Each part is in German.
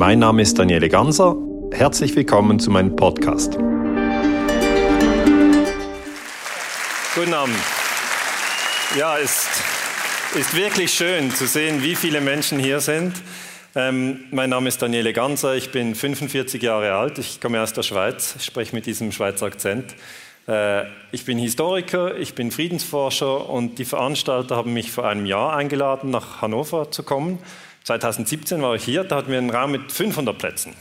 Mein Name ist Daniele Ganser. Herzlich willkommen zu meinem Podcast. Guten Abend. Ja, es ist wirklich schön zu sehen, wie viele Menschen hier sind. Ähm, mein Name ist Daniele Ganser, ich bin 45 Jahre alt, ich komme aus der Schweiz, spreche mit diesem Schweizer Akzent. Äh, ich bin Historiker, ich bin Friedensforscher und die Veranstalter haben mich vor einem Jahr eingeladen, nach Hannover zu kommen. 2017 war ich hier, da hatten wir einen Raum mit 500 Plätzen.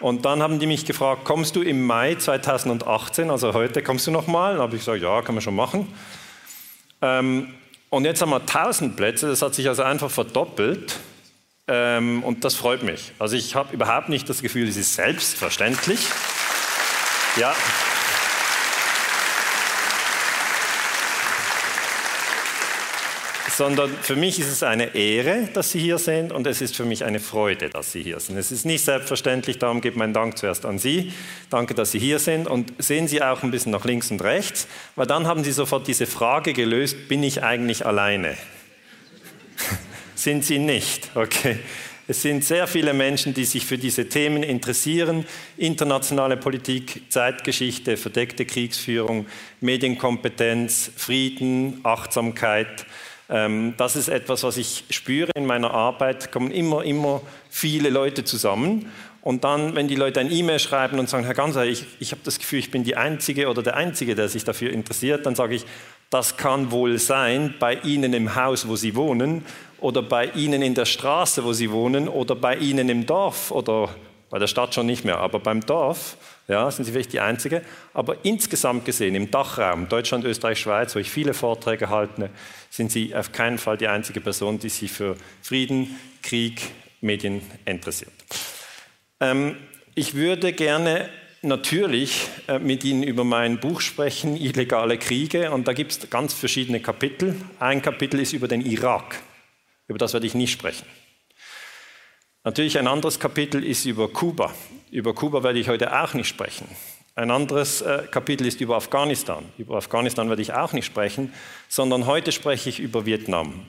Und dann haben die mich gefragt, kommst du im Mai 2018, also heute, kommst du nochmal? Dann habe ich gesagt, ja, kann man schon machen. Ähm, und jetzt haben wir 1000 Plätze, das hat sich also einfach verdoppelt. Ähm, und das freut mich. Also ich habe überhaupt nicht das Gefühl, es ist selbstverständlich. Ja, sondern für mich ist es eine Ehre, dass Sie hier sind und es ist für mich eine Freude, dass Sie hier sind. Es ist nicht selbstverständlich, darum geht mein Dank zuerst an Sie. Danke, dass Sie hier sind und sehen Sie auch ein bisschen nach links und rechts, weil dann haben Sie sofort diese Frage gelöst, bin ich eigentlich alleine? sind Sie nicht? Okay. Es sind sehr viele Menschen, die sich für diese Themen interessieren. Internationale Politik, Zeitgeschichte, verdeckte Kriegsführung, Medienkompetenz, Frieden, Achtsamkeit. Ähm, das ist etwas, was ich spüre in meiner Arbeit. Kommen immer, immer viele Leute zusammen. Und dann, wenn die Leute ein E-Mail schreiben und sagen, Herr Ganser, ich, ich habe das Gefühl, ich bin die Einzige oder der Einzige, der sich dafür interessiert, dann sage ich, das kann wohl sein bei Ihnen im Haus, wo Sie wohnen, oder bei Ihnen in der Straße, wo Sie wohnen, oder bei Ihnen im Dorf oder bei der Stadt schon nicht mehr, aber beim Dorf ja, sind Sie vielleicht die Einzige. Aber insgesamt gesehen, im Dachraum, Deutschland, Österreich, Schweiz, wo ich viele Vorträge halte, sind Sie auf keinen Fall die einzige Person, die sich für Frieden, Krieg, Medien interessiert. Ähm, ich würde gerne natürlich äh, mit Ihnen über mein Buch sprechen, Illegale Kriege. Und da gibt es ganz verschiedene Kapitel. Ein Kapitel ist über den Irak. Über das werde ich nicht sprechen. Natürlich ein anderes Kapitel ist über Kuba. Über Kuba werde ich heute auch nicht sprechen. Ein anderes äh, Kapitel ist über Afghanistan. Über Afghanistan werde ich auch nicht sprechen, sondern heute spreche ich über Vietnam.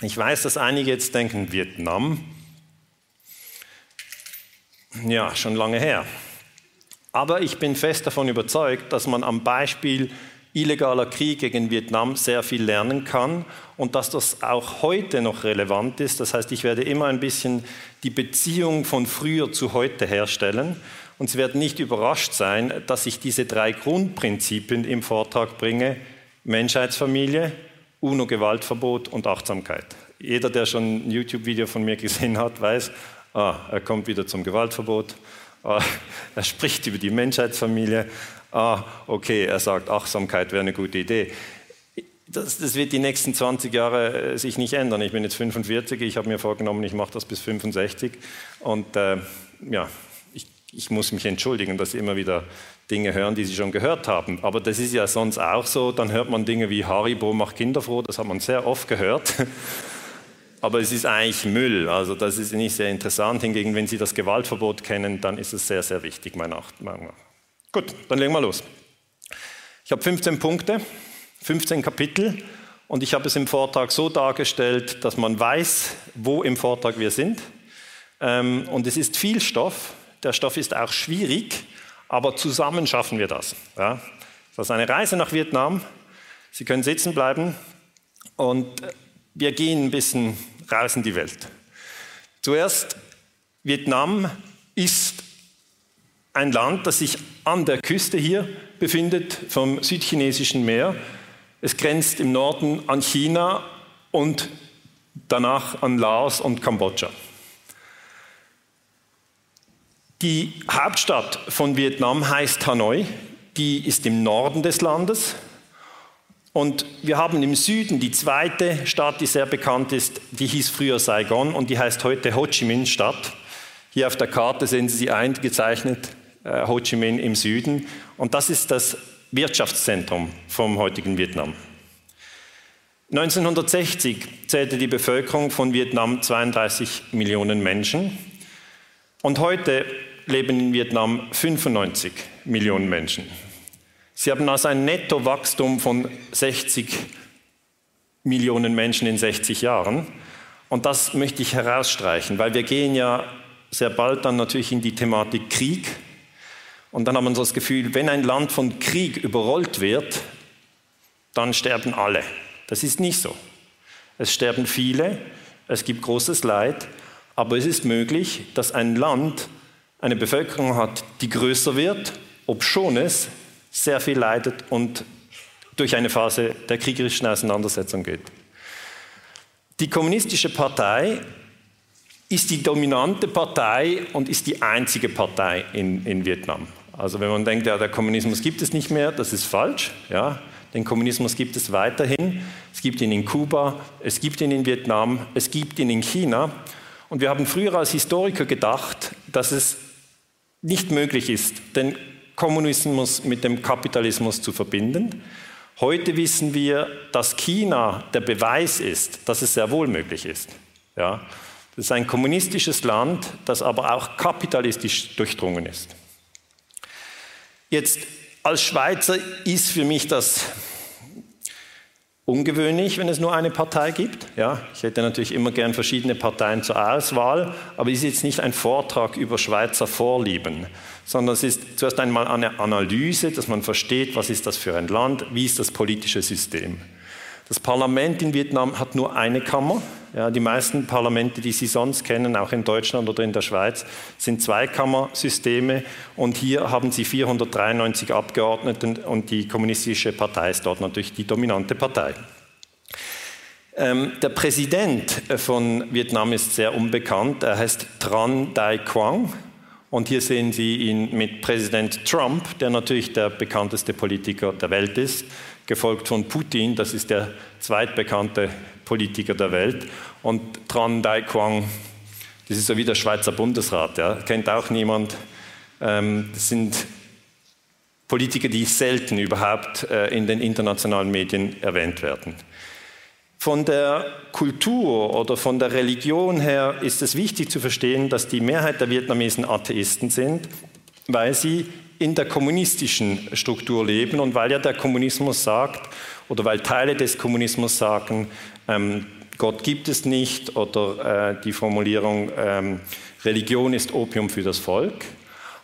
Ich weiß, dass einige jetzt denken, Vietnam, ja, schon lange her. Aber ich bin fest davon überzeugt, dass man am Beispiel illegaler Krieg gegen Vietnam sehr viel lernen kann und dass das auch heute noch relevant ist. Das heißt, ich werde immer ein bisschen die Beziehung von früher zu heute herstellen und Sie werden nicht überrascht sein, dass ich diese drei Grundprinzipien im Vortrag bringe. Menschheitsfamilie, UNO-Gewaltverbot und Achtsamkeit. Jeder, der schon ein YouTube-Video von mir gesehen hat, weiß, ah, er kommt wieder zum Gewaltverbot, ah, er spricht über die Menschheitsfamilie, ah, okay, er sagt, Achtsamkeit wäre eine gute Idee. Das, das, wird die nächsten 20 Jahre äh, sich nicht ändern. Ich bin jetzt 45, ich habe mir vorgenommen, ich mache das bis 65. Und äh, ja, ich, muss mich entschuldigen, dass Sie immer wieder Dinge hören, die Sie schon gehört haben. Aber das ist ja sonst auch so. Dann hört man Dinge wie Haribo macht Kinder froh, das hat man sehr oft gehört. Aber es ist eigentlich Müll, also das ist nicht sehr interessant. Hingegen, wenn Sie das Gewaltverbot kennen, dann ist es sehr, sehr wichtig, meiner Meinung nach. Gut, dann legen wir los. Ich habe 15 Punkte, 15 Kapitel und ich habe es im Vortrag so dargestellt, dass man weiß, wo im Vortrag wir sind. Ähm, und es ist viel Stoff. Der Stoff ist auch schwierig, aber zusammen schaffen wir das. Das ist eine Reise nach Vietnam. Sie können sitzen bleiben und wir gehen ein bisschen raus in die Welt. Zuerst, Vietnam ist ein Land, das sich an der Küste hier befindet vom südchinesischen Meer. Es grenzt im Norden an China und danach an Laos und Kambodscha. Die Hauptstadt von Vietnam heißt Hanoi. Die ist im Norden des Landes. Und wir haben im Süden die zweite Stadt, die sehr bekannt ist, die hieß früher Saigon und die heißt heute Ho Chi Minh Stadt. Hier auf der Karte sehen Sie sie eingezeichnet äh, Ho Chi Minh im Süden. Und das ist das Wirtschaftszentrum vom heutigen Vietnam. 1960 zählte die Bevölkerung von Vietnam 32 Millionen Menschen. Und heute leben in Vietnam 95 Millionen Menschen. Sie haben also ein Nettowachstum von 60 Millionen Menschen in 60 Jahren. Und das möchte ich herausstreichen, weil wir gehen ja sehr bald dann natürlich in die Thematik Krieg. Und dann hat man so das Gefühl, wenn ein Land von Krieg überrollt wird, dann sterben alle. Das ist nicht so. Es sterben viele, es gibt großes Leid, aber es ist möglich, dass ein Land eine Bevölkerung hat, die größer wird, obschon es sehr viel leidet und durch eine Phase der kriegerischen Auseinandersetzung geht. Die kommunistische Partei ist die dominante Partei und ist die einzige Partei in, in Vietnam. Also wenn man denkt, ja, der Kommunismus gibt es nicht mehr, das ist falsch. Ja. Den Kommunismus gibt es weiterhin. Es gibt ihn in Kuba, es gibt ihn in Vietnam, es gibt ihn in China. Und wir haben früher als Historiker gedacht, dass es nicht möglich ist, den Kommunismus mit dem Kapitalismus zu verbinden. Heute wissen wir, dass China der Beweis ist, dass es sehr wohl möglich ist. Ja? Das ist ein kommunistisches Land, das aber auch kapitalistisch durchdrungen ist. Jetzt als Schweizer ist für mich das ungewöhnlich, wenn es nur eine Partei gibt. Ja, ich hätte natürlich immer gern verschiedene Parteien zur Auswahl, aber es ist jetzt nicht ein Vortrag über Schweizer Vorlieben, sondern es ist zuerst einmal eine Analyse, dass man versteht, was ist das für ein Land, wie ist das politische System. Das Parlament in Vietnam hat nur eine Kammer. Ja, die meisten Parlamente, die Sie sonst kennen, auch in Deutschland oder in der Schweiz, sind Zweikammersysteme. Und hier haben Sie 493 Abgeordnete und die Kommunistische Partei ist dort natürlich die dominante Partei. Ähm, der Präsident von Vietnam ist sehr unbekannt. Er heißt Tran Dai Quang. Und hier sehen Sie ihn mit Präsident Trump, der natürlich der bekannteste Politiker der Welt ist gefolgt von Putin, das ist der zweitbekannte Politiker der Welt. Und Tran Dai Quang, das ist so wie der Schweizer Bundesrat, ja, kennt auch niemand. Ähm, das sind Politiker, die selten überhaupt äh, in den internationalen Medien erwähnt werden. Von der Kultur oder von der Religion her ist es wichtig zu verstehen, dass die Mehrheit der Vietnamesen Atheisten sind, weil sie in der kommunistischen Struktur leben und weil ja der Kommunismus sagt, oder weil Teile des Kommunismus sagen, ähm, Gott gibt es nicht oder äh, die Formulierung ähm, Religion ist Opium für das Volk.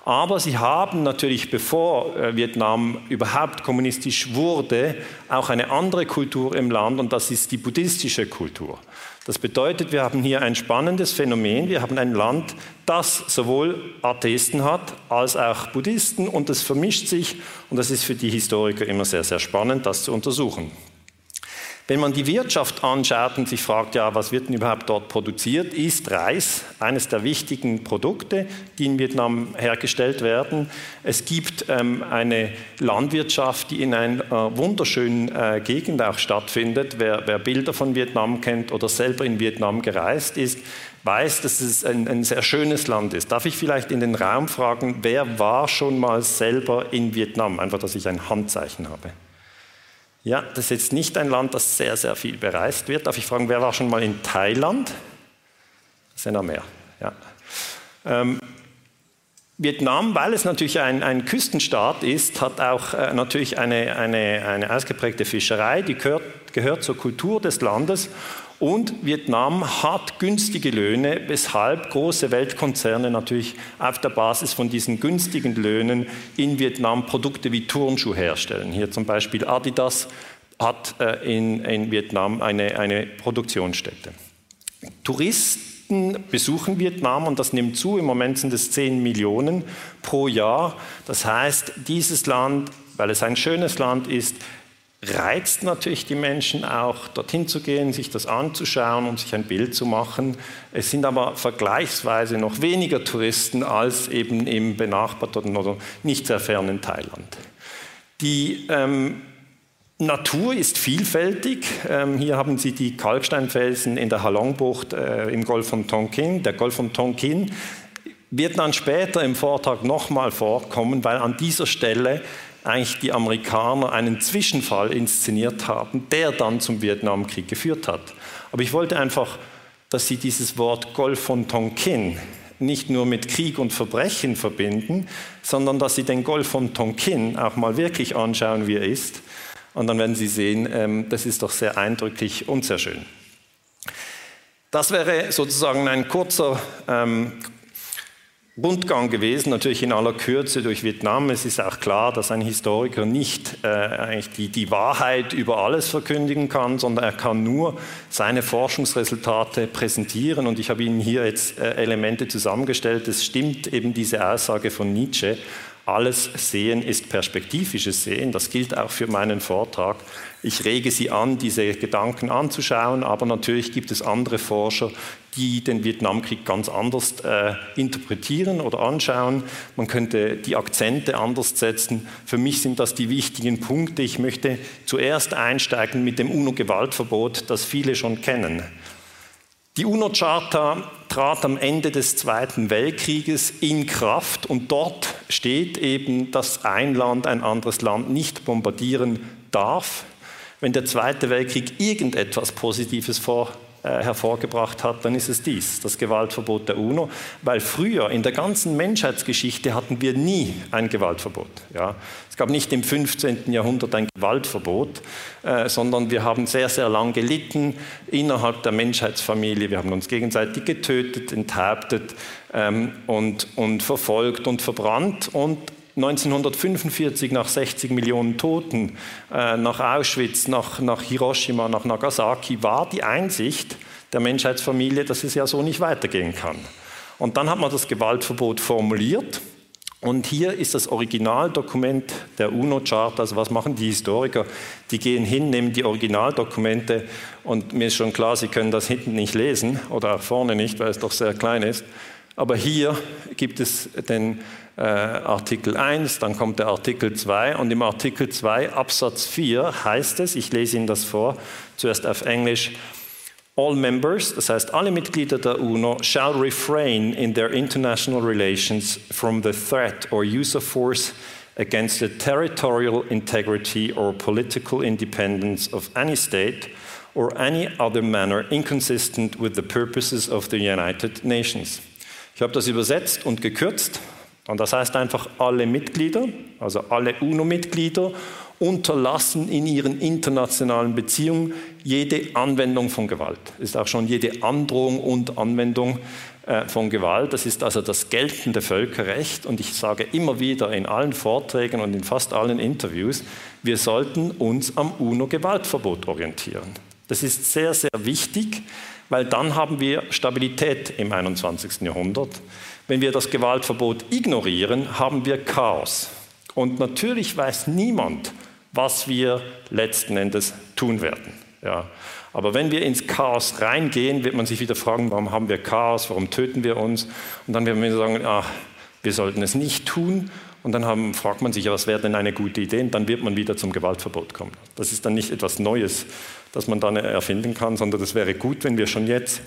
Aber sie haben natürlich, bevor äh, Vietnam überhaupt kommunistisch wurde, auch eine andere Kultur im Land und das ist die buddhistische Kultur. Das bedeutet, wir haben hier ein spannendes Phänomen. Wir haben ein Land, das sowohl Atheisten hat als auch Buddhisten und das vermischt sich und das ist für die Historiker immer sehr, sehr spannend, das zu untersuchen. Wenn man die Wirtschaft anschaut und sich fragt, ja, was wird denn überhaupt dort produziert, ist Reis eines der wichtigen Produkte, die in Vietnam hergestellt werden. Es gibt ähm, eine Landwirtschaft, die in einer wunderschönen äh, Gegend auch stattfindet. Wer, wer, Bilder von Vietnam kennt oder selber in Vietnam gereist ist, weiß, dass es ein, ein sehr schönes Land ist. Darf ich vielleicht in den Raum fragen, wer war schon mal selber in Vietnam? Einfach, dass ich ein Handzeichen habe. Ja, das ist jetzt nicht ein Land, das sehr, sehr viel bereist wird. Darf ich fragen, wer war schon mal in Thailand? Das sind noch mehr. Ja. Ähm, Vietnam, weil es natürlich ein, ein Küstenstaat ist, hat auch äh, natürlich eine, eine, eine ausgeprägte Fischerei, die gehört, gehört zur Kultur des Landes und Vietnam hat günstige Löhne, weshalb große Weltkonzerne natürlich auf der Basis von diesen günstigen Löhnen in Vietnam Produkte wie Turnschuhe herstellen. Hier zum Beispiel Adidas hat äh, in, in Vietnam eine, eine Produktionsstätte. Touristen besuchen Vietnam und das nimmt zu. Im Moment sind es 10 Millionen pro Jahr. Das heißt, dieses Land, weil es ein schönes Land ist, reizt natürlich die Menschen auch, dorthin zu gehen, sich das anzuschauen, um sich ein Bild zu machen. Es sind aber vergleichsweise noch weniger Touristen als eben im benachbarten oder nicht sehr fernen Thailand. Die ähm, Natur ist vielfältig. Ähm, hier haben Sie die Kalksteinfelsen in der Halongbucht äh, im Golf von Tonkin. Der Golf von Tonkin wird dann später im Vortrag nochmal vorkommen, weil an dieser Stelle eigentlich die Amerikaner einen Zwischenfall inszeniert haben, der dann zum Vietnamkrieg geführt hat. Aber ich wollte einfach, dass Sie dieses Wort Golf von Tonkin nicht nur mit Krieg und Verbrechen verbinden, sondern dass Sie den Golf von Tonkin auch mal wirklich anschauen, wie er ist. Und dann werden Sie sehen, ähm, das ist doch sehr eindrücklich und sehr schön. Das wäre sozusagen ein kurzer, ähm, Rundgang gewesen, natürlich in aller Kürze durch Vietnam. Es ist auch klar, dass ein Historiker nicht äh, eigentlich die, die Wahrheit über alles verkündigen kann, sondern er kann nur seine Forschungsresultate präsentieren. Und ich habe Ihnen hier jetzt äh, Elemente zusammengestellt. Es stimmt eben diese Aussage von Nietzsche. Alles Sehen ist perspektivisches Sehen. Das gilt auch für meinen Vortrag. Ich rege Sie an, diese Gedanken anzuschauen, aber natürlich gibt es andere Forscher, die den Vietnamkrieg ganz anders äh, interpretieren oder anschauen. Man könnte die Akzente anders setzen. Für mich sind das die wichtigen Punkte. Ich möchte zuerst einsteigen mit dem UNO-Gewaltverbot, das viele schon kennen. Die UNO-Charta trat am Ende des Zweiten Weltkrieges in Kraft und dort steht eben, dass ein Land ein anderes Land nicht bombardieren darf. Wenn der Zweite Weltkrieg irgendetwas Positives vor äh, hervorgebracht hat, dann ist es dies, das Gewaltverbot der UNO, weil früher in der ganzen Menschheitsgeschichte hatten wir nie ein Gewaltverbot. Ja. Es gab nicht im 15. Jahrhundert ein Gewaltverbot, äh, sondern wir haben sehr, sehr lang gelitten innerhalb der Menschheitsfamilie. Wir haben uns gegenseitig getötet, enthauptet ähm, und, und verfolgt und verbrannt und 1945 nach 60 Millionen Toten, äh, nach Auschwitz, nach, nach Hiroshima, nach Nagasaki, war die Einsicht der Menschheitsfamilie, dass es ja so nicht weitergehen kann. Und dann hat man das Gewaltverbot formuliert. Und hier ist das Originaldokument der UNO-Charta. Also was machen die Historiker? Die gehen hin, nehmen die Originaldokumente und mir ist schon klar, sie können das hinten nicht lesen oder vorne nicht, weil es doch sehr klein ist. Aber hier gibt es den äh, Artikel 1, dann kommt der Artikel 2 und im Artikel 2 Absatz 4 heißt es, ich lese Ihnen das vor, zuerst auf Englisch, All members, das heißt alle Mitglieder der UNO, shall refrain in their international relations from the threat or use of force against the territorial integrity or political independence of any state or any other manner inconsistent with the purposes of the United Nations. Ich habe das übersetzt und gekürzt und das heißt einfach, alle Mitglieder, also alle UNO-Mitglieder, unterlassen in ihren internationalen Beziehungen jede Anwendung von Gewalt. Ist auch schon jede Androhung und Anwendung äh, von Gewalt. Das ist also das geltende Völkerrecht. Und ich sage immer wieder in allen Vorträgen und in fast allen Interviews, wir sollten uns am UNO-Gewaltverbot orientieren. Das ist sehr, sehr wichtig, weil dann haben wir Stabilität im 21. Jahrhundert. Wenn wir das Gewaltverbot ignorieren, haben wir Chaos. Und natürlich weiß niemand, was wir letzten Endes tun werden. Ja. Aber wenn wir ins Chaos reingehen, wird man sich wieder fragen, warum haben wir Chaos, warum töten wir uns? Und dann werden wir sagen, ach, wir sollten es nicht tun. Und dann haben, fragt man sich, was wäre denn eine gute Idee? Und dann wird man wieder zum Gewaltverbot kommen. Das ist dann nicht etwas Neues, das man dann erfinden kann, sondern das wäre gut, wenn wir schon jetzt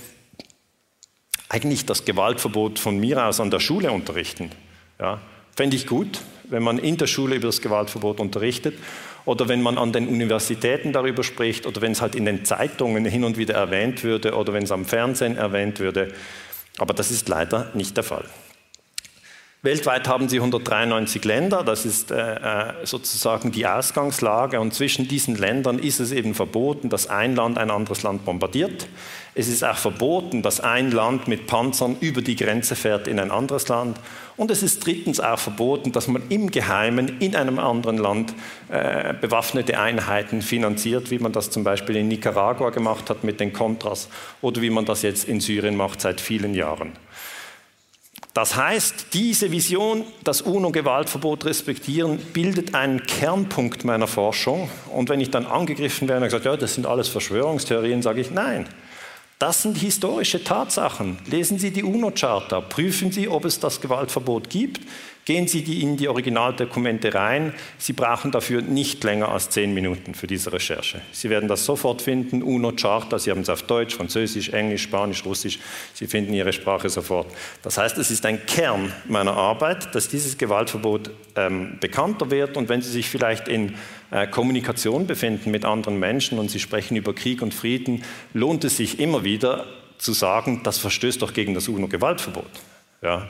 eigentlich das Gewaltverbot von mir aus an der Schule unterrichten. Ja, Fände ich gut, wenn man in der Schule über das Gewaltverbot unterrichtet oder wenn man an den Universitäten darüber spricht oder wenn es halt in den Zeitungen hin und wieder erwähnt würde oder wenn es am Fernsehen erwähnt würde. Aber das ist leider nicht der Fall. Weltweit haben sie 193 Länder, das ist äh, äh, sozusagen die Ausgangslage. Und zwischen diesen Ländern ist es eben verboten, dass ein Land ein anderes Land bombardiert. Es ist auch verboten, dass ein Land mit Panzern über die Grenze fährt in ein anderes Land. Und es ist drittens auch verboten, dass man im Geheimen in einem anderen Land äh, bewaffnete Einheiten finanziert, wie man das zum Beispiel in Nicaragua gemacht hat mit den Contras oder wie man das jetzt in Syrien macht seit vielen Jahren. Das heißt, diese Vision, das UNO-Gewaltverbot respektieren, bildet einen Kernpunkt meiner Forschung. Und wenn ich dann angegriffen werde und gesagt, ja, das sind alles Verschwörungstheorien, sage ich, nein, das sind historische Tatsachen. Lesen Sie die UNO-Charta, prüfen Sie, ob es das Gewaltverbot gibt, Gehen Sie in die Originaldokumente rein. Sie brauchen dafür nicht länger als zehn Minuten für diese Recherche. Sie werden das sofort finden. UNO Charta, Sie haben es auf Deutsch, Französisch, Englisch, Spanisch, Russisch. Sie finden Ihre Sprache sofort. Das heißt, es ist ein Kern meiner Arbeit, dass dieses Gewaltverbot ähm, bekannter wird. Und wenn Sie sich vielleicht in äh, Kommunikation befinden mit anderen Menschen und Sie sprechen über Krieg und Frieden, lohnt es sich immer wieder zu sagen, das verstößt doch gegen das UNO-Gewaltverbot. Ja.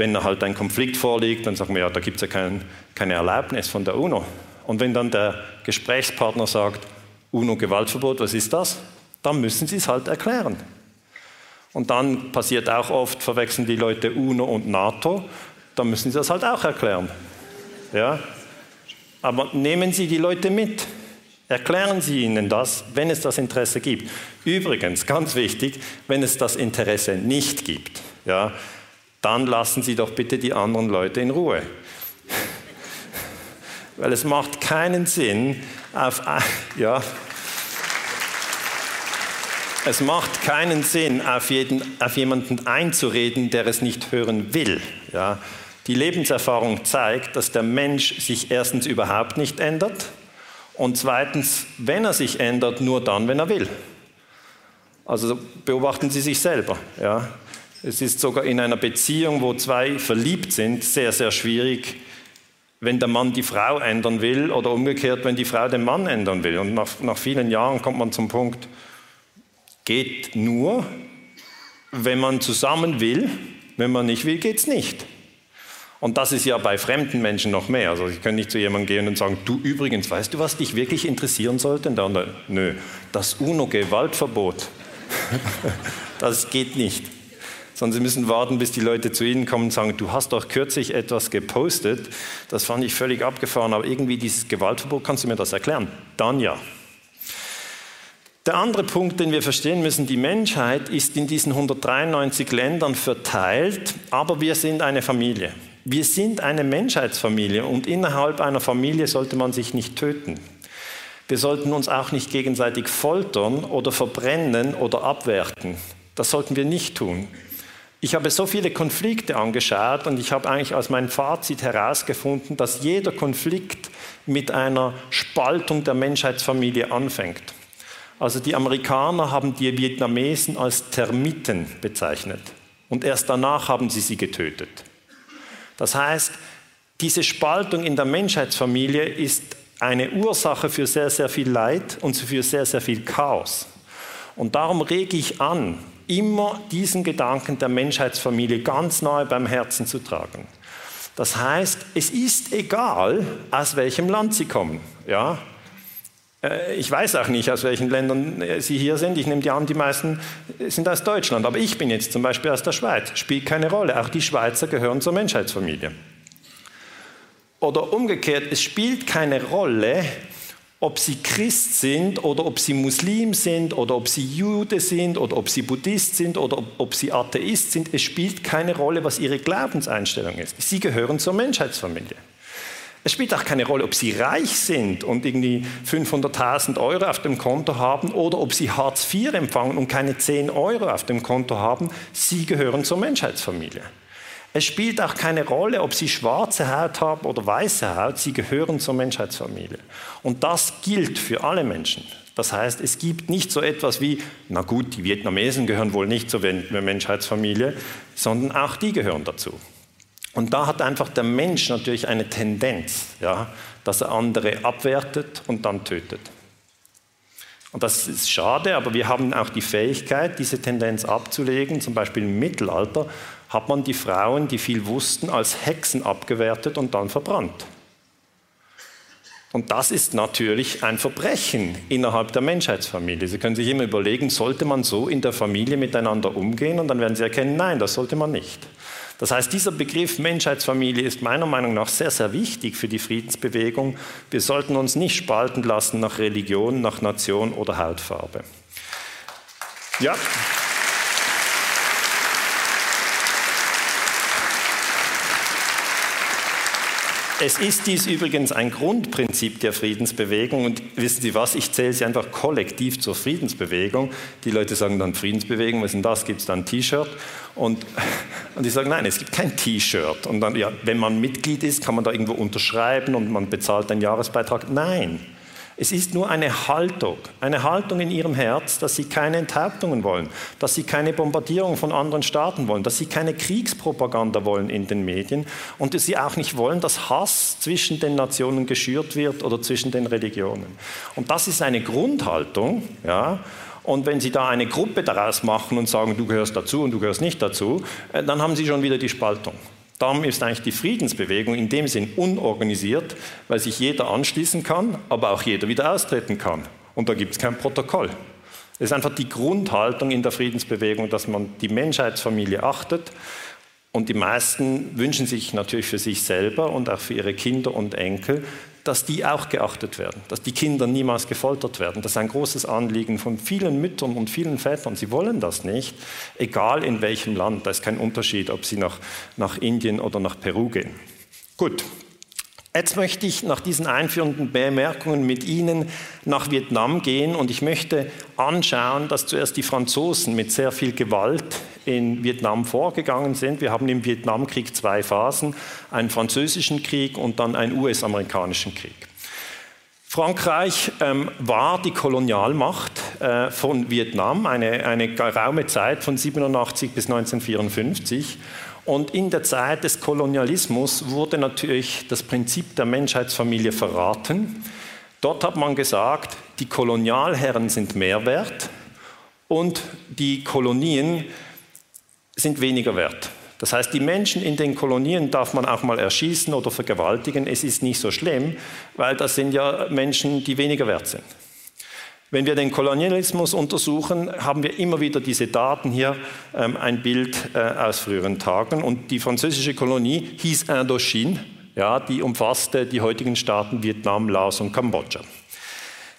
Wenn halt ein Konflikt vorliegt, dann sagen wir, ja, da gibt es ja kein, keine Erlaubnis von der UNO. Und wenn dann der Gesprächspartner sagt, UNO-Gewaltverbot, was ist das? Dann müssen Sie es halt erklären. Und dann passiert auch oft, verwechseln die Leute UNO und NATO. Da müssen sie das halt auch erklären. Ja? Aber nehmen Sie die Leute mit. Erklären Sie ihnen das, wenn es das Interesse gibt. Übrigens, ganz wichtig, wenn es das Interesse nicht gibt, ja, dann lassen Sie doch bitte die anderen Leute in Ruhe. Weil es macht keinen Sinn, auf, ja, es macht keinen Sinn, auf, jeden, auf jemanden einzureden, der es nicht hören will. Ja. Die Lebenserfahrung zeigt, dass der Mensch sich erstens überhaupt nicht ändert und zweitens, wenn er sich ändert, nur dann, wenn er will. Also beobachten Sie sich selber. Ja. Es ist sogar in einer Beziehung, wo zwei verliebt sind, sehr, sehr schwierig, wenn der Mann die Frau ändern will oder umgekehrt, wenn die Frau den Mann ändern will. Und nach, nach vielen Jahren kommt man zum Punkt, geht nur, wenn man zusammen will, wenn man nicht will, geht es nicht. Und das ist ja bei fremden Menschen noch mehr. Also ich kann nicht zu jemandem gehen und sagen, du übrigens, weißt du, was dich wirklich interessieren sollte? Und der andere, nö, das UNO-Gewaltverbot. das geht nicht. Sondern sie müssen warten, bis die Leute zu ihnen kommen und sagen, du hast doch kürzlich etwas gepostet, das fand ich völlig abgefahren, aber irgendwie dieses Gewaltverbot, kannst du mir das erklären? Dann ja. Der andere Punkt, den wir verstehen müssen, die Menschheit ist in diesen 193 Ländern verteilt, aber wir sind eine Familie. Wir sind eine Menschheitsfamilie und innerhalb einer Familie sollte man sich nicht töten. Wir sollten uns auch nicht gegenseitig foltern oder verbrennen oder abwerten. Das sollten wir nicht tun. Ich habe so viele Konflikte angeschaut und ich habe eigentlich aus meinem Fazit herausgefunden, dass jeder Konflikt mit einer Spaltung der Menschheitsfamilie anfängt. Also die Amerikaner haben die Vietnamesen als Termiten bezeichnet und erst danach haben sie sie getötet. Das heißt, diese Spaltung in der Menschheitsfamilie ist eine Ursache für sehr, sehr viel Leid und für sehr, sehr viel Chaos. Und darum rege ich an, immer diesen Gedanken der Menschheitsfamilie ganz nahe beim Herzen zu tragen. Das heißt, es ist egal, aus welchem Land sie kommen. Ja? Äh, ich weiß auch nicht, aus welchen Ländern äh, Sie hier sind. Ich nehme die an, die meisten sind aus Deutschland. Aber ich bin jetzt zum Beispiel aus der Schweiz. Spielt keine Rolle. Auch die Schweizer gehören zur Menschheitsfamilie. Oder umgekehrt, es spielt keine Rolle, ob sie Christ sind oder ob sie Muslim sind oder ob sie Jude sind oder ob sie Buddhist sind oder ob, sie Atheist sind. Es spielt keine Rolle, was ihre Glaubenseinstellung ist. Sie gehören zur Menschheitsfamilie. Es spielt auch keine Rolle, ob Sie reich sind und irgendwie 500.000 Euro auf dem Konto haben oder ob Sie Hartz IV empfangen und keine 10 Euro auf dem Konto haben. Sie gehören zur Menschheitsfamilie. Es spielt auch keine Rolle, ob Sie schwarze Haut haben oder weiße Haut. Sie gehören zur Menschheitsfamilie. Und das gilt für alle Menschen. Das heißt, es gibt nicht so etwas wie, na gut, die Vietnamesen gehören wohl nicht zur Menschheitsfamilie, sondern auch die gehören dazu. Und da hat einfach der Mensch natürlich eine Tendenz, ja, dass er andere abwertet und dann tötet. Und das ist schade, aber wir haben auch die Fähigkeit, diese Tendenz abzulegen. Zum Beispiel im Mittelalter hat man die Frauen, die viel wussten, als Hexen abgewertet und dann verbrannt. Und das ist natürlich ein Verbrechen innerhalb der Menschheitsfamilie. Sie können sich immer überlegen, sollte man so in der Familie miteinander umgehen? Und dann werden Sie erkennen, nein, das sollte man nicht. Das heißt, dieser Begriff Menschheitsfamilie ist meiner Meinung nach sehr, sehr wichtig für die Friedensbewegung. Wir sollten uns nicht spalten lassen nach Religion, nach Nation oder Hautfarbe. Ja. Es ist dies übrigens ein Grundprinzip der Friedensbewegung und wissen Sie was, ich zähle sie einfach kollektiv zur Friedensbewegung. Die Leute sagen dann Friedensbewegung, was ist denn das? Gibt es da ein T-Shirt? Und, und ich sage, nein, es gibt kein T-Shirt. Und dann, ja, wenn man Mitglied ist, kann man da irgendwo unterschreiben und man bezahlt einen Jahresbeitrag. Nein, es ist nur eine Haltung, eine Haltung in ihrem Herz, dass sie keine Enthauptungen wollen, dass sie keine Bombardierung von anderen Staaten wollen, dass sie keine Kriegspropaganda wollen in den Medien und dass sie auch nicht wollen, dass Hass zwischen den Nationen geschürt wird oder zwischen den Religionen. Und das ist eine Grundhaltung, ja. Und wenn Sie da eine Gruppe daraus machen und sagen, du gehörst dazu und du gehörst nicht dazu, äh, dann haben Sie schon wieder die Spaltung. Darum ist eigentlich die Friedensbewegung in dem Sinn unorganisiert, weil sich jeder anschließen kann, aber auch jeder wieder austreten kann. Und da gibt es kein Protokoll. Es ist einfach die Grundhaltung in der Friedensbewegung, dass man die Menschheitsfamilie achtet. Und die meisten wünschen sich natürlich für sich selber und auch für ihre Kinder und Enkel, dass die auch geachtet werden, dass die Kinder niemals gefoltert werden. Das ist ein großes Anliegen von vielen Müttern und vielen Vätern. Sie wollen das nicht, egal in welchem Land. Da ist kein Unterschied, ob sie nach, nach Indien oder nach Peru gehen. Gut, Jetzt möchte ich nach diesen einführenden Bemerkungen mit Ihnen nach Vietnam gehen und ich möchte anschauen, dass zuerst die Franzosen mit sehr viel Gewalt in Vietnam vorgegangen sind. Wir haben im Vietnamkrieg zwei Phasen, einen französischen Krieg und dann einen US-amerikanischen Krieg. Frankreich ähm, war die Kolonialmacht äh, von Vietnam, eine, eine geraume Zeit von 87 bis 1954. Und in der Zeit des Kolonialismus wurde natürlich das Prinzip der Menschheitsfamilie verraten. Dort hat man gesagt, die Kolonialherren sind mehr wert und die Kolonien sind weniger wert. Das heißt, die Menschen in den Kolonien darf man auch mal erschießen oder vergewaltigen. Es ist nicht so schlimm, weil das sind ja Menschen, die weniger wert sind. Wenn wir den Kolonialismus untersuchen, haben wir immer wieder diese Daten hier, ähm, ein Bild äh, aus früheren Tagen. Und die französische Kolonie hieß Indochine, ja, die umfasste die heutigen Staaten Vietnam, Laos und Kambodscha.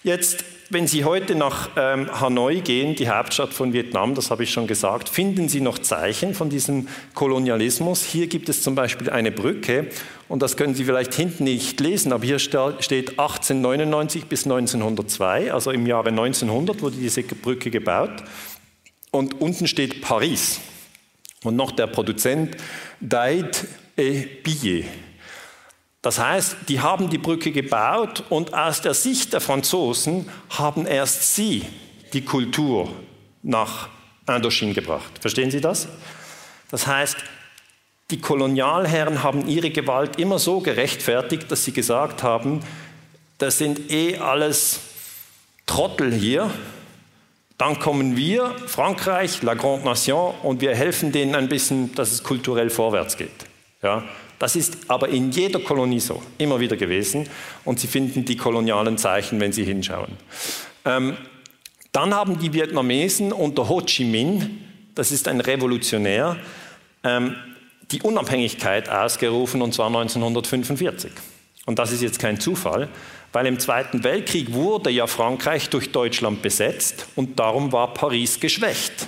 Jetzt wenn Sie heute nach ähm, Hanoi gehen, die Hauptstadt von Vietnam, das habe ich schon gesagt, finden Sie noch Zeichen von diesem Kolonialismus. Hier gibt es zum Beispiel eine Brücke und das können Sie vielleicht hinten nicht lesen, aber hier steht 1899 bis 1902, also im Jahre 1900 wurde diese Brücke gebaut und unten steht Paris und noch der Produzent Daid et Billet. Das heißt, die haben die Brücke gebaut und aus der Sicht der Franzosen haben erst sie die Kultur nach Indochine gebracht. Verstehen Sie das? Das heißt, die Kolonialherren haben ihre Gewalt immer so gerechtfertigt, dass sie gesagt haben, das sind eh alles Trottel hier. Dann kommen wir, Frankreich, la Grande Nation, und wir helfen denen ein bisschen, dass es kulturell vorwärts geht. Ja? Das ist aber in jeder Kolonie so, immer wieder gewesen. Und Sie finden die kolonialen Zeichen, wenn Sie hinschauen. Ähm, dann haben die Vietnamesen unter Ho Chi Minh, das ist ein Revolutionär, ähm, die Unabhängigkeit ausgerufen, und zwar 1945. Und das ist jetzt kein Zufall, weil im Zweiten Weltkrieg wurde ja Frankreich durch Deutschland besetzt und darum war Paris geschwächt.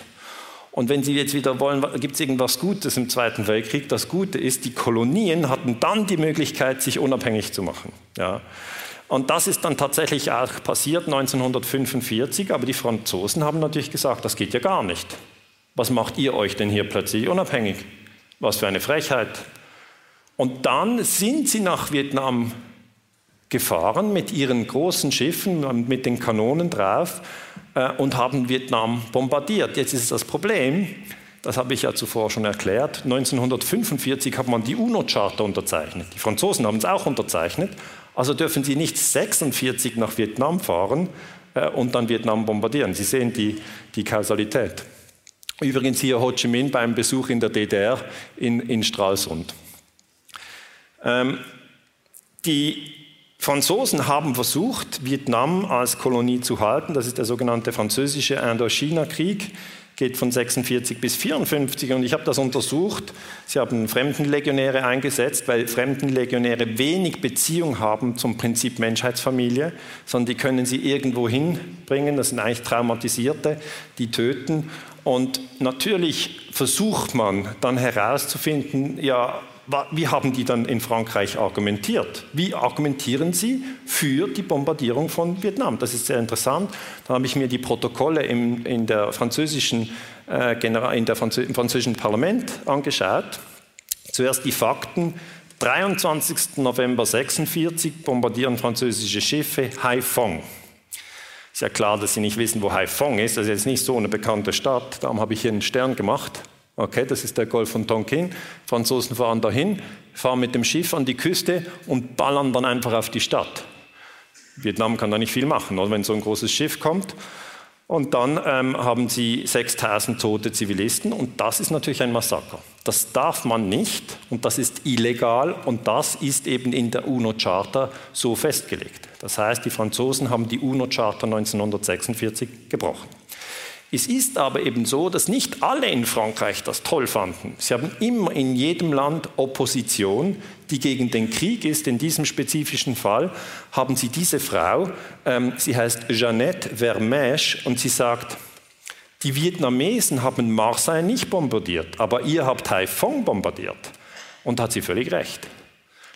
Und wenn Sie jetzt wieder wollen, gibt es irgendwas Gutes im Zweiten Weltkrieg? Das Gute ist, die Kolonien hatten dann die Möglichkeit, sich unabhängig zu machen. Ja. Und das ist dann tatsächlich auch passiert 1945, aber die Franzosen haben natürlich gesagt, das geht ja gar nicht. Was macht ihr euch denn hier plötzlich unabhängig? Was für eine Frechheit. Und dann sind sie nach Vietnam gefahren mit ihren großen Schiffen, mit den Kanonen drauf äh, und haben Vietnam bombardiert. Jetzt ist das Problem, das habe ich ja zuvor schon erklärt, 1945 hat man die UNO-Charta unterzeichnet. Die Franzosen haben es auch unterzeichnet. Also dürfen sie nicht 1946 nach Vietnam fahren äh, und dann Vietnam bombardieren. Sie sehen die, die Kausalität. Übrigens hier Ho Chi Minh beim Besuch in der DDR in, in Stralsund. Ähm, die Franzosen haben versucht, Vietnam als Kolonie zu halten. Das ist der sogenannte französische Indochina-Krieg, geht von 46 bis 54. Und ich habe das untersucht. Sie haben Fremdenlegionäre eingesetzt, weil Fremdenlegionäre wenig Beziehung haben zum Prinzip Menschheitsfamilie, sondern die können sie irgendwo hinbringen. Das sind eigentlich Traumatisierte, die töten. Und natürlich versucht man dann herauszufinden, ja, wie haben die dann in Frankreich argumentiert? Wie argumentieren sie für die Bombardierung von Vietnam? Das ist sehr interessant. Da habe ich mir die Protokolle im, in der französischen, äh, General, in der Franzö im französischen Parlament angeschaut. Zuerst die Fakten. 23. November 1946 bombardieren französische Schiffe Haiphong. Ist ja klar, dass Sie nicht wissen, wo Haiphong ist. Das ist jetzt nicht so eine bekannte Stadt. Darum habe ich hier einen Stern gemacht. Okay, das ist der Golf von Tonkin. Franzosen fahren dahin, fahren mit dem Schiff an die Küste und ballern dann einfach auf die Stadt. Vietnam kann da nicht viel machen, oder? wenn so ein großes Schiff kommt. Und dann ähm, haben sie 6000 tote Zivilisten und das ist natürlich ein Massaker. Das darf man nicht und das ist illegal und das ist eben in der UNO-Charta so festgelegt. Das heißt, die Franzosen haben die UNO-Charta 1946 gebrochen. Es ist aber eben so, dass nicht alle in Frankreich das toll fanden. Sie haben immer in jedem Land Opposition, die gegen den Krieg ist. In diesem spezifischen Fall haben sie diese Frau, ähm, sie heißt Jeannette Vermèche und sie sagt, die Vietnamesen haben Marseille nicht bombardiert, aber ihr habt Haiphong bombardiert. Und hat sie völlig recht.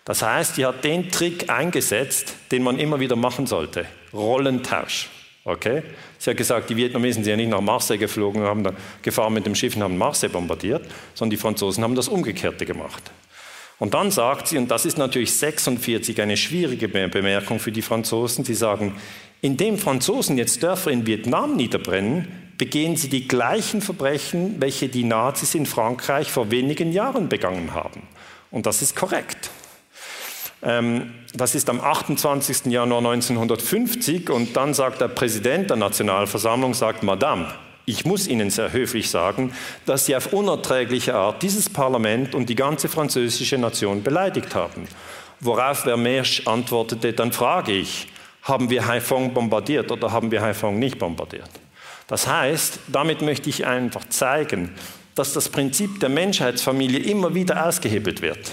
Das heißt, sie hat den Trick eingesetzt, den man immer wieder machen sollte. Rollentausch. Okay? Sie hat gesagt, die Vietnamesen sind ja nicht nach Marseille geflogen, haben da gefahren mit dem Schiff und haben Marseille bombardiert, sondern die Franzosen haben das Umgekehrte gemacht. Und dann sagt sie, und das ist natürlich 46 eine schwierige Bemerkung für die Franzosen, sie sagen, indem Franzosen jetzt Dörfer in Vietnam niederbrennen, begehen sie die gleichen Verbrechen, welche die Nazis in Frankreich vor wenigen Jahren begangen haben. Und das ist korrekt. Ähm, das ist am 28. Januar 1950 und dann sagt der Präsident der Nationalversammlung, sagt, Madame, ich muss Ihnen sehr höflich sagen, dass Sie auf unerträgliche Art dieses Parlament und die ganze französische Nation beleidigt haben. Worauf Vermeersch antwortete, dann frage ich, haben wir Haiphong bombardiert oder haben wir Haiphong nicht bombardiert? Das heißt, damit möchte ich einfach zeigen, dass das Prinzip der Menschheitsfamilie immer wieder ausgehebelt wird.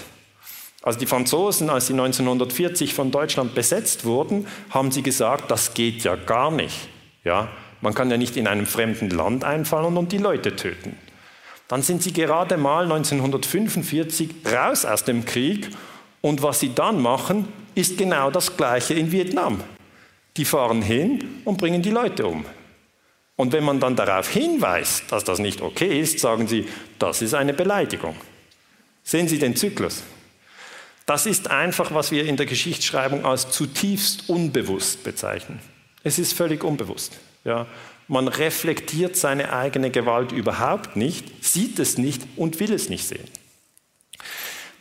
Also die Franzosen, als sie 1940 von Deutschland besetzt wurden, haben sie gesagt, das geht ja gar nicht. Ja, man kann ja nicht in einem fremden Land einfallen und die Leute töten. Dann sind sie gerade mal 1945 raus aus dem Krieg und was sie dann machen, ist genau das Gleiche in Vietnam. Die fahren hin und bringen die Leute um. Und wenn man dann darauf hinweist, dass das nicht okay ist, sagen sie, das ist eine Beleidigung. Sehen Sie den Zyklus. Das ist einfach, was wir in der Geschichtsschreibung als zutiefst unbewusst bezeichnen. Es ist völlig unbewusst. Ja. Man reflektiert seine eigene Gewalt überhaupt nicht, sieht es nicht und will es nicht sehen.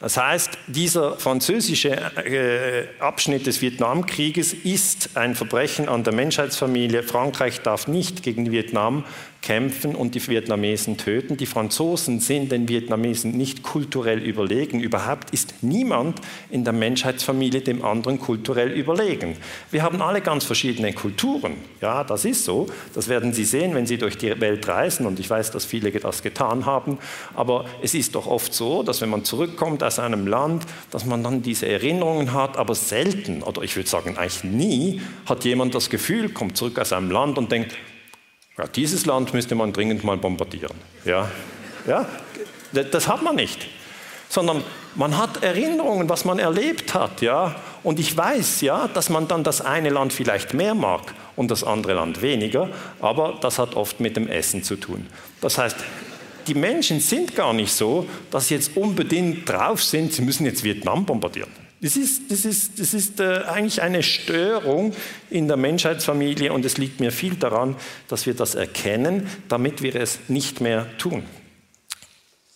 Das heißt, dieser französische äh, Abschnitt des Vietnamkrieges ist ein Verbrechen an der Menschheitsfamilie. Frankreich darf nicht gegen Vietnam kämpfen und die Vietnamesen töten. Die Franzosen sind den Vietnamesen nicht kulturell überlegen. Überhaupt ist niemand in der Menschheitsfamilie dem anderen kulturell überlegen. Wir haben alle ganz verschiedene Kulturen. Ja, das ist so. Das werden Sie sehen, wenn Sie durch die Welt reisen. Und ich weiß, dass viele das getan haben. Aber es ist doch oft so, dass wenn man zurückkommt aus einem Land, dass man dann diese Erinnerungen hat. Aber selten, oder ich würde sagen eigentlich nie, hat jemand das Gefühl, kommt zurück aus einem Land und denkt, ja, dieses Land müsste man dringend mal bombardieren. Ja, ja, das hat man nicht. Sondern man hat Erinnerungen, was man erlebt hat. Ja? Und ich weiß, ja, dass man dann das eine Land vielleicht mehr mag und das andere Land weniger, aber das hat oft mit dem Essen zu tun. Das heißt, die Menschen sind gar nicht so, dass sie jetzt unbedingt drauf sind, sie müssen jetzt Vietnam bombardieren. Das ist, das ist, das ist äh, eigentlich eine Störung in der Menschheitsfamilie und es liegt mir viel daran, dass wir das erkennen, damit wir es nicht mehr tun.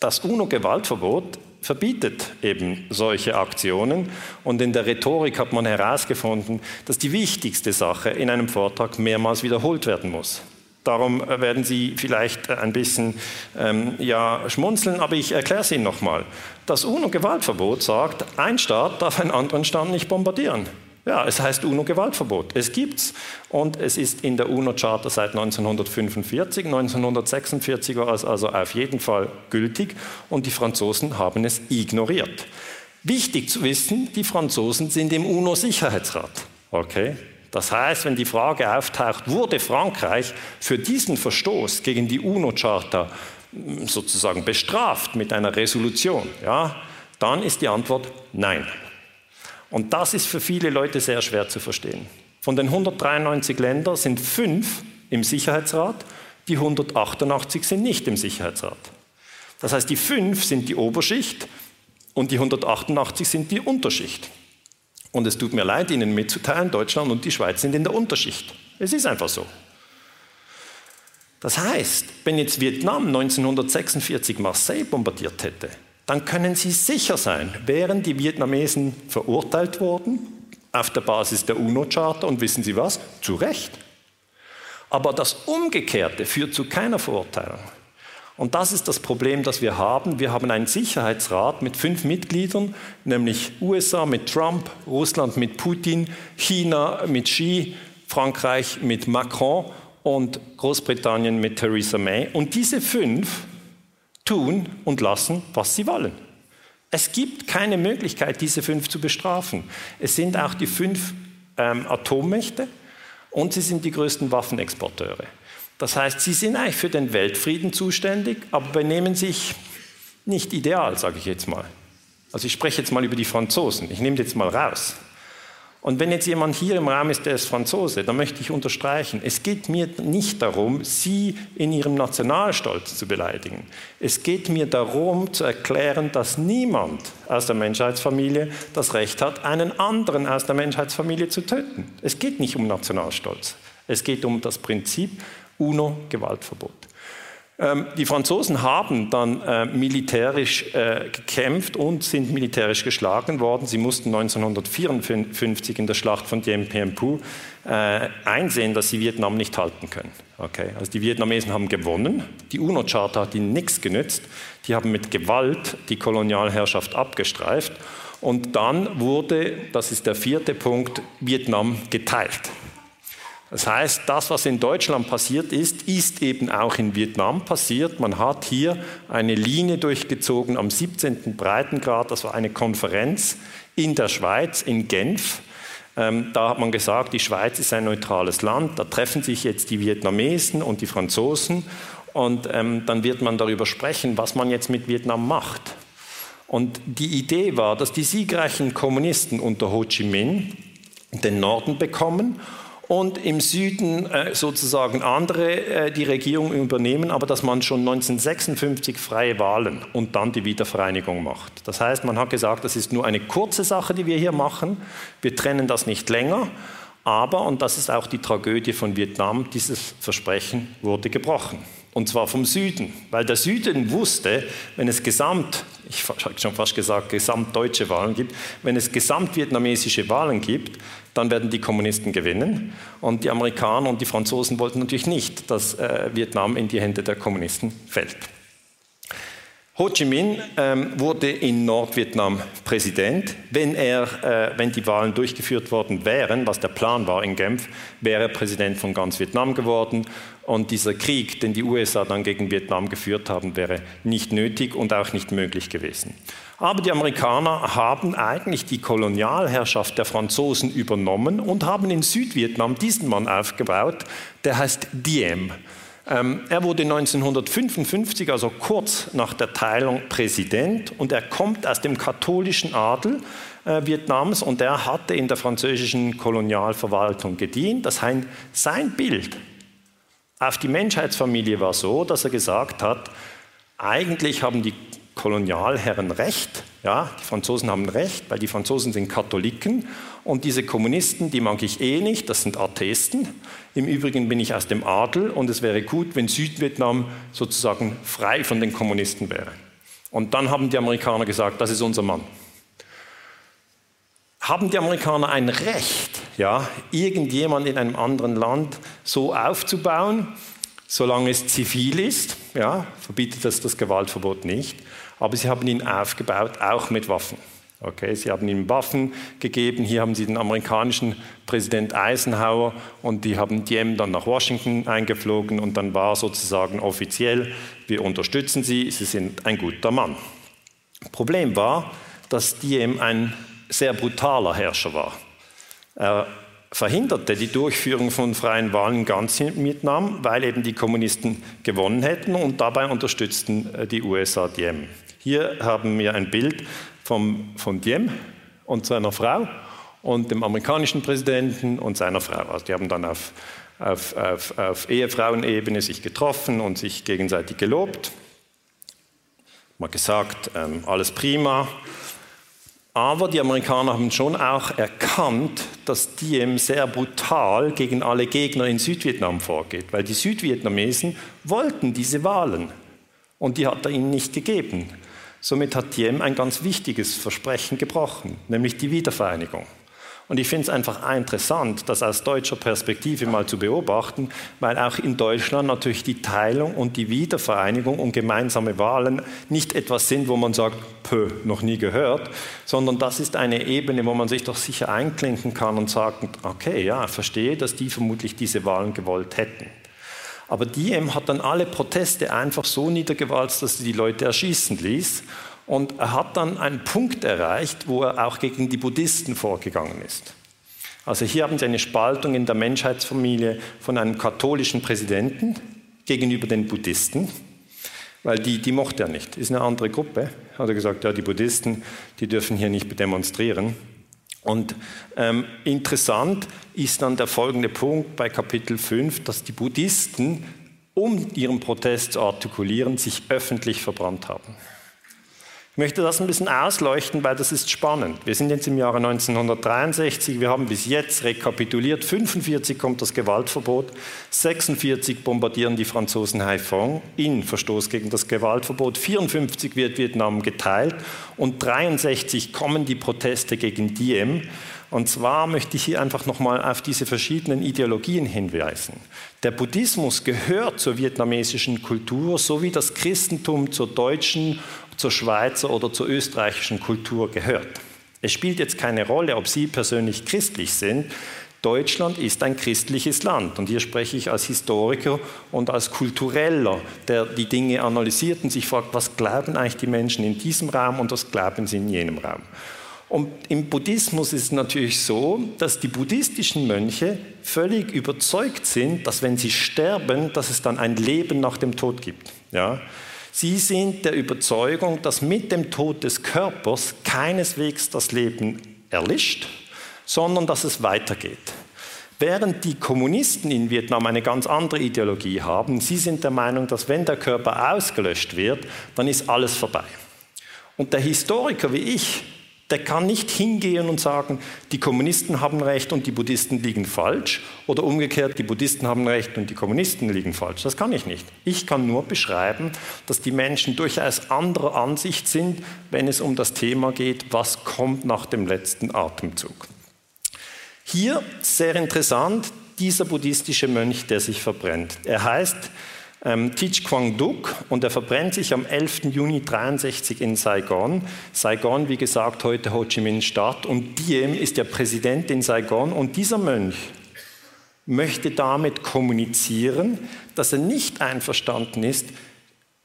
Das UNO-Gewaltverbot verbietet eben solche Aktionen und in der Rhetorik hat man herausgefunden, dass die wichtigste Sache in einem Vortrag mehrmals wiederholt werden muss. Darum werden Sie vielleicht äh, ein bisschen ähm, ja, schmunzeln, aber ich erkläre es Ihnen nochmal. Das UNO-Gewaltverbot sagt, ein Staat darf einen anderen Staat nicht bombardieren. Ja, es heißt UNO-Gewaltverbot. Es gibt's und es ist in der UNO-Charta seit 1945. 1946 war es also auf jeden Fall gültig und die Franzosen haben es ignoriert. Wichtig zu wissen, die Franzosen sind im UNO-Sicherheitsrat. Okay, das heißt, wenn die Frage auftaucht, wurde Frankreich für diesen Verstoß gegen die UNO-Charta hm, sozusagen bestraft mit einer Resolution, ja, dann ist die Antwort nein. Und das ist für viele Leute sehr schwer zu verstehen. Von den 193 Ländern sind fünf im Sicherheitsrat, die 188 sind nicht im Sicherheitsrat. Das heißt, die fünf sind die Oberschicht und die 188 sind die Unterschicht. Und es tut mir leid, Ihnen mitzuteilen, Deutschland und die Schweiz sind in der Unterschicht. Es ist einfach so. Das heißt, wenn jetzt Vietnam 1946 Marseille bombardiert hätte, dann können Sie sicher sein, wären die Vietnamesen verurteilt worden auf der Basis der UNO-Charta und wissen Sie was? Zu Recht. Aber das Umgekehrte führt zu keiner Verurteilung. Und das ist das Problem, das wir haben. Wir haben einen Sicherheitsrat mit fünf Mitgliedern, nämlich USA mit Trump, Russland mit Putin, China mit Xi, Frankreich mit Macron und Großbritannien mit Theresa May. Und diese fünf tun und lassen, was sie wollen. Es gibt keine Möglichkeit, diese fünf zu bestrafen. Es sind auch die fünf ähm, Atommächte und sie sind die größten Waffenexporteure. Das heißt, sie sind eigentlich für den Weltfrieden zuständig, aber benehmen sich nicht ideal, sage ich jetzt mal. Also ich spreche jetzt mal über die Franzosen. Ich nehme jetzt mal raus. Und wenn jetzt jemand hier im Raum ist, der ist Franzose, dann möchte ich unterstreichen, es geht mir nicht darum, Sie in Ihrem Nationalstolz zu beleidigen. Es geht mir darum zu erklären, dass niemand aus der Menschheitsfamilie das Recht hat, einen anderen aus der Menschheitsfamilie zu töten. Es geht nicht um Nationalstolz. Es geht um das Prinzip UNO-Gewaltverbot. Ähm, die Franzosen haben dann äh, militärisch äh, gekämpft und sind militärisch geschlagen worden. Sie mussten 1954 in der Schlacht von Dien Bien Phu äh, einsehen, dass sie Vietnam nicht halten können. Okay, also die Vietnamesen haben gewonnen. Die UNO-Charta hat ihnen nichts genützt. Die haben mit Gewalt die Kolonialherrschaft abgestreift. Und dann wurde, das ist der vierte Punkt, Vietnam geteilt. Das heißt, das, was in Deutschland passiert ist, ist eben auch in Vietnam passiert. Man hat hier eine Linie durchgezogen am 17. Breitengrad. Das war eine Konferenz in der Schweiz, in Genf. Ähm, da hat man gesagt, die Schweiz ist ein neutrales Land. Da treffen sich jetzt die Vietnamesen und die Franzosen. Und ähm, dann wird man darüber sprechen, was man jetzt mit Vietnam macht. Und die Idee war, dass die siegreichen Kommunisten unter Ho Chi Minh den Norden bekommen und im Süden äh, sozusagen andere äh, die Regierung übernehmen, aber dass man schon 1956 freie Wahlen und dann die Wiedervereinigung macht. Das heißt, man hat gesagt, das ist nur eine kurze Sache, die wir hier machen. Wir trennen das nicht länger. Aber, und das ist auch die Tragödie von Vietnam, dieses Versprechen wurde gebrochen. Und zwar vom Süden, weil der Süden wusste, wenn es gesamt, ich habe schon fast gesagt, gesamtdeutsche Wahlen gibt, wenn es gesamtvietnamesische Wahlen gibt, dann werden die Kommunisten gewinnen. Und die Amerikaner und die Franzosen wollten natürlich nicht, dass äh, Vietnam in die Hände der Kommunisten fällt. Ho Chi Minh ähm, wurde in Nordvietnam Präsident. Wenn, er, äh, wenn die Wahlen durchgeführt worden wären, was der Plan war in Genf, wäre er Präsident von ganz Vietnam geworden. Und dieser Krieg, den die USA dann gegen Vietnam geführt haben, wäre nicht nötig und auch nicht möglich gewesen. Aber die Amerikaner haben eigentlich die Kolonialherrschaft der Franzosen übernommen und haben in Südvietnam diesen Mann aufgebaut, der heißt Diem. Ähm, er wurde 1955, also kurz nach der Teilung, Präsident und er kommt aus dem katholischen Adel äh, Vietnams und er hatte in der französischen Kolonialverwaltung gedient. Das heißt, sein Bild auf die Menschheitsfamilie war so, dass er gesagt hat, eigentlich haben die Kolonialherren recht, ja, die Franzosen haben recht, weil die Franzosen sind Katholiken und diese Kommunisten, die mag ich eh nicht, das sind Atheisten. Im Übrigen bin ich aus dem Adel und es wäre gut, wenn Südvietnam sozusagen frei von den Kommunisten wäre. Und dann haben die Amerikaner gesagt, das ist unser Mann. Haben die Amerikaner ein Recht, ja, irgendjemand in einem anderen Land so aufzubauen, solange es zivil ist, ja, verbietet das das Gewaltverbot nicht aber sie haben ihn aufgebaut, auch mit Waffen. Okay, sie haben ihm Waffen gegeben. Hier haben sie den amerikanischen Präsident Eisenhower und die haben Diem dann nach Washington eingeflogen und dann war sozusagen offiziell, wir unterstützen sie, sie sind ein guter Mann. Problem war, dass Diem ein sehr brutaler Herrscher war. Er verhinderte die Durchführung von freien Wahlen ganz in Vietnam, weil eben die Kommunisten gewonnen hätten und dabei unterstützten äh, die USA Diem. Hier haben wir ein Bild vom, von Diem und seiner Frau und dem amerikanischen Präsidenten und seiner Frau. Also die haben dann auf, auf, auf, auf Ehefrauenebene sich getroffen und sich gegenseitig gelobt. Mal gesagt, ähm, alles prima. Aber die Amerikaner haben schon auch erkannt, dass Diem sehr brutal gegen alle Gegner in Südvietnam vorgeht, weil die Südvietnamesen wollten diese Wahlen und die hat er ihnen nicht gegeben. Somit hat Diem ein ganz wichtiges Versprechen gebrochen, nämlich die Wiedervereinigung. Und ich finde es einfach interessant, das aus deutscher Perspektive mal zu beobachten, weil auch in Deutschland natürlich die Teilung und die Wiedervereinigung und gemeinsame Wahlen nicht etwas sind, wo man sagt, pö, noch nie gehört, sondern das ist eine Ebene, wo man sich doch sicher einklinken kann und sagen, okay, ja, verstehe, dass die vermutlich diese Wahlen gewollt hätten. Aber Diem hat dann alle Proteste einfach so niedergewalzt, dass sie die Leute erschießen ließ. Und er hat dann einen Punkt erreicht, wo er auch gegen die Buddhisten vorgegangen ist. Also hier haben Sie eine Spaltung in der Menschheitsfamilie von einem katholischen Präsidenten gegenüber den Buddhisten, weil die, die mochte er nicht. Ist eine andere Gruppe. Hat er gesagt, ja, die Buddhisten, die dürfen hier nicht demonstrieren. Und ähm, interessant ist dann der folgende Punkt bei Kapitel 5, dass die Buddhisten, um ihren Protest zu artikulieren, sich öffentlich verbrannt haben. Ich möchte das ein bisschen ausleuchten, weil das ist spannend. Wir sind jetzt im Jahre 1963, wir haben bis jetzt rekapituliert, 45 kommt das Gewaltverbot, 46 bombardieren die Franzosen Haiphong in Verstoß gegen das Gewaltverbot, 54 wird Vietnam geteilt und 63 kommen die Proteste gegen Diem. Und zwar möchte ich hier einfach nochmal auf diese verschiedenen Ideologien hinweisen. Der Buddhismus gehört zur vietnamesischen Kultur, so wie das Christentum zur deutschen zur Schweizer oder zur österreichischen Kultur gehört. Es spielt jetzt keine Rolle, ob Sie persönlich christlich sind. Deutschland ist ein christliches Land und hier spreche ich als Historiker und als Kultureller, der die Dinge analysiert und sich fragt, was glauben eigentlich die Menschen in diesem Raum und was glauben sie in jenem Raum. Und im Buddhismus ist es natürlich so, dass die buddhistischen Mönche völlig überzeugt sind, dass wenn sie sterben, dass es dann ein Leben nach dem Tod gibt. Ja? Sie sind der Überzeugung, dass mit dem Tod des Körpers keineswegs das Leben erlischt, sondern dass es weitergeht. Während die Kommunisten in Vietnam eine ganz andere Ideologie haben, sie sind der Meinung, dass wenn der Körper ausgelöscht wird, dann ist alles vorbei. Und der Historiker wie ich der kann nicht hingehen und sagen, die Kommunisten haben recht und die Buddhisten liegen falsch oder umgekehrt, die Buddhisten haben recht und die Kommunisten liegen falsch. Das kann ich nicht. Ich kann nur beschreiben, dass die Menschen durchaus anderer Ansicht sind, wenn es um das Thema geht, was kommt nach dem letzten Atemzug. Hier sehr interessant, dieser buddhistische Mönch, der sich verbrennt. Er heißt ähm, Thich Quang Duc und er verbrennt sich am 11. Juni 63 in Saigon. Saigon, wie gesagt, heute Ho Chi Minh Stadt und Diem ist der Präsident in Saigon und dieser Mönch möchte damit kommunizieren, dass er nicht einverstanden ist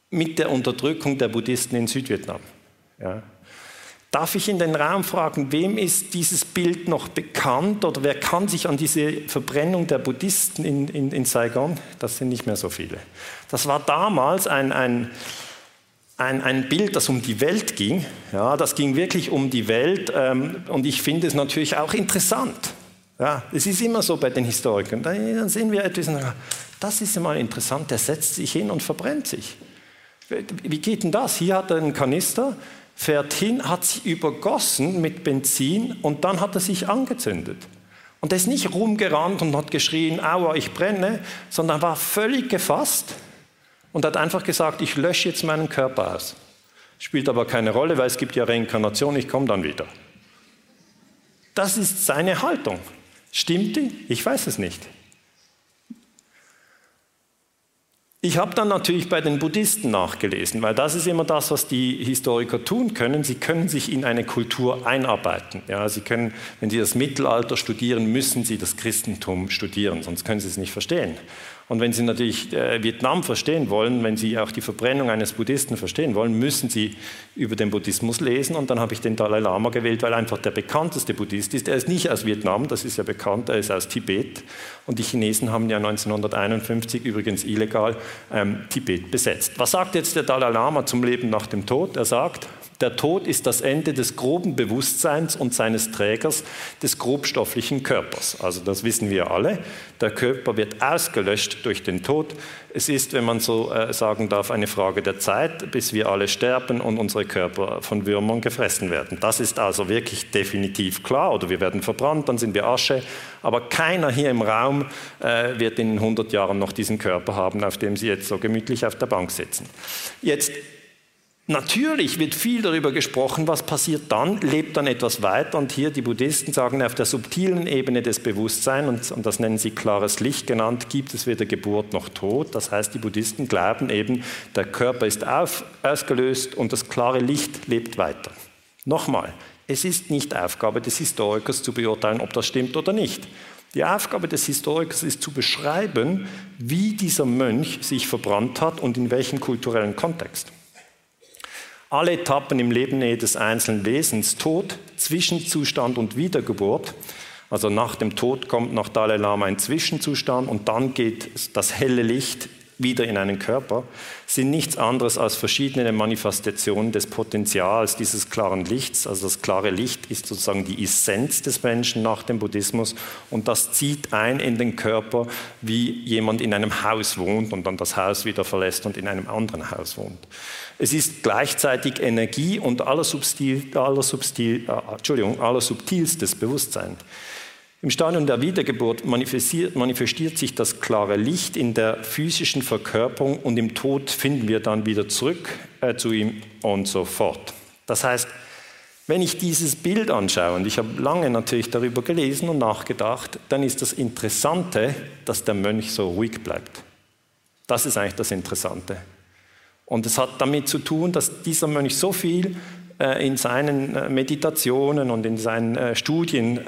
mit der Unterdrückung der Buddhisten in Südvietnam. Ja. Darf ich in den Raum fragen, wem ist dieses Bild noch bekannt oder wer kann sich an diese Verbrennung der Buddhisten in, in, in Saigon? Das sind nicht mehr so viele. Das war damals ein, ein, ein, ein Bild, das um die Welt ging. Ja, das ging wirklich um die Welt ähm, und ich finde es natürlich auch interessant. Ja, es ist immer so bei den Historikern. Dann sehen wir etwas, das ist mal interessant, der setzt sich hin und verbrennt sich. Wie geht denn das? Hier hat er einen Kanister, fährt hin, hat sich übergossen mit Benzin und dann hat er sich angezündet. Und er ist nicht rumgerannt und hat geschrien, aua, ich brenne, sondern war völlig gefasst und hat einfach gesagt, ich lösche jetzt meinen Körper aus. Spielt aber keine Rolle, weil es gibt ja Reinkarnation, ich komme dann wieder. Das ist seine Haltung. Stimmt die? Ich weiß es nicht. Ich habe dann natürlich bei den Buddhisten nachgelesen, weil das ist immer das, was die Historiker tun können. Sie können sich in eine Kultur einarbeiten. Ja, sie können, wenn sie das Mittelalter studieren, müssen sie das Christentum studieren, sonst können sie es nicht verstehen. Und wenn Sie natürlich äh, Vietnam verstehen wollen, wenn Sie auch die Verbrennung eines Buddhisten verstehen wollen, müssen Sie über den Buddhismus lesen. Und dann habe ich den Dalai Lama gewählt, weil einfach der bekannteste Buddhist ist. Er ist nicht aus Vietnam, das ist ja bekannt, er ist aus Tibet. Und die Chinesen haben ja 1951 übrigens illegal ähm, Tibet besetzt. Was sagt jetzt der Dalai Lama zum Leben nach dem Tod? Er sagt, der Tod ist das Ende des groben Bewusstseins und seines Trägers des grobstofflichen Körpers. Also das wissen wir alle. Der Körper wird ausgelöscht durch den Tod. Es ist, wenn man so äh, sagen darf, eine Frage der Zeit, bis wir alle sterben und unsere Körper von Würmern gefressen werden. Das ist also wirklich definitiv klar. Oder wir werden verbrannt, dann sind wir Asche. Aber keiner hier im Raum äh, wird in 100 Jahren noch diesen Körper haben, auf dem Sie jetzt so gemütlich auf der Bank sitzen. Jetzt Natürlich wird viel darüber gesprochen, was passiert dann, lebt dann etwas weiter. Und hier die Buddhisten sagen, auf der subtilen Ebene des Bewusstseins, und, das nennen sie klares Licht genannt, gibt es weder Geburt noch Tod. Das heißt, die Buddhisten glauben eben, der Körper ist auf, ausgelöst und das klare Licht lebt weiter. Nochmal, es ist nicht Aufgabe des Historikers zu beurteilen, ob das stimmt oder nicht. Die Aufgabe des Historikers ist zu beschreiben, wie dieser Mönch sich verbrannt hat und in welchem kulturellen Kontext alle Etappen im Leben jedes einzelnen Wesens, Tod, Zwischenzustand und Wiedergeburt. Also nach dem Tod kommt nach Dalai Lama ein Zwischenzustand und dann geht das helle Licht wieder in einen Körper, sind nichts anderes als verschiedene Manifestationen des Potenzials dieses klaren Lichts. Also das klare Licht ist sozusagen die Essenz des Menschen nach dem Buddhismus und das zieht ein in den Körper, wie jemand in einem Haus wohnt und dann das Haus wieder verlässt und in einem anderen Haus wohnt. Es ist gleichzeitig Energie und allersubtil, allersubtil, äh, Entschuldigung, allersubtilstes Bewusstsein. Im Stadium der Wiedergeburt manifestiert, manifestiert, sich das klare Licht in der physischen Verkörperung und im Tod finden wir dann wieder zurück äh, zu ihm und so fort. Das heißt, wenn ich dieses Bild anschaue, und ich habe lange natürlich darüber gelesen und nachgedacht, dann ist das Interessante, dass der Mönch so ruhig bleibt. Das ist eigentlich das Interessante. Und es hat damit zu tun, dass dieser Mönch so viel in seinen äh, Meditationen und in seinen äh, Studien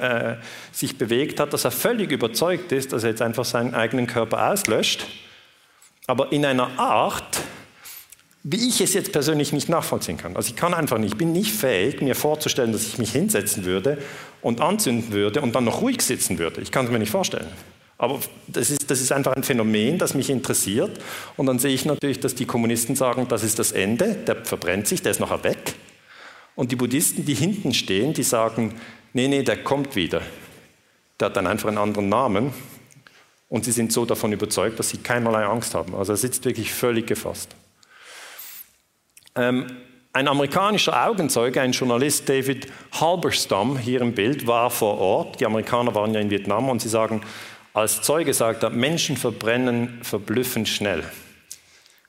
sich bewegt hat, dass er völlig überzeugt ist, dass er jetzt einfach seinen eigenen Körper auslöscht, aber in einer Art, wie ich es jetzt persönlich nicht nachvollziehen kann. Also ich kann einfach nicht, ich bin nicht fähig, mir vorzustellen, dass ich mich hinsetzen würde und anzünden würde und dann noch ruhig sitzen würde. Ich kann es mir nicht vorstellen. Aber das ist, das ist einfach ein Phänomen, das mich interessiert. Und dann sehe ich natürlich, dass die Kommunisten sagen, das ist das Ende, der verbrennt sich, der ist nachher weg. Und die Buddhisten, die hinten stehen, die sagen, nee, nee, der kommt wieder. Der hat dann einfach einen anderen Namen. Und sie sind so davon überzeugt, dass sie keinerlei Angst haben. Also er sitzt wirklich völlig gefasst. Ähm, ein amerikanischer Augenzeuge, ein Journalist, David Halberstam, hier im Bild, war vor Ort. Die Amerikaner waren ja in Vietnam und sie sagen, als Zeuge sagt er, Menschen verbrennen verblüffend schnell.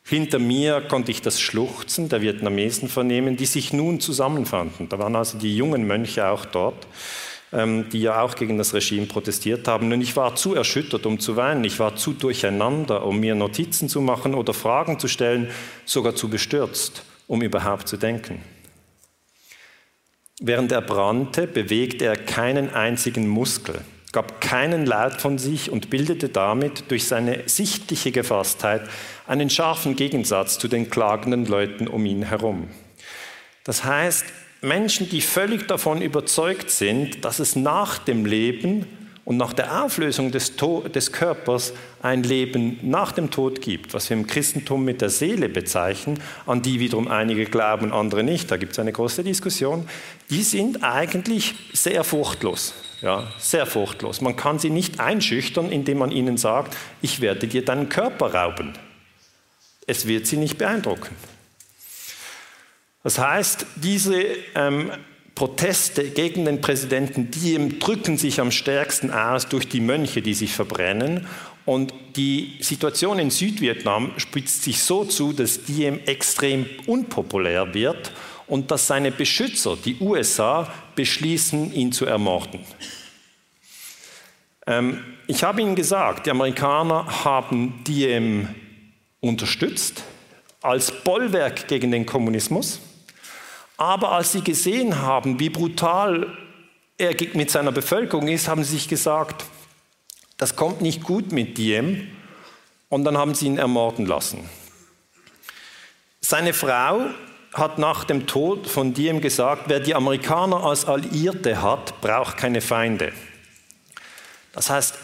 Hinter mir konnte ich das Schluchzen der Vietnamesen vernehmen, die sich nun zusammenfanden. Da waren also die jungen Mönche auch dort, ähm, die ja auch gegen das Regime protestiert haben. Und ich war zu erschüttert, um zu weinen. Ich war zu durcheinander, um mir Notizen zu machen oder Fragen zu stellen, sogar zu bestürzt, um überhaupt zu denken. Während er brannte, bewegte er keinen einzigen Muskel gab keinen Laut von sich und bildete damit durch seine sichtliche Gefasstheit einen scharfen Gegensatz zu den klagenden Leuten um ihn herum. Das heißt, Menschen, die völlig davon überzeugt sind, dass es nach dem Leben und nach der Auflösung des, des, Körpers ein Leben nach dem Tod gibt, was wir im Christentum mit der Seele bezeichnen, an die wiederum einige glauben, andere nicht, da gibt es eine große Diskussion, die sind eigentlich sehr furchtlos. Ja, sehr furchtlos. Man kann sie nicht einschüchtern, indem man ihnen sagt, ich werde dir deinen Körper rauben. Es wird sie nicht beeindrucken. Das heißt, diese ähm, Proteste gegen den Präsidenten Diem drücken sich am stärksten aus durch die Mönche, die sich verbrennen. Und die Situation in Südvietnam spitzt sich so zu, dass Diem extrem unpopulär wird und dass seine Beschützer, die USA, beschließen, ihn zu ermorden. Ähm, ich habe Ihnen gesagt, die Amerikaner haben Diem unterstützt als Bollwerk gegen den Kommunismus. Aber als sie gesehen haben, wie brutal er mit seiner Bevölkerung ist, haben sie sich gesagt, das kommt nicht gut mit Diem. Und dann haben sie ihn ermorden lassen. Seine Frau hat nach dem Tod von Diem gesagt, wer die Amerikaner als Alliierte hat, braucht keine Feinde. Das heißt,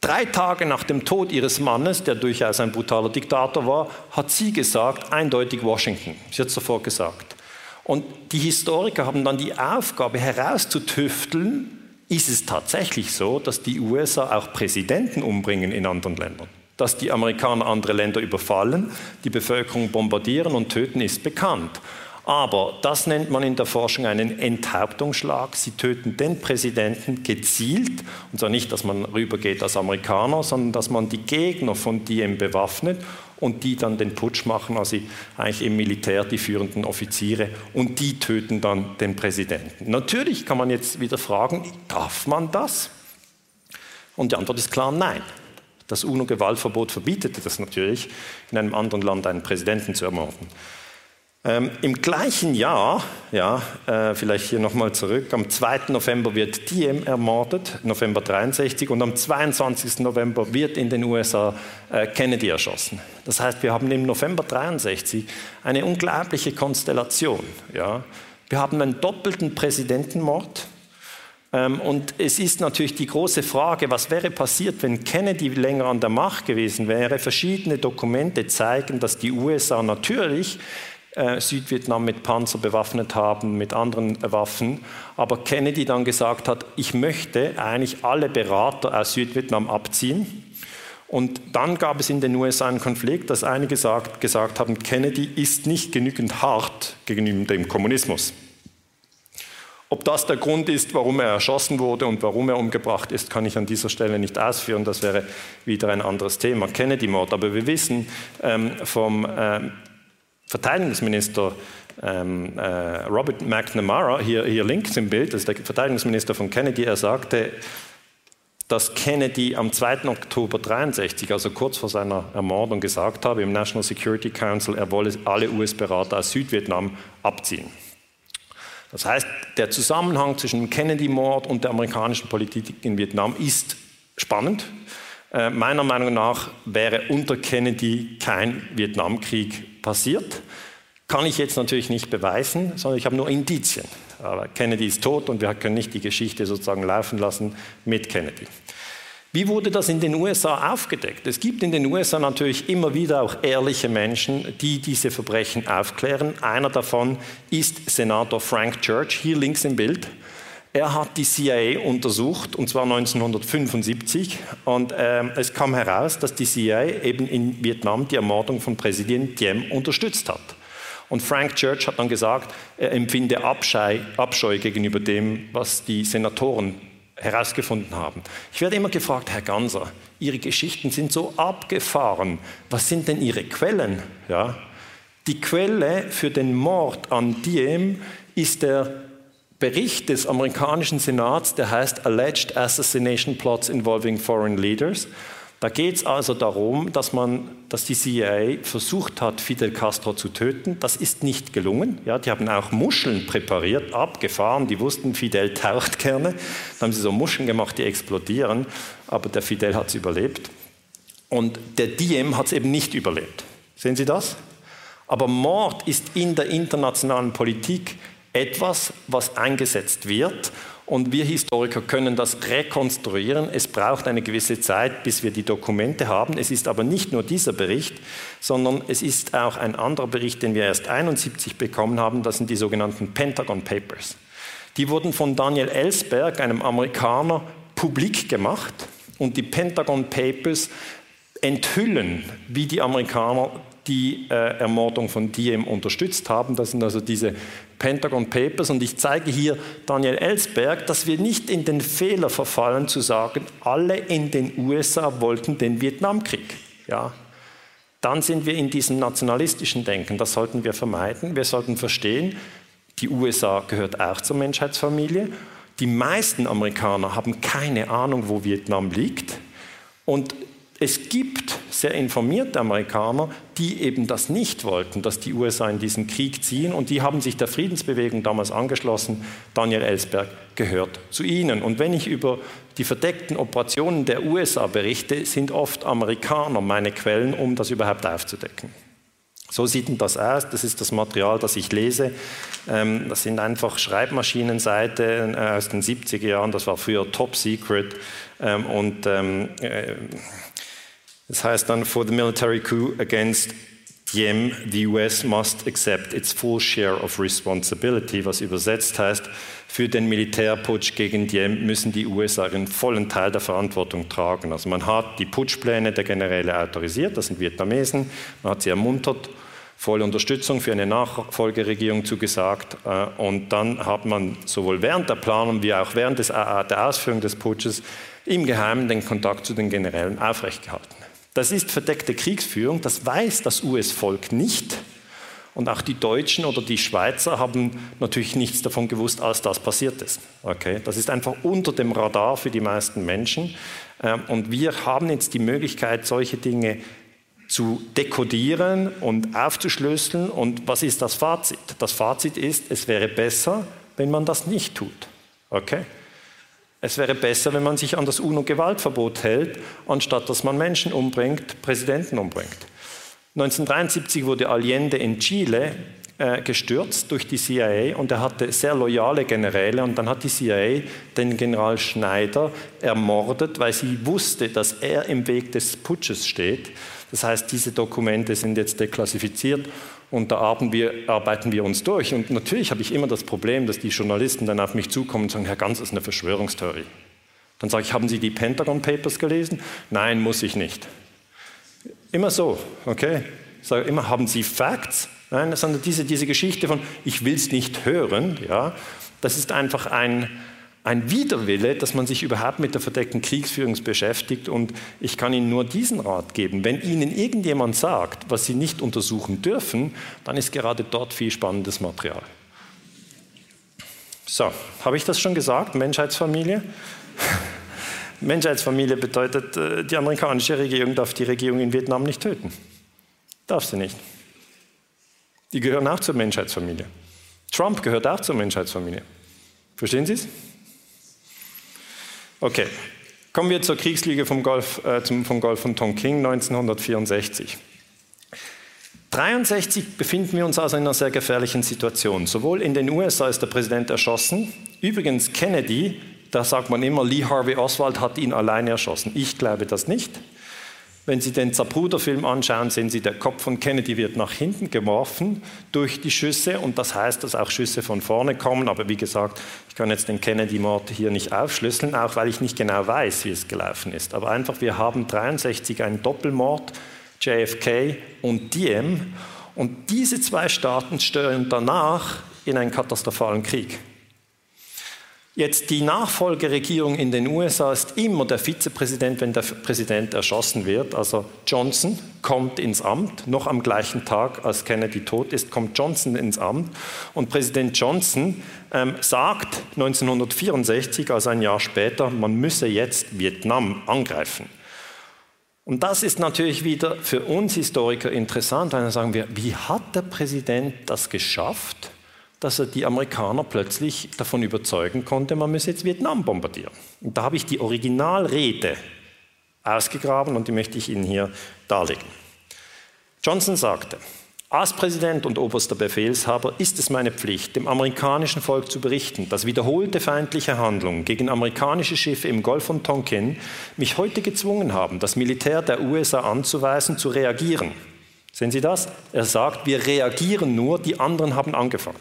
drei Tage nach dem Tod ihres Mannes, der durchaus ein brutaler Diktator war, hat sie gesagt, eindeutig Washington. Sie hat es sofort gesagt. Und die Historiker haben dann die Aufgabe herauszutüfteln, ist es tatsächlich so, dass die USA auch Präsidenten umbringen in anderen Ländern? Dass die Amerikaner andere Länder überfallen, die Bevölkerung bombardieren und töten, ist bekannt. Aber das nennt man in der Forschung einen Enthauptungsschlag. Sie töten den Präsidenten gezielt, und zwar nicht, dass man rübergeht als Amerikaner, sondern dass man die Gegner von Diem bewaffnet und die dann den Putsch machen, also eigentlich im Militär die führenden Offiziere und die töten dann den Präsidenten. Natürlich kann man jetzt wieder fragen, darf man das? Und die Antwort ist klar, nein. Das UNO-Gewaltverbot verbietet das natürlich, in einem anderen Land einen Präsidenten zu ermorden. Ähm, Im gleichen Jahr, ja, äh, vielleicht hier nochmal zurück, am 2. November wird Diem ermordet, November 63, und am 22. November wird in den USA äh, Kennedy erschossen. Das heißt, wir haben im November 63 eine unglaubliche Konstellation. Ja. Wir haben einen doppelten Präsidentenmord, ähm, und es ist natürlich die große Frage, was wäre passiert, wenn Kennedy länger an der Macht gewesen wäre. Verschiedene Dokumente zeigen, dass die USA natürlich äh, Südvietnam mit Panzer bewaffnet haben, mit anderen Waffen, aber Kennedy dann gesagt hat, ich möchte eigentlich alle Berater aus Südvietnam abziehen. Und dann gab es in den USA einen Konflikt, dass einige gesagt, gesagt haben, Kennedy ist nicht genügend hart gegenüber dem Kommunismus. Ob das der Grund ist, warum er erschossen wurde und warum er umgebracht ist, kann ich an dieser Stelle nicht ausführen. Das wäre wieder ein anderes Thema, Kennedy-Mord. Aber wir wissen ähm, vom ähm, Verteidigungsminister ähm, äh, Robert McNamara, hier, hier links im Bild, das ist der Verteidigungsminister von Kennedy, er sagte, dass Kennedy am 2. Oktober 63, also kurz vor seiner Ermordung, gesagt habe im National Security Council, er wolle alle US-Berater aus Südvietnam abziehen. Das heißt, der Zusammenhang zwischen dem Kennedy-Mord und der amerikanischen Politik in Vietnam ist spannend. Äh, meiner Meinung nach wäre unter Kennedy kein Vietnamkrieg passiert. Kann ich jetzt natürlich nicht beweisen, sondern ich habe nur Indizien. Aber Kennedy ist tot und wir können nicht die Geschichte sozusagen laufen lassen mit Kennedy. Wie wurde das in den USA aufgedeckt? Es gibt in den USA natürlich immer wieder auch ehrliche Menschen, die diese Verbrechen aufklären. Einer davon ist Senator Frank Church, hier links im Bild. Er hat die CIA untersucht, und zwar 1975, und äh, es kam heraus, dass die CIA eben in Vietnam die Ermordung von Präsident Diem unterstützt hat. Und Frank Church hat dann gesagt, er empfinde Abscheu, Abscheu gegenüber dem, was die Senatoren herausgefunden haben. Ich werde immer gefragt, Herr Ganser, Ihre Geschichten sind so abgefahren. Was sind denn Ihre Quellen? Ja? Die Quelle für den Mord an Diem ist der Bericht des amerikanischen Senats, der heißt Alleged Assassination Plots Involving Foreign Leaders. Da geht es also darum, dass, man, dass die CIA versucht hat, Fidel Castro zu töten. Das ist nicht gelungen. Ja, die haben auch Muscheln präpariert, abgefahren. Die wussten, Fidel taucht gerne. Dann haben sie so Muscheln gemacht, die explodieren. Aber der Fidel hat es überlebt. Und der Diem hat es eben nicht überlebt. Sehen Sie das? Aber Mord ist in der internationalen Politik etwas, was eingesetzt wird. Und wir Historiker können das rekonstruieren. Es braucht eine gewisse Zeit, bis wir die Dokumente haben. Es ist aber nicht nur dieser Bericht, sondern es ist auch ein anderer Bericht, den wir erst 1971 bekommen haben. Das sind die sogenannten Pentagon Papers. Die wurden von Daniel Ellsberg, einem Amerikaner, publik gemacht. Und die Pentagon Papers enthüllen, wie die Amerikaner die äh, Ermordung von Diem unterstützt haben. Das sind also diese Pentagon Papers. Und ich zeige hier Daniel Ellsberg, dass wir nicht in den Fehler verfallen zu sagen, alle in den USA wollten den Vietnamkrieg. Ja, dann sind wir in diesem nationalistischen Denken. Das sollten wir vermeiden. Wir sollten verstehen, die USA gehört auch zur Menschheitsfamilie. Die meisten Amerikaner haben keine Ahnung, wo Vietnam liegt. Und es gibt sehr informierte Amerikaner, die eben das nicht wollten, dass die USA in diesen Krieg ziehen und die haben sich der Friedensbewegung damals angeschlossen. Daniel Ellsberg gehört zu ihnen. Und wenn ich über die verdeckten Operationen der USA berichte, sind oft Amerikaner meine Quellen, um das überhaupt aufzudecken. So sieht denn das aus. Das ist das Material, das ich lese. Ähm, das sind einfach Schreibmaschinenseiten äh, aus den 70er Jahren. Das war früher Top Secret. Ähm, und ähm, äh, das heißt dann, for the military coup against Diem, the US must accept its full share of responsibility, was übersetzt heißt, für den Militärputsch gegen Diem müssen die USA einen vollen Teil der Verantwortung tragen. Also man hat die Putschpläne der Generäle autorisiert, das sind Vietnamesen, man hat sie ermuntert, volle Unterstützung für eine Nachfolgeregierung zugesagt äh, und dann hat man sowohl während der Planung wie auch während des, der Ausführung des Putsches im Geheimen den Kontakt zu den Generälen aufrechtgehalten. Das ist verdeckte Kriegsführung, das weiß das US-Volk nicht. Und auch die Deutschen oder die Schweizer haben natürlich nichts davon gewusst, als das passiert ist. Okay? Das ist einfach unter dem Radar für die meisten Menschen. Ähm, und wir haben jetzt die Möglichkeit, solche Dinge zu dekodieren und aufzuschlüsseln. Und was ist das Fazit? Das Fazit ist, es wäre besser, wenn man das nicht tut. Okay? Es wäre besser, wenn man sich an das UNO-Gewaltverbot hält, anstatt dass man Menschen umbringt, Präsidenten umbringt. 1973 wurde Allende in Chile äh, gestürzt durch die CIA und er hatte sehr loyale Generäle und dann hat die CIA den General Schneider ermordet, weil sie wusste, dass er im Weg des Putsches steht. Das heißt, diese Dokumente sind jetzt deklassifiziert und da arbeiten wir, uns durch. Und natürlich habe ich immer das Problem, dass die Journalisten dann auf mich zukommen und sagen, Herr Ganz, das ist eine Verschwörungstheorie. Dann sage ich, haben Sie die Pentagon Papers gelesen? Nein, muss ich nicht. Immer so, okay? Ich sage immer, haben Sie Facts? Nein, sondern diese, diese Geschichte von, ich will es nicht hören, ja, das ist einfach ein, ein Widerwille, dass man sich überhaupt mit der verdeckten Kriegsführung beschäftigt. Und ich kann Ihnen nur diesen Rat geben. Wenn Ihnen irgendjemand sagt, was Sie nicht untersuchen dürfen, dann ist gerade dort viel spannendes Material. So, habe ich das schon gesagt? Menschheitsfamilie? Menschheitsfamilie bedeutet, äh, die amerikanische Regierung darf die Regierung in Vietnam nicht töten. Darf sie nicht. Die gehören auch zur Menschheitsfamilie. Trump gehört auch zur Menschheitsfamilie. Verstehen Sie es? Okay, kommen wir zur Kriegslüge vom Golf, äh, zum, vom Golf von Tonkin 1964. 1963 befinden wir uns also in einer sehr gefährlichen Situation. Sowohl in den USA ist der Präsident erschossen, übrigens Kennedy da sagt man immer, Lee Harvey Oswald hat ihn alleine erschossen. Ich glaube das nicht. Wenn Sie den Zapruder-Film anschauen, sehen Sie, der Kopf von Kennedy wird nach hinten geworfen durch die Schüsse und das heißt, dass auch Schüsse von vorne kommen. Aber wie gesagt, ich kann jetzt den Kennedy-Mord hier nicht aufschlüsseln, auch weil ich nicht genau weiß, wie es gelaufen ist. Aber einfach, wir haben 63 einen Doppelmord, JFK und Diem und diese zwei Staaten steuern danach in einen katastrophalen Krieg. Jetzt die Nachfolgeregierung in den USA ist immer der Vizepräsident, wenn der Präsident erschossen wird. Also Johnson kommt ins Amt, noch am gleichen Tag, als Kennedy tot ist, kommt Johnson ins Amt. Und Präsident Johnson ähm, sagt 1964, also ein Jahr später, man müsse jetzt Vietnam angreifen. Und das ist natürlich wieder für uns Historiker interessant, weil dann sagen wir, wie hat der Präsident das geschafft? Dass er die Amerikaner plötzlich davon überzeugen konnte, man müsse jetzt Vietnam bombardieren. Und da habe ich die Originalrede ausgegraben und die möchte ich Ihnen hier darlegen. Johnson sagte, als Präsident und oberster Befehlshaber ist es meine Pflicht, dem amerikanischen Volk zu berichten, dass wiederholte feindliche Handlungen gegen amerikanische Schiffe im Golf von Tonkin mich heute gezwungen haben, das Militär der USA anzuweisen, zu reagieren. Sehen Sie das? Er sagt, wir reagieren nur, die anderen haben angefangen.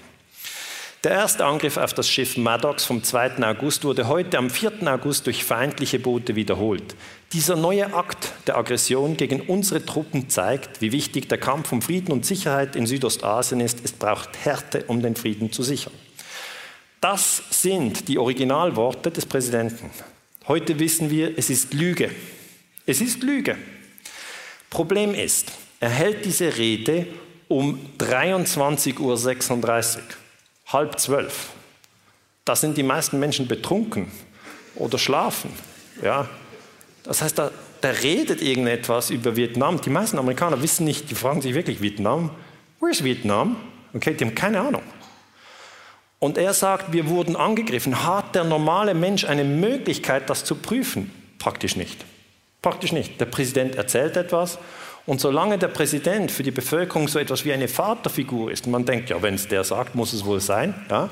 Der erste Angriff auf das Schiff Maddox vom 2. August wurde heute am 4. August durch feindliche Boote wiederholt. Dieser neue Akt der Aggression gegen unsere Truppen zeigt, wie wichtig der Kampf um Frieden und Sicherheit in Südostasien ist. Es braucht Härte, um den Frieden zu sichern. Das sind die Originalworte des Präsidenten. Heute wissen wir, es ist Lüge. Es ist Lüge. Problem ist, er hält diese Rede um 23.36 Uhr halb zwölf. Da sind die meisten Menschen betrunken oder schlafen. Ja? Das heißt, da, der redet irgendetwas über Vietnam. Die meisten Amerikaner wissen nicht, die fragen sich wirklich, Vietnam? Wo ist Vietnam? Okay, die haben keine Ahnung. Und er sagt, wir wurden angegriffen. Hat der normale Mensch eine Möglichkeit, das zu prüfen? Praktisch nicht. Praktisch nicht. Der Präsident erzählt etwas und solange der Präsident für die Bevölkerung so etwas wie eine Vaterfigur ist, und man denkt, ja, wenn es der sagt, muss es wohl sein, ja,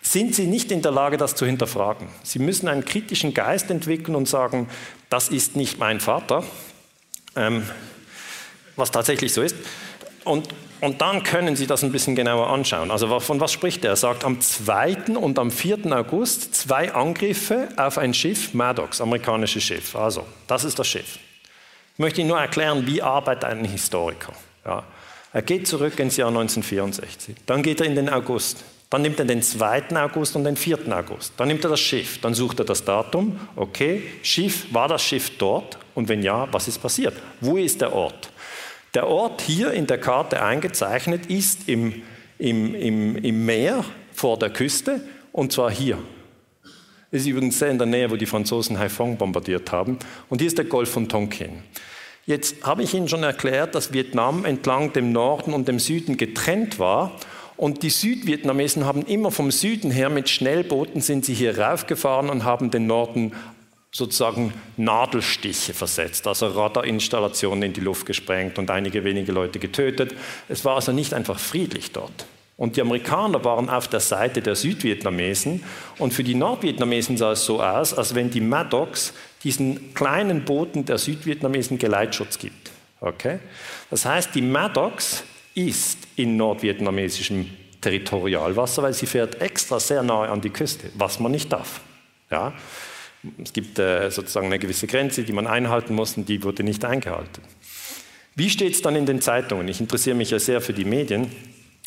sind sie nicht in der Lage, das zu hinterfragen. Sie müssen einen kritischen Geist entwickeln und sagen, das ist nicht mein Vater, ähm, was tatsächlich so ist. Und, und dann können Sie das ein bisschen genauer anschauen. Also von was spricht er? Er sagt, am 2. und am 4. August zwei Angriffe auf ein Schiff, Maddox, amerikanisches Schiff. Also, das ist das Schiff. Ich möchte Ihnen nur erklären, wie arbeitet ein Historiker. Ja. Er geht zurück ins Jahr 1964. Dann geht er in den August. Dann nimmt er den 2. August und den 4. August. Dann nimmt er das Schiff. Dann sucht er das Datum. Okay, Schiff, war das Schiff dort? Und wenn ja, was ist passiert? Wo ist der Ort? Der Ort hier in der Karte eingezeichnet ist im, im, im, im Meer vor der Küste und zwar hier. Ist übrigens sehr in der Nähe, wo die Franzosen Haiphong bombardiert haben. Und hier ist der Golf von Tonkin. Jetzt habe ich Ihnen schon erklärt, dass Vietnam entlang dem Norden und dem Süden getrennt war. Und die Südvietnamesen haben immer vom Süden her mit Schnellbooten sind sie hier raufgefahren und haben den Norden sozusagen Nadelstiche versetzt, also Radarinstallationen in die Luft gesprengt und einige wenige Leute getötet. Es war also nicht einfach friedlich dort. Und die Amerikaner waren auf der Seite der Südvietnamesen und für die Nordvietnamesen sah es so aus, als wenn die Maddox diesen kleinen Booten der Südvietnamesen Geleitschutz gibt. Okay? Das heißt, die Maddox ist in nordvietnamesischem Territorialwasser, weil sie fährt extra sehr nahe an die Küste, was man nicht darf. Ja? Es gibt äh, sozusagen eine gewisse Grenze, die man einhalten muss und die wurde nicht eingehalten. Wie steht es dann in den Zeitungen? Ich interessiere mich ja sehr für die Medien.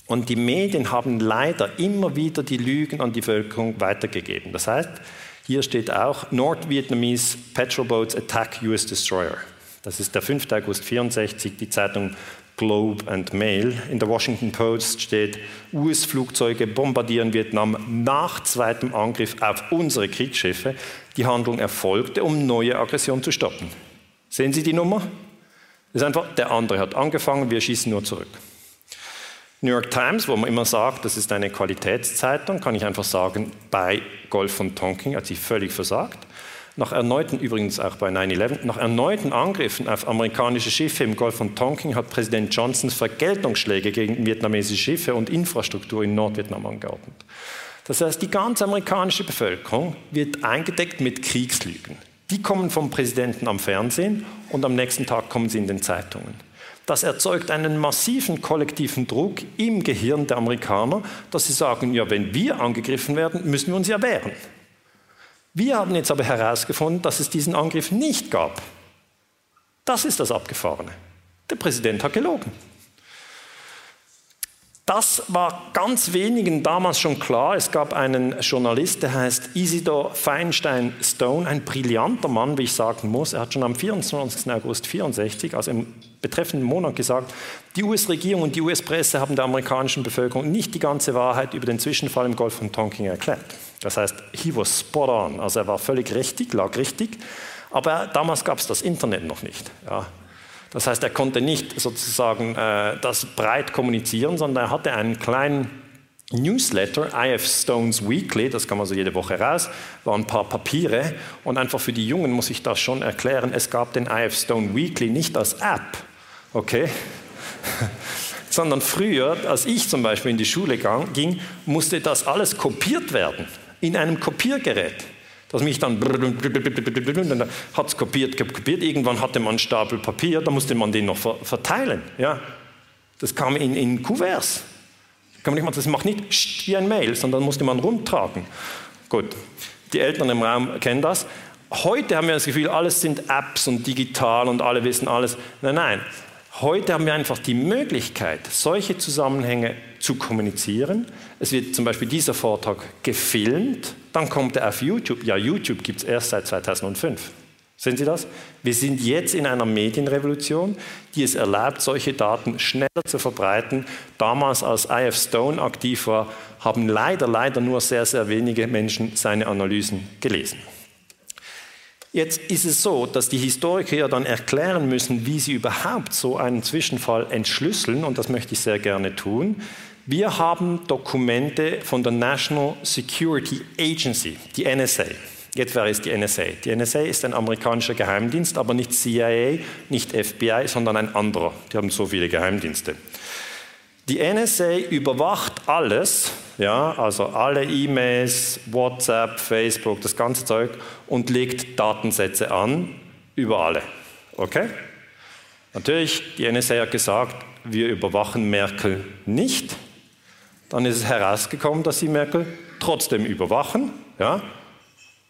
Und die Medien haben leider immer wieder die Lügen an die Bevölkerung weitergegeben. Das heißt, hier steht auch, North Vietnamese Petrol Boats attack US Destroyer. Das ist der 5. August 64, die Zeitung Globe and Mail. In der Washington Post steht, US-Flugzeuge bombardieren Vietnam nach zweitem Angriff auf unsere Kriegsschiffe. Die Handlung erfolgte, um neue Aggression zu stoppen. Sehen Sie die Nummer? Das ist einfach, der andere hat angefangen, wir schießen nur zurück. New York Times, wo man immer sagt, das ist eine Qualitätszeitung, kann ich einfach sagen, bei Golf von Tonking hat sie völlig versagt. Nach erneuten, übrigens auch bei 9-11, nach erneuten Angriffen auf amerikanische Schiffe im Golf von Tonking hat Präsident Johnson Vergeltungsschläge gegen vietnamesische Schiffe und Infrastruktur in Nordvietnam angeordnet. Das heißt, die ganze amerikanische Bevölkerung wird eingedeckt mit Kriegslügen. Die kommen vom Präsidenten am Fernsehen und am nächsten Tag kommen sie in den Zeitungen. Das erzeugt einen massiven kollektiven Druck im Gehirn der Amerikaner, dass sie sagen, ja, wenn wir angegriffen werden, müssen wir uns ja wehren. Wir haben jetzt aber herausgefunden, dass es diesen Angriff nicht gab. Das ist das Abgefahrene. Der Präsident hat gelogen. Das war ganz wenigen damals schon klar. Es gab einen Journalist, der heißt Isidor Feinstein Stone, ein brillanter Mann, wie ich sagen muss. Er hat schon am 24. August 64, also im betreffenden Monat gesagt, die US-Regierung und die US-Presse haben der amerikanischen Bevölkerung nicht die ganze Wahrheit über den Zwischenfall im Golf von Tonkin erklärt. Das heißt, he was spot on, also er war völlig richtig, lag richtig, aber damals gab es das Internet noch nicht. Ja. Das heißt, er konnte nicht sozusagen äh, das breit kommunizieren, sondern er hatte einen kleinen Newsletter, IF Stones Weekly, das kam also jede Woche raus, waren ein paar Papiere und einfach für die Jungen muss ich das schon erklären, es gab den IF Stone Weekly nicht als App, okay, sondern früher, als ich zum Beispiel in die Schule ging, musste das alles kopiert werden in einem Kopiergerät dass mich dann, dann hat es kopiert, kopiert. Irgendwann hatte man einen Stapel Papier, da musste man den noch verteilen. Ja. Das kam in, in Kuverts. Das macht nicht wie ein Mail, sondern musste man rumtragen. Gut, die Eltern im Raum kennen das. Heute haben wir das Gefühl, alles sind Apps und digital und alle wissen alles. Nein, nein. Heute haben wir einfach die Möglichkeit, solche Zusammenhänge zu kommunizieren. Es wird zum Beispiel dieser Vortrag gefilmt, dann kommt er auf YouTube. Ja, YouTube gibt es erst seit 2005. Sehen Sie das? Wir sind jetzt in einer Medienrevolution, die es erlaubt, solche Daten schneller zu verbreiten. Damals, als IF Stone aktiv war, haben leider, leider nur sehr, sehr wenige Menschen seine Analysen gelesen. Jetzt ist es so, dass die Historiker ja dann erklären müssen, wie sie überhaupt so einen Zwischenfall entschlüsseln, und das möchte ich sehr gerne tun. Wir haben Dokumente von der National Security Agency, die NSA. Jetzt wäre es die NSA. Die NSA ist ein amerikanischer Geheimdienst, aber nicht CIA, nicht FBI, sondern ein anderer. Die haben so viele Geheimdienste. Die NSA überwacht alles, ja, also alle E-Mails, WhatsApp, Facebook, das ganze Zeug und legt Datensätze an über alle. Okay? Natürlich, die NSA hat gesagt, wir überwachen Merkel nicht. Dann ist es herausgekommen, dass sie Merkel trotzdem überwachen. Ja?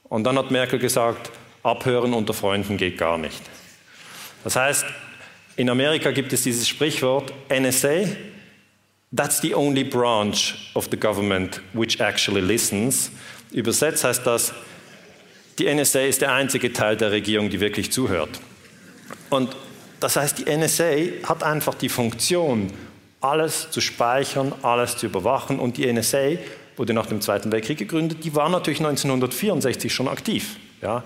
Und dann hat Merkel gesagt, abhören unter Freunden geht gar nicht. Das heißt, in Amerika gibt es dieses Sprichwort NSA, That's the only branch of the government which actually listens. Übersetzt heißt das, die NSA ist der einzige Teil der Regierung, die wirklich zuhört. Und das heißt, die NSA hat einfach die Funktion, alles zu speichern, alles zu überwachen. Und die NSA wurde nach dem Zweiten Weltkrieg gegründet, die war natürlich 1964 schon aktiv. Ja.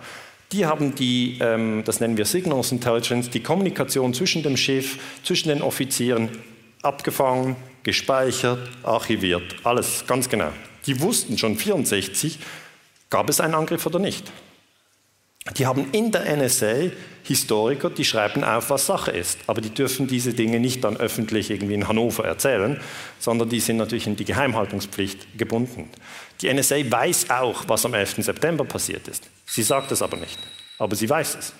Die haben die, ähm, das nennen wir Signals Intelligence, die Kommunikation zwischen dem Schiff, zwischen den Offizieren abgefangen, gespeichert, archiviert, alles ganz genau. Die wussten schon 1964, gab es einen Angriff oder nicht. Die haben in der NSA Historiker, die schreiben auf, was Sache ist. Aber die dürfen diese Dinge nicht dann öffentlich irgendwie in Hannover erzählen, sondern die sind natürlich in die Geheimhaltungspflicht gebunden. Die NSA weiß auch, was am 11. September passiert ist. Sie sagt es aber nicht, aber sie weiß es.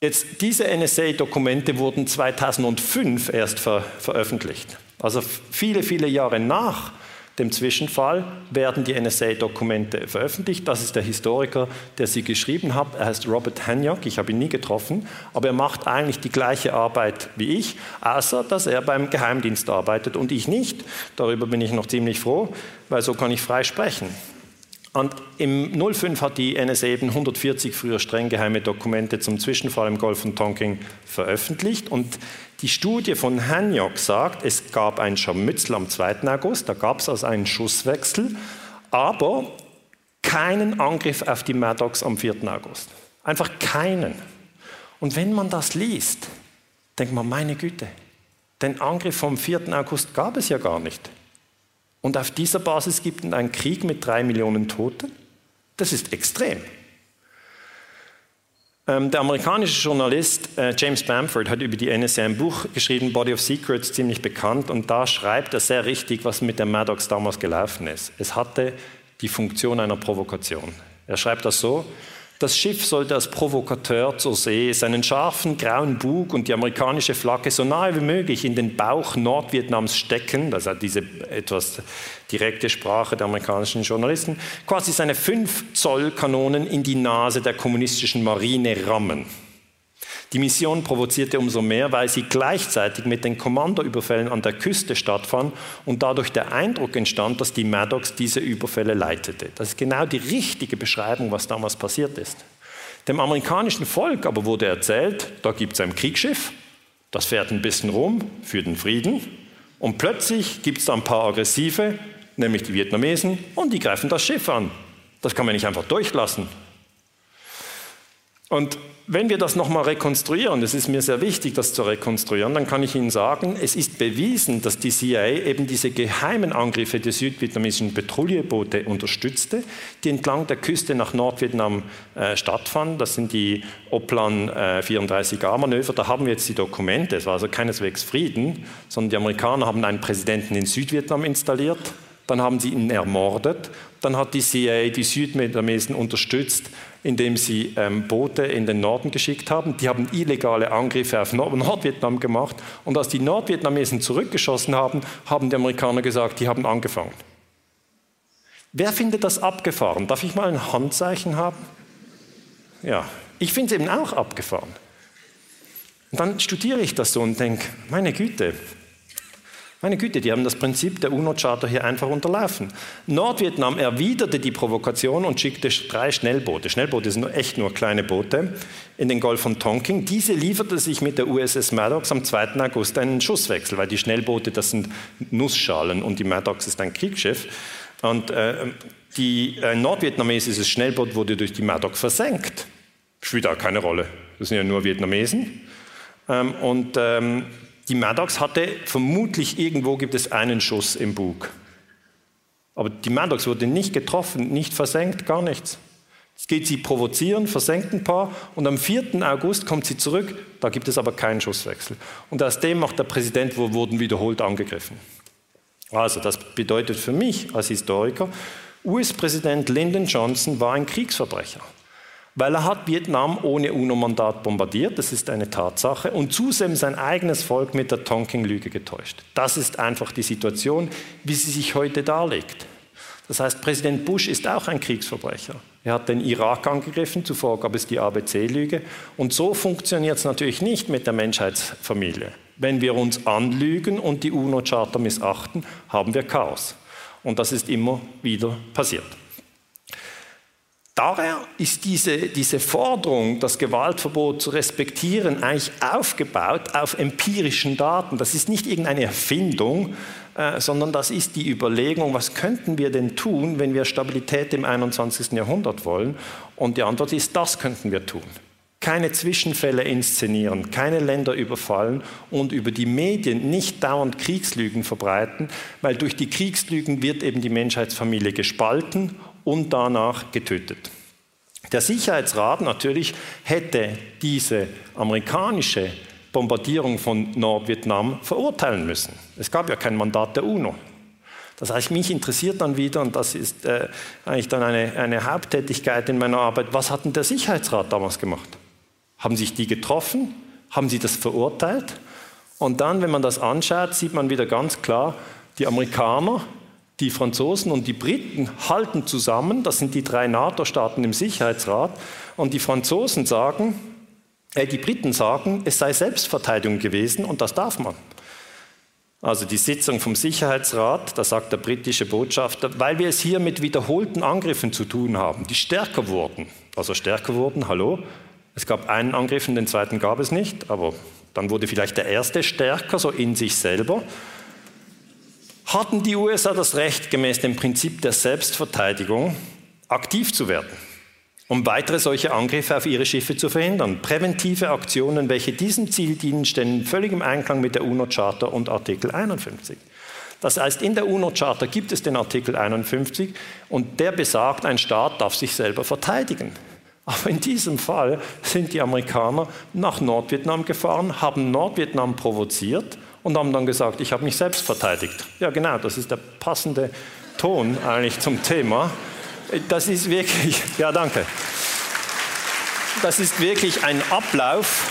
Jetzt, diese NSA-Dokumente wurden 2005 erst ver veröffentlicht. Also viele, viele Jahre nach dem Zwischenfall werden die NSA-Dokumente veröffentlicht. Das ist der Historiker, der sie geschrieben hat. Er heißt Robert Hanyok. Ich habe ihn nie getroffen, aber er macht eigentlich die gleiche Arbeit wie ich, außer dass er beim Geheimdienst arbeitet und ich nicht. Darüber bin ich noch ziemlich froh, weil so kann ich frei sprechen. Und im 05 hat die NSA eben 140 früher streng geheime Dokumente zum Zwischenfall im Golf von Tonkin veröffentlicht. Und die Studie von Hanyok sagt, es gab ein Scharmützel am 2. August, da gab es also einen Schusswechsel, aber keinen Angriff auf die Maddox am 4. August. Einfach keinen. Und wenn man das liest, denkt man, meine Güte, den Angriff vom 4. August gab es ja gar nicht. Und auf dieser Basis gibt es einen Krieg mit drei Millionen Toten? Das ist extrem. Ähm, der amerikanische Journalist äh, James Bamford hat über die NSA ein Buch geschrieben, Body of Secrets, ziemlich bekannt, und da schreibt er sehr richtig, was mit der Maddox damals gelaufen ist. Es hatte die Funktion einer Provokation. Er schreibt das so, das Schiff sollte als Provokateur zur See seinen scharfen grauen Bug und die amerikanische Flagge so nahe wie möglich in den Bauch Nordvietnams stecken, das hat diese etwas direkte Sprache der amerikanischen Journalisten, quasi seine 5 Zoll Kanonen in die Nase der kommunistischen Marine rammen. Die Mission provozierte umso mehr, weil sie gleichzeitig mit den Kommandoüberfällen an der Küste stattfand und dadurch der Eindruck entstand, dass die Maddox diese Überfälle leitete. Das ist genau die richtige Beschreibung, was damals passiert ist. Dem amerikanischen Volk aber wurde erzählt, da gibt es ein Kriegsschiff, das fährt ein bisschen rum für den Frieden und plötzlich gibt es da ein paar Aggressive, nämlich die Vietnamesen, und die greifen das Schiff an. Das kann man nicht einfach durchlassen. Und wenn wir das nochmal rekonstruieren, das ist mir sehr wichtig, das zu rekonstruieren, dann kann ich Ihnen sagen, es ist bewiesen, dass die CIA eben diese geheimen Angriffe der südvietnamesischen Patrouilleboote unterstützte, die entlang der Küste nach Nordvietnam äh, stattfanden. Das sind die Oplan äh, 34a-Manöver. Da haben wir jetzt die Dokumente. Es war also keineswegs Frieden, sondern die Amerikaner haben einen Präsidenten in Südvietnam installiert dann haben sie ihn ermordet. Dann hat die CIA die Südvietnamesen unterstützt, indem sie ähm, Boote in den Norden geschickt haben. Die haben illegale Angriffe auf Nord Nordvietnam gemacht. Und als die Nordvietnamesen zurückgeschossen haben, haben die Amerikaner gesagt, die haben angefangen. Wer findet das abgefahren? Darf ich mal ein Handzeichen haben? Ja, ich finde es eben auch abgefahren. Und dann studiere ich das so und denke, meine Güte, meine Güte, die haben das Prinzip der UNO-Charta hier einfach unterlaufen. Nordvietnam erwiderte die Provokation und schickte drei Schnellboote. Schnellboote sind echt nur kleine Boote in den Golf von Tonkin. Diese lieferte sich mit der USS Maddox am 2. August einen Schusswechsel, weil die Schnellboote, das sind Nussschalen und die Maddox ist ein Kriegsschiff. Und äh, die äh, nordvietnamesische Schnellboot wurde durch die Maddox versenkt. Spielt auch keine Rolle. Das sind ja nur Vietnamesen. Ähm, und ähm, die Maddox hatte vermutlich irgendwo gibt es einen Schuss im Bug. Aber die Maddox wurde nicht getroffen, nicht versenkt, gar nichts. Jetzt geht sie provozieren, versenkt ein paar und am 4. August kommt sie zurück, da gibt es aber keinen Schusswechsel. Und aus dem macht der Präsident, wo wurden wiederholt angegriffen. Also das bedeutet für mich als Historiker, US-Präsident Lyndon Johnson war ein Kriegsverbrecher weil er hat Vietnam ohne UNO-Mandat bombardiert, das ist eine Tatsache, und zudem sein eigenes Volk mit der Tonking-Lüge getäuscht. Das ist einfach die Situation, wie sie sich heute darlegt. Das heißt, Präsident Bush ist auch ein Kriegsverbrecher. Er hat den Irak angegriffen, zuvor gab es die ABC-Lüge. Und so funktioniert es natürlich nicht mit der Menschheitsfamilie. Wenn wir uns anlügen und die UNO-Charta missachten, haben wir Chaos. Und das ist immer wieder passiert. Daher ist diese, diese Forderung, das Gewaltverbot zu respektieren, eigentlich aufgebaut auf empirischen Daten. Das ist nicht irgendeine Erfindung, äh, sondern das ist die Überlegung, was könnten wir denn tun, wenn wir Stabilität im 21. Jahrhundert wollen? Und die Antwort ist, das könnten wir tun. Keine Zwischenfälle inszenieren, keine Länder überfallen und über die Medien nicht dauernd Kriegslügen verbreiten, weil durch die Kriegslügen wird eben die Menschheitsfamilie gespalten und danach getötet. Der Sicherheitsrat natürlich hätte diese amerikanische Bombardierung von Nordvietnam verurteilen müssen. Es gab ja kein Mandat der UNO. Das heißt, mich interessiert dann wieder, und das ist äh, eigentlich dann eine, eine Haupttätigkeit in meiner Arbeit, was hat denn der Sicherheitsrat damals gemacht? Haben sich die getroffen? Haben sie das verurteilt? Und dann, wenn man das anschaut, sieht man wieder ganz klar, die Amerikaner, die Franzosen und die Briten halten zusammen, das sind die drei NATO-Staaten im Sicherheitsrat, und die Franzosen sagen, äh, die Briten sagen, es sei Selbstverteidigung gewesen und das darf man. Also die Sitzung vom Sicherheitsrat, da sagt der britische Botschafter, weil wir es hier mit wiederholten Angriffen zu tun haben, die stärker wurden. Also stärker wurden, hallo, es gab einen Angriff und den zweiten gab es nicht, aber dann wurde vielleicht der erste stärker, so in sich selber. Hatten die USA das Recht, gemäß dem Prinzip der Selbstverteidigung aktiv zu werden? um weitere solche Angriffe auf ihre Schiffe zu verhindern. Präventive Aktionen, welche diesem Ziel dienen, stehen völlig im Einklang mit der UNO-Charta und Artikel 51. Das heißt, in der UNO-Charta gibt es den Artikel 51 und der besagt, ein Staat darf sich selber verteidigen. Aber in diesem Fall sind die Amerikaner nach Nordvietnam gefahren, haben Nordvietnam provoziert und haben dann gesagt, ich habe mich selbst verteidigt. Ja genau, das ist der passende Ton eigentlich zum Thema. Das ist wirklich, ja danke. Das ist wirklich ein Ablauf,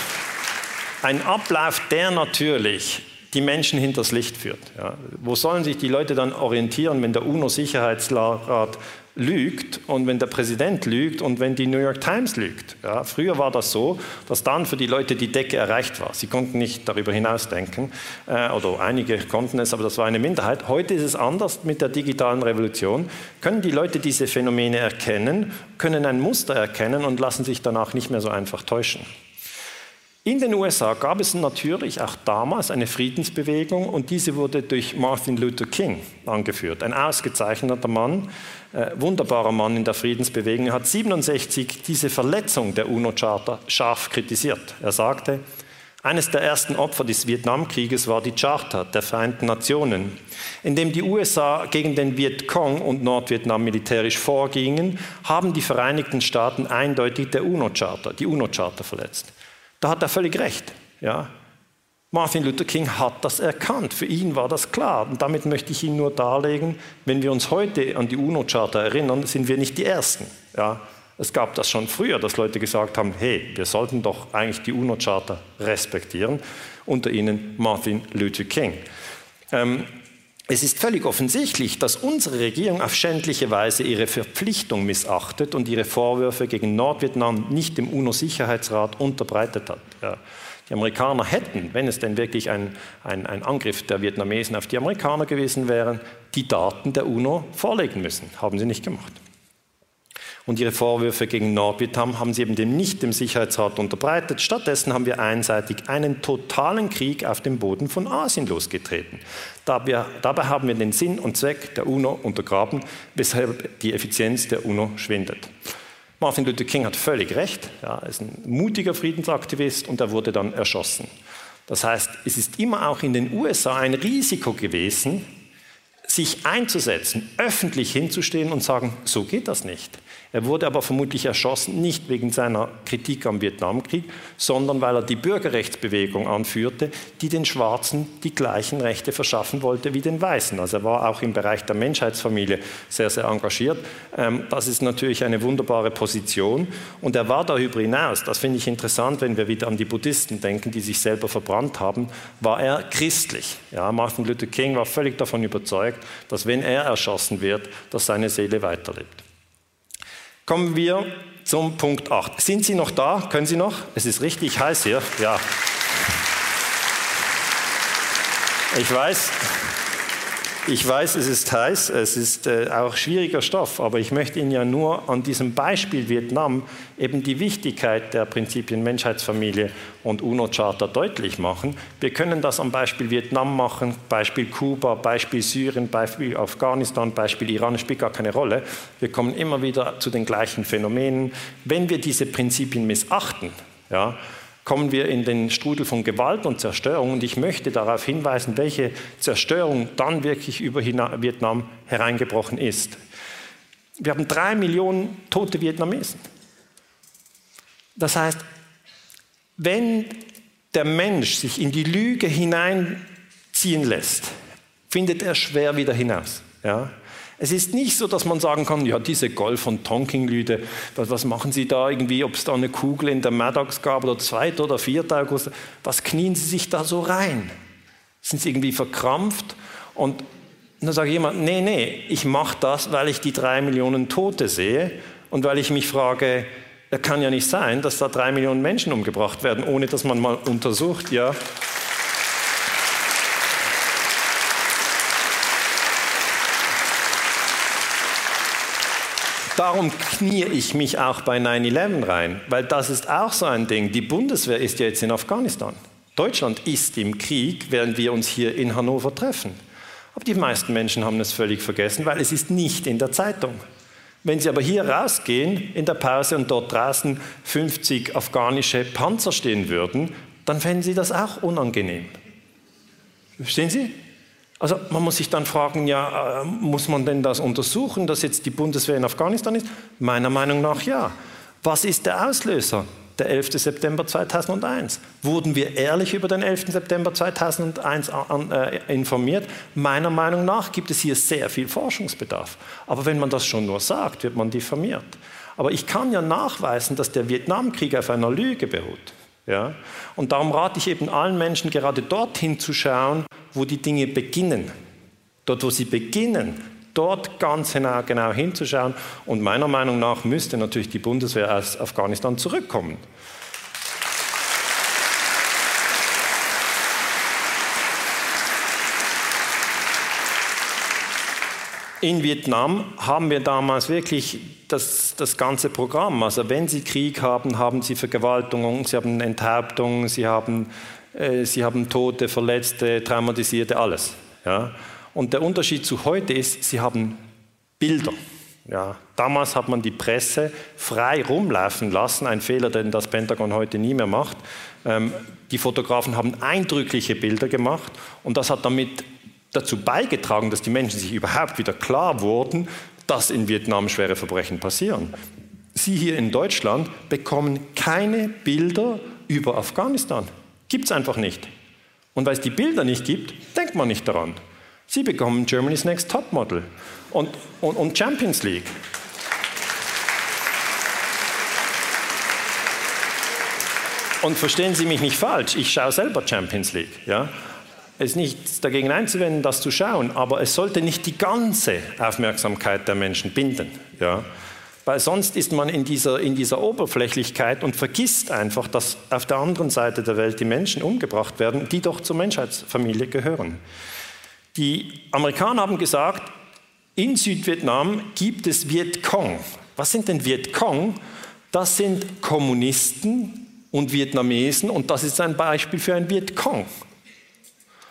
ein Ablauf, der natürlich die Menschen hinters Licht führt. Ja. Wo sollen sich die Leute dann orientieren, wenn der UNO-Sicherheitsrat lügt und wenn der Präsident lügt und wenn die New York Times lügt. Ja, früher war das so, dass dann für die Leute die Decke erreicht war. Sie konnten nicht darüber hinausdenken äh, oder einige konnten es, aber das war eine Minderheit. Heute ist es anders mit der digitalen Revolution. Können die Leute diese Phänomene erkennen, können ein Muster erkennen und lassen sich danach nicht mehr so einfach täuschen. In den USA gab es natürlich auch damals eine Friedensbewegung und diese wurde durch Martin Luther King angeführt. Ein ausgezeichneter Mann, äh, wunderbarer Mann in der Friedensbewegung. Hat 67 diese Verletzung der UNO-Charta scharf kritisiert. Er sagte, eines der ersten Opfer des Vietnamkrieges war die Charta der Vereinten Nationen, in dem die USA gegen den Vietcong und Nordvietnam militärisch vorgingen, haben die Vereinigten Staaten eindeutig der UNO-Charta, die UNO-Charta verletzt. Da hat er völlig recht. Ja. Martin Luther King hat das erkannt. Für ihn war das klar. Und damit möchte ich Ihnen nur darlegen, wenn wir uns heute an die UNO-Charta erinnern, sind wir nicht die Ersten. Ja. Es gab das schon früher, dass Leute gesagt haben, hey, wir sollten doch eigentlich die UNO-Charta respektieren. Unter ihnen Martin Luther King. Ähm, es ist völlig offensichtlich, dass unsere Regierung auf schändliche Weise ihre Verpflichtung missachtet und ihre Vorwürfe gegen Nordvietnam nicht dem UNO-Sicherheitsrat unterbreitet hat. Ja. Die Amerikaner hätten, wenn es denn wirklich ein, ein, ein, Angriff der Vietnamesen auf die Amerikaner gewesen wäre, die Daten der UNO vorlegen müssen. Haben sie nicht gemacht. Und ihre Vorwürfe gegen Nordvietnam haben sie eben dem nicht dem Sicherheitsrat unterbreitet. Stattdessen haben wir einseitig einen totalen Krieg auf dem Boden von Asien losgetreten. Dabei, dabei haben wir den Sinn und Zweck der UNO untergraben, weshalb die Effizienz der UNO schwindet. Martin Luther King hat völlig recht. Ja, er ist ein mutiger Friedensaktivist und er wurde dann erschossen. Das heißt, es ist immer auch in den USA ein Risiko gewesen, sich einzusetzen, öffentlich hinzustehen und sagen, so geht das nicht. Er wurde aber vermutlich erschossen, nicht wegen seiner Kritik am Vietnamkrieg, sondern weil er die Bürgerrechtsbewegung anführte, die den Schwarzen die gleichen Rechte verschaffen wollte wie den Weißen. Also er war auch im Bereich der Menschheitsfamilie sehr, sehr engagiert. Ähm, das ist natürlich eine wunderbare Position. Und er war darüber hinaus, das finde ich interessant, wenn wir wieder an die Buddhisten denken, die sich selber verbrannt haben, war er christlich. Ja, Martin Luther King war völlig davon überzeugt, dass wenn er erschossen wird, dass seine Seele weiterlebt. Kommen wir zum Punkt 8. Sind Sie noch da? Können Sie noch? Es ist richtig heiß hier. Ja. Ich weiß, ich weiß, es ist heiß, es ist äh, auch schwieriger Stoff, aber ich möchte Ihnen ja nur an diesem Beispiel Vietnam eben die Wichtigkeit der Prinzipien Menschheitsfamilie und UNO-Charta deutlich machen. Wir können das am Beispiel Vietnam machen, Beispiel Kuba, Beispiel Syrien, Beispiel Afghanistan, Beispiel Iran, spielt gar keine Rolle. Wir kommen immer wieder zu den gleichen Phänomenen. Wenn wir diese Prinzipien missachten, ja, kommen wir in den Strudel von Gewalt und Zerstörung. Und ich möchte darauf hinweisen, welche Zerstörung dann wirklich über Vietnam hereingebrochen ist. Wir haben drei Millionen tote Vietnamesen. Das heißt, wenn der Mensch sich in die Lüge hineinziehen lässt, findet er schwer wieder hinaus. Ja? Es ist nicht so, dass man sagen kann, ja, diese Golf- und Tonkinglüde, was, machen Sie da irgendwie, ob es da eine Kugel in der Maddox gab oder 2. oder 4. August, was knien Sie sich da so rein? Sind Sie irgendwie verkrampft? Und dann sage jemand, nee, nee, ich mache das, weil ich die drei Millionen Tote sehe und weil ich mich frage, es kann ja nicht sein, dass da drei Millionen Menschen umgebracht werden, ohne dass man mal untersucht, ja, Darum knie ich mich auch bei 9-11 rein, weil das ist auch so ein Ding. Die Bundeswehr ist ja jetzt in Afghanistan. Deutschland ist im Krieg, während wir uns hier in Hannover treffen. Aber die meisten Menschen haben es völlig vergessen, weil es ist nicht in der Zeitung. Wenn Sie aber hier rausgehen in der Pause und dort draußen 50 afghanische Panzer stehen würden, dann fänden Sie das auch unangenehm. Verstehen Sie? Also man muss sich dann fragen, ja, äh, muss man denn das untersuchen, dass jetzt die Bundeswehr in Afghanistan ist? Meiner Meinung nach ja. Was ist der Auslöser? Der 11. September 2001. Wurden wir ehrlich über den 11. September 2001 an, äh, informiert? Meiner Meinung nach gibt es hier sehr viel Forschungsbedarf. Aber wenn man das schon nur sagt, wird man diffamiert. Aber ich kann ja nachweisen, dass der Vietnamkrieg auf einer Lüge beruht. Ja? Und darum rate ich eben allen Menschen, gerade dorthin zu schauen, wo die Dinge beginnen. Dort, wo sie beginnen, dort ganz genau, genau hinzuschauen. Und meiner Meinung nach müsste natürlich die Bundeswehr aus Afghanistan zurückkommen. In Vietnam haben wir damals wirklich das, das ganze Programm. Also wenn Sie Krieg haben, haben Sie Vergewaltigung, Sie haben Enthauptung, Sie haben, äh, Sie haben Tote, Verletzte, Traumatisierte, alles. Ja? Und der Unterschied zu heute ist, Sie haben Bilder. Ja, damals hat man die Presse frei rumlaufen lassen, ein Fehler, den das Pentagon heute nie mehr macht. Ähm, die Fotografen haben eindrückliche Bilder gemacht und das hat damit dazu beigetragen, dass die Menschen sich überhaupt wieder klar wurden, dass in Vietnam schwere Verbrechen passieren. Sie hier in Deutschland bekommen keine Bilder über Afghanistan. Gibt es einfach nicht. Und weil es die Bilder nicht gibt, denkt man nicht daran. Sie bekommen Germany's Next Topmodel und, und, und Champions League. Und verstehen Sie mich nicht falsch, ich schaue selber Champions League. Ja? Es ist nichts dagegen einzuwenden, das zu schauen, aber es sollte nicht die ganze Aufmerksamkeit der Menschen binden. Ja? Weil sonst ist man in dieser, in dieser Oberflächlichkeit und vergisst einfach, dass auf der anderen Seite der Welt die Menschen umgebracht werden, die doch zur Menschheitsfamilie gehören. Die Amerikaner haben gesagt, in Südvietnam gibt es Vietcong. Was sind denn Vietcong? Das sind Kommunisten und Vietnamesen und das ist ein Beispiel für ein Vietcong.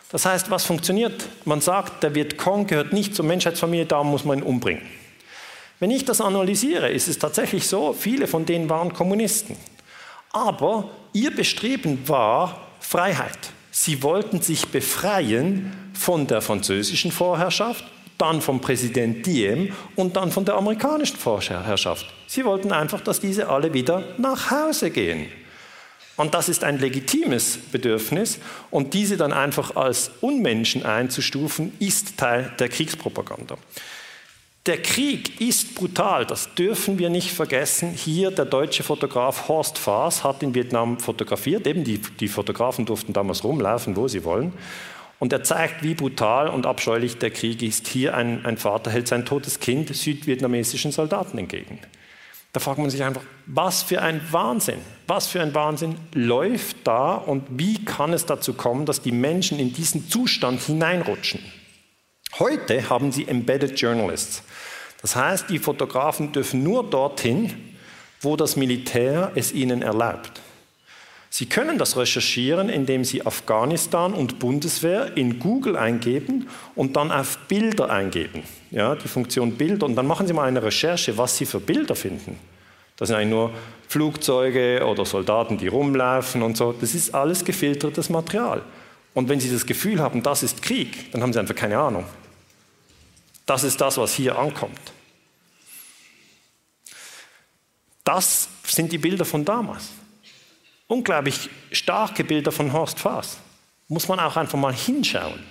Das heißt, was funktioniert? Man sagt, der Vietcong gehört nicht zur Menschheitsfamilie, darum muss man ihn umbringen. Wenn ich das analysiere, ist es tatsächlich so, viele von denen waren Kommunisten. Aber ihr Bestreben war Freiheit. Sie wollten sich befreien von der französischen Vorherrschaft, dann vom Präsident Diem und dann von der amerikanischen Vorherrschaft. Sie wollten einfach, dass diese alle wieder nach Hause gehen. Und das ist ein legitimes Bedürfnis und diese dann einfach als Unmenschen einzustufen, ist Teil der Kriegspropaganda. Der Krieg ist brutal, das dürfen wir nicht vergessen. Hier der deutsche Fotograf Horst Faas hat in Vietnam fotografiert, eben die, die Fotografen durften damals rumlaufen, wo sie wollen. Und er zeigt, wie brutal und abscheulich der Krieg ist. Hier ein, ein Vater hält sein totes Kind südvietnamesischen Soldaten entgegen. Da fragt man sich einfach, was für ein Wahnsinn, was für ein Wahnsinn läuft da und wie kann es dazu kommen, dass die Menschen in diesen Zustand hineinrutschen? Heute haben sie Embedded Journalists. Das heißt, die Fotografen dürfen nur dorthin, wo das Militär es ihnen erlaubt. Sie können das recherchieren, indem Sie Afghanistan und Bundeswehr in Google eingeben und dann auf Bilder eingeben. Ja, die Funktion Bilder. Und dann machen Sie mal eine Recherche, was Sie für Bilder finden. Das sind eigentlich nur Flugzeuge oder Soldaten, die rumlaufen und so. Das ist alles gefiltertes Material. Und wenn Sie das Gefühl haben, das ist Krieg, dann haben Sie einfach keine Ahnung. Das ist das, was hier ankommt. Das sind die Bilder von damals. Unglaublich starke Bilder von Horst Faas. Muss man auch einfach mal hinschauen.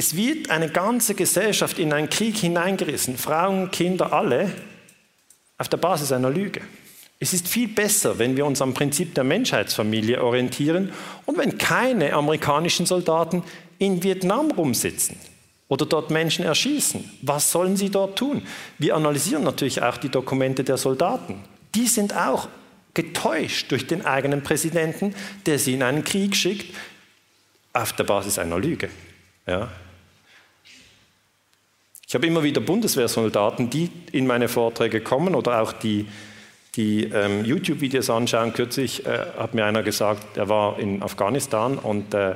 Es wird eine ganze Gesellschaft in einen Krieg hineingerissen, Frauen, Kinder, alle, auf der Basis einer Lüge. Es ist viel besser, wenn wir uns am Prinzip der Menschheitsfamilie orientieren und wenn keine amerikanischen Soldaten in Vietnam rumsitzen oder dort Menschen erschießen. Was sollen sie dort tun? Wir analysieren natürlich auch die Dokumente der Soldaten. Die sind auch getäuscht durch den eigenen Präsidenten, der sie in einen Krieg schickt, auf der Basis einer Lüge. Ja. Ich habe immer wieder Bundeswehrsoldaten, die in meine Vorträge kommen oder auch die, die ähm, YouTube-Videos anschauen. Kürzlich äh, hat mir einer gesagt, er war in Afghanistan und äh,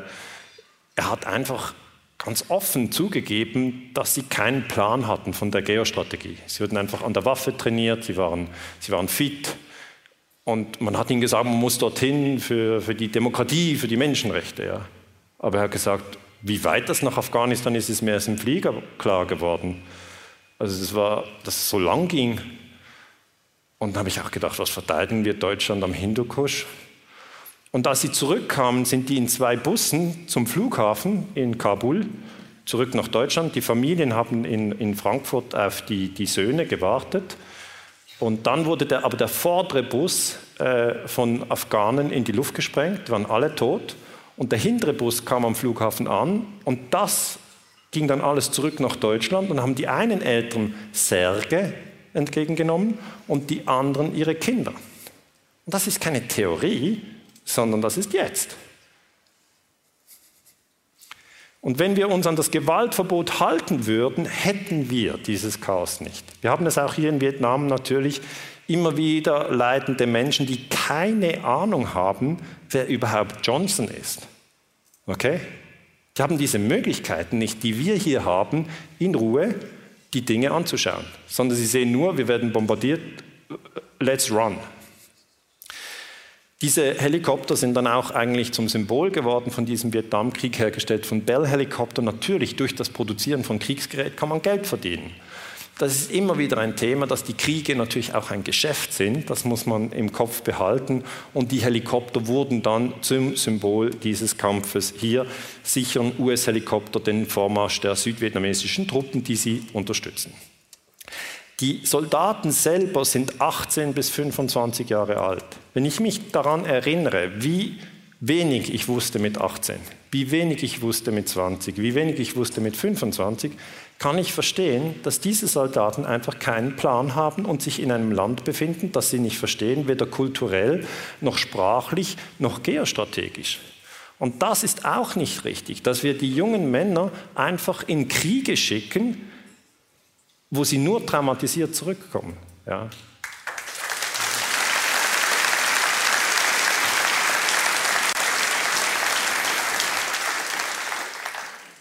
er hat einfach ganz offen zugegeben, dass sie keinen Plan hatten von der Geostrategie. Sie wurden einfach an der Waffe trainiert, sie waren, sie waren fit. Und man hat ihnen gesagt, man muss dorthin für, für die Demokratie, für die Menschenrechte. Ja. Aber er hat gesagt, wie weit das nach Afghanistan ist, ist mir erst im Flieger klar geworden. Also das war, dass es so lang ging. Und dann habe ich auch gedacht, was verteidigen wir Deutschland am Hindukusch? Und als sie zurückkamen, sind die in zwei Bussen zum Flughafen in Kabul zurück nach Deutschland. Die Familien haben in, in Frankfurt auf die, die Söhne gewartet. Und dann wurde der, aber der vordere Bus äh, von Afghanen in die Luft gesprengt, waren alle tot. Und der hintere Bus kam am Flughafen an und das ging dann alles zurück nach Deutschland und haben die einen Eltern Särge entgegengenommen und die anderen ihre Kinder. Und das ist keine Theorie, sondern das ist jetzt. Und wenn wir uns an das Gewaltverbot halten würden, hätten wir dieses Chaos nicht. Wir haben es auch hier in Vietnam natürlich immer wieder leidende Menschen, die keine Ahnung haben, wer überhaupt Johnson ist. Okay? Die haben diese Möglichkeiten nicht, die wir hier haben, in Ruhe die Dinge anzuschauen, sondern sie sehen nur, wir werden bombardiert, let's run. Diese Helikopter sind dann auch eigentlich zum Symbol geworden von diesem Vietnamkrieg hergestellt von Bell Helikopter. Natürlich durch das Produzieren von Kriegsgerät kann man Geld verdienen. Das ist immer wieder ein Thema, dass die Kriege natürlich auch ein Geschäft sind. Das muss man im Kopf behalten. Und die Helikopter wurden dann zum Symbol dieses Kampfes. Hier sichern US-Helikopter den Vormarsch der südvietnamesischen Truppen, die sie unterstützen. Die Soldaten selber sind 18 bis 25 Jahre alt. Wenn ich mich daran erinnere, wie wenig ich wusste mit 18, wie wenig ich wusste mit 20, wie wenig ich wusste mit 25, kann ich verstehen, dass diese Soldaten einfach keinen Plan haben und sich in einem Land befinden, das sie nicht verstehen, weder kulturell noch sprachlich noch geostrategisch. Und das ist auch nicht richtig, dass wir die jungen Männer einfach in Kriege schicken, wo sie nur traumatisiert zurückkommen. Ja.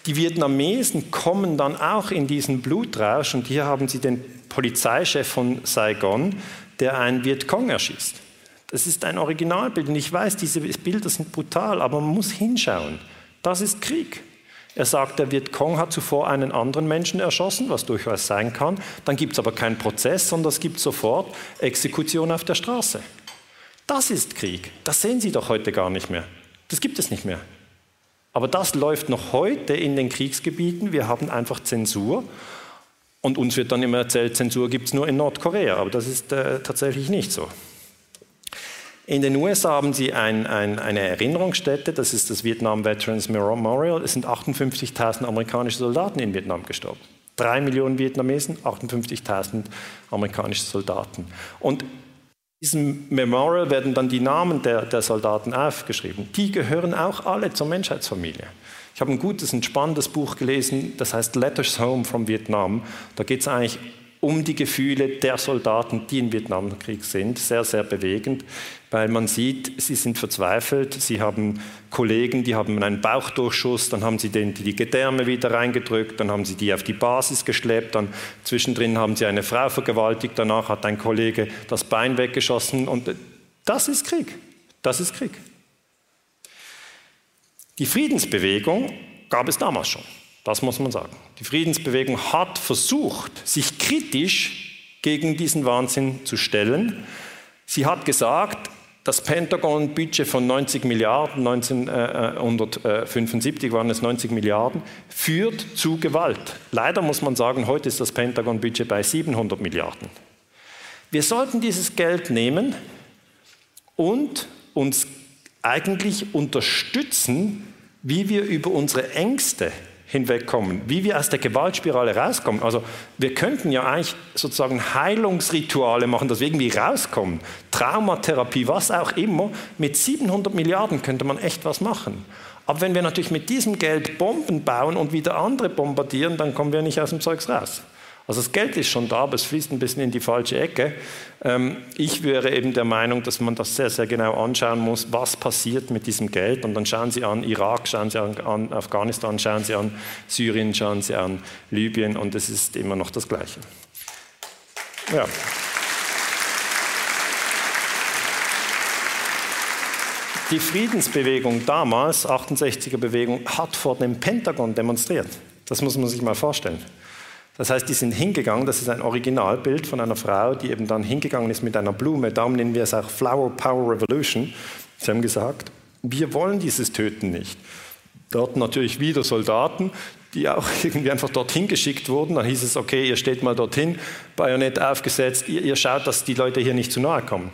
Die Vietnamesen kommen dann auch in diesen Blutrausch und hier haben Sie den Polizeichef von Saigon, der einen Vietcong erschießt. Das ist ein Originalbild und ich weiß, diese Bilder sind brutal, aber man muss hinschauen. Das ist Krieg. Er sagt, der Vietcong hat zuvor einen anderen Menschen erschossen, was durchaus sein kann. Dann gibt es aber keinen Prozess, sondern es gibt sofort Exekution auf der Straße. Das ist Krieg. Das sehen Sie doch heute gar nicht mehr. Das gibt es nicht mehr. Aber das läuft noch heute in den Kriegsgebieten. Wir haben einfach Zensur. Und uns wird dann immer erzählt, Zensur gibt es nur in Nordkorea. Aber das ist äh, tatsächlich nicht so. In den USA haben sie ein, ein, eine Erinnerungsstätte, das ist das Vietnam Veterans Memorial. Es sind 58.000 amerikanische Soldaten in Vietnam gestorben. Drei Millionen Vietnamesen, 58.000 amerikanische Soldaten. Und diesem Memorial werden dann die Namen der, der Soldaten aufgeschrieben. Die gehören auch alle zur Menschheitsfamilie. Ich habe ein gutes, ein Buch gelesen, das heißt Letters Home from Vietnam. Da geht es eigentlich um die Gefühle der Soldaten, die im Vietnamkrieg sind. Sehr, sehr bewegend, weil man sieht, sie sind verzweifelt. Sie haben Kollegen, die haben einen Bauchdurchschuss, dann haben sie den, die Gedärme wieder reingedrückt, dann haben sie die auf die Basis geschleppt, dann zwischendrin haben sie eine Frau vergewaltigt, danach hat ein Kollege das Bein weggeschossen und das ist Krieg. Das ist Krieg. Die Friedensbewegung gab es damals schon. Das muss man sagen. Die Friedensbewegung hat versucht, sich kritisch gegen diesen Wahnsinn zu stellen. Sie hat gesagt, das Pentagon-Budget von 90 Milliarden, 1975 waren es 90 Milliarden, führt zu Gewalt. Leider muss man sagen, heute ist das Pentagon-Budget bei 700 Milliarden. Wir sollten dieses Geld nehmen und uns eigentlich unterstützen, wie wir über unsere Ängste hinwegkommen, wie wir aus der Gewaltspirale rauskommen. Also wir könnten ja eigentlich sozusagen Heilungsrituale machen, dass wir irgendwie rauskommen. Traumatherapie, was auch immer. Mit 700 Milliarden könnte man echt was machen. Aber wenn wir natürlich mit diesem Geld Bomben bauen und wieder andere bombardieren, dann kommen wir nicht aus dem Zeugs raus. Also das Geld ist schon da, aber es fließt ein bisschen in die falsche Ecke. Ähm, ich wäre eben der Meinung, dass man das sehr, sehr genau anschauen muss, was passiert mit diesem Geld. Und dann schauen Sie an Irak, schauen Sie an Afghanistan, schauen Sie an Syrien, schauen Sie an Libyen und es ist immer noch das Gleiche. Ja. Die Friedensbewegung damals, 68er Bewegung, hat vor dem Pentagon demonstriert. Das muss man sich mal vorstellen. Das heißt, die sind hingegangen, das ist ein Originalbild von einer Frau, die eben dann hingegangen ist mit einer Blume, darum nennen wir es auch Flower Power Revolution. Sie haben gesagt, wir wollen dieses Töten nicht. Dort natürlich wieder Soldaten, die auch irgendwie einfach dorthin geschickt wurden. Dann hieß es, okay, ihr steht mal dorthin, Bajonett aufgesetzt, ihr, ihr schaut, dass die Leute hier nicht zu nahe kommen.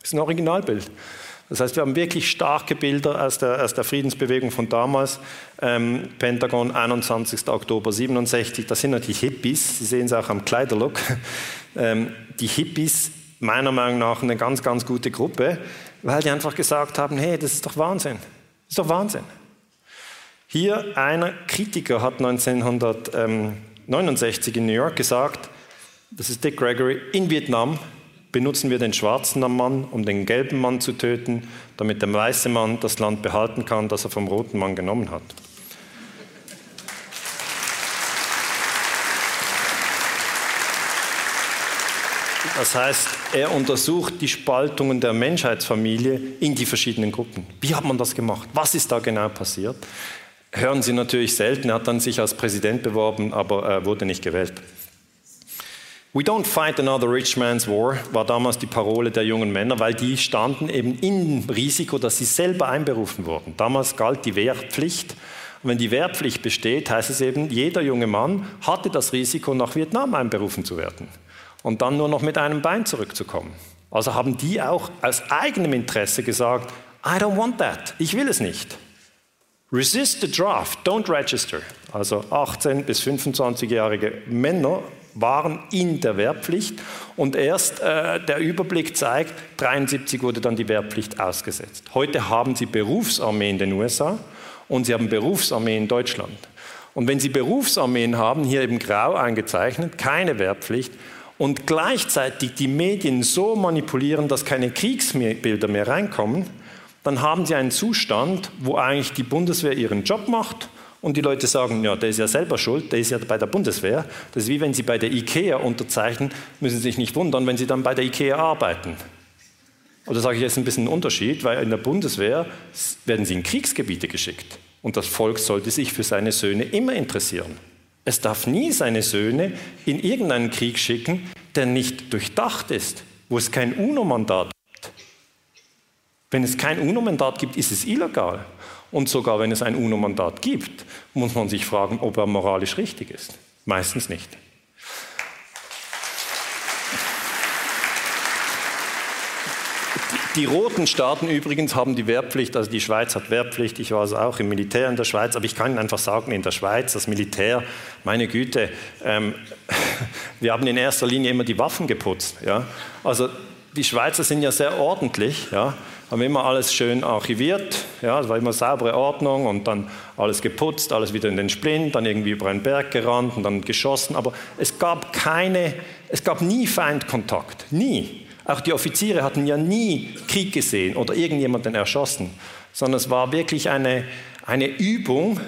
Das ist ein Originalbild. Das heißt, wir haben wirklich starke Bilder aus der, aus der Friedensbewegung von damals. Ähm, Pentagon, 21. Oktober 67, das sind natürlich Hippies, Sie sehen es auch am Kleiderlook. Ähm, die Hippies, meiner Meinung nach, eine ganz, ganz gute Gruppe, weil die einfach gesagt haben, hey, das ist doch Wahnsinn. Das ist doch Wahnsinn. Hier einer Kritiker hat 1969 in New York gesagt, das ist Dick Gregory, in Vietnam benutzen wir den schwarzen Mann, um den gelben Mann zu töten, damit der weiße Mann das Land behalten kann, das er vom roten Mann genommen hat. Das heißt, er untersucht die Spaltungen der Menschheitsfamilie in die verschiedenen Gruppen. Wie hat man das gemacht? Was ist da genau passiert? Hören Sie natürlich selten. Er hat dann sich als Präsident beworben, aber er wurde nicht gewählt. We don't fight another rich man's war war damals die Parole der jungen Männer, weil die standen eben im Risiko, dass sie selber einberufen wurden. Damals galt die Wehrpflicht. Und wenn die Wehrpflicht besteht, heißt es eben, jeder junge Mann hatte das Risiko, nach Vietnam einberufen zu werden und dann nur noch mit einem Bein zurückzukommen. Also haben die auch aus eigenem Interesse gesagt, I don't want that, ich will es nicht. Resist the draft, don't register. Also 18 bis 25-jährige Männer waren in der Wehrpflicht und erst äh, der Überblick zeigt, 73 wurde dann die Wehrpflicht ausgesetzt. Heute haben sie Berufsarmee in den USA und sie haben Berufsarmee in Deutschland. Und wenn sie Berufsarmeen haben, hier eben grau eingezeichnet, keine Wehrpflicht und gleichzeitig die Medien so manipulieren, dass keine Kriegsbilder mehr reinkommen, dann haben sie einen Zustand, wo eigentlich die Bundeswehr ihren Job macht und die Leute sagen, ja, der ist ja selber schuld, der ist ja bei der Bundeswehr. Das ist wie wenn Sie bei der IKEA unterzeichnen, müssen Sie sich nicht wundern, wenn Sie dann bei der IKEA arbeiten. Oder sage ich jetzt ein bisschen einen Unterschied, weil in der Bundeswehr werden Sie in Kriegsgebiete geschickt. Und das Volk sollte sich für seine Söhne immer interessieren. Es darf nie seine Söhne in irgendeinen Krieg schicken, der nicht durchdacht ist, wo es kein UNO-Mandat gibt. Wenn es kein UNO-Mandat gibt, ist es illegal. Und sogar wenn es ein UNO-Mandat gibt, muss man sich fragen, ob er moralisch richtig ist. Meistens nicht. die roten Staaten übrigens haben die Wehrpflicht, also die Schweiz hat Wehrpflicht, ich war also auch im Militär in der Schweiz, aber ich kann Ihnen einfach sagen, in der Schweiz, das Militär, meine Güte, ähm, wir haben in erster Linie immer die Waffen geputzt. Ja? Also die Schweizer sind ja sehr ordentlich, ja? Haben immer alles schön archiviert, ja, es war immer saubere Ordnung und dann alles geputzt, alles wieder in den Splint, dann irgendwie über einen Berg gerannt und dann geschossen, aber es gab keine, es gab nie Feindkontakt, nie. Auch die Offiziere hatten ja nie Krieg gesehen oder irgendjemanden erschossen, sondern es war wirklich eine, eine Übung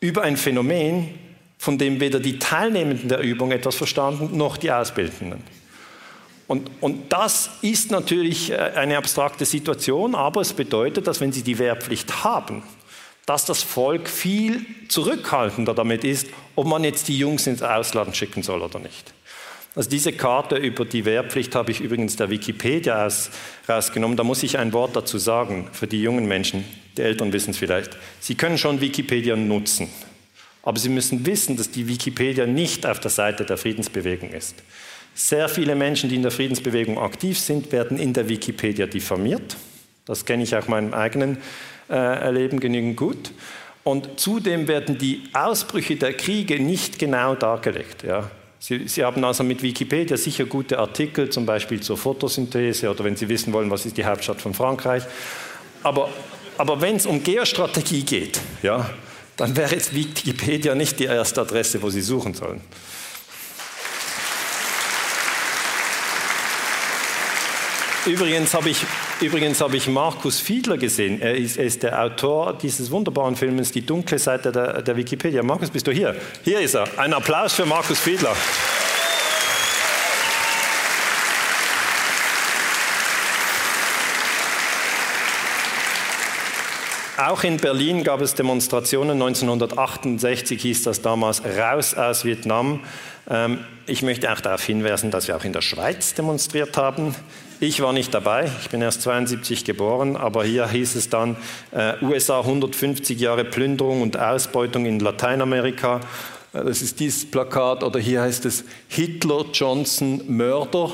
über ein Phänomen, von dem weder die Teilnehmenden der Übung etwas verstanden, noch die Ausbildenden. Und, und, das ist natürlich äh, eine abstrakte Situation, aber es bedeutet, dass wenn Sie die Wehrpflicht haben, dass das Volk viel zurückhaltender damit ist, ob man jetzt die Jungs ins Ausland schicken soll oder nicht. Also diese Karte über die Wehrpflicht habe ich übrigens der Wikipedia aus, rausgenommen. Da muss ich ein Wort dazu sagen für die jungen Menschen. Die Eltern wissen es vielleicht. Sie können schon Wikipedia nutzen, aber Sie müssen wissen, dass die Wikipedia nicht auf der Seite der Friedensbewegung ist. Sehr viele Menschen, die in der Friedensbewegung aktiv sind, werden in der Wikipedia diffamiert. Das kenne ich auch meinem eigenen äh, Erleben genügend gut. Und zudem werden die Ausbrüche der Kriege nicht genau dargelegt. Ja. Sie, Sie, haben also mit Wikipedia sicher gute Artikel, zum Beispiel zur Photosynthese oder wenn Sie wissen wollen, was ist die Hauptstadt von Frankreich. Aber, aber wenn es um Geostrategie geht, ja, dann wäre jetzt Wikipedia nicht die erste Adresse, wo Sie suchen sollen. Übrigens habe ich, übrigens ich Markus Fiedler gesehen. Er ist, er ist, der Autor dieses wunderbaren Films Die dunkle Seite der, der Wikipedia. Markus, bist du hier? Hier ist er. Ein Applaus für Markus Fiedler. Auch in Berlin gab es Demonstrationen. 1968 hieß das damals Raus aus Vietnam. Ähm, ich möchte auch darauf hinweisen, dass wir auch in der Schweiz demonstriert haben. Ich war nicht dabei, ich bin erst 72 geboren, aber hier hieß es dann äh, USA 150 Jahre Plünderung und Ausbeutung in Lateinamerika. Äh, das ist dieses Plakat oder hier heißt es Hitler, Johnson, Mörder.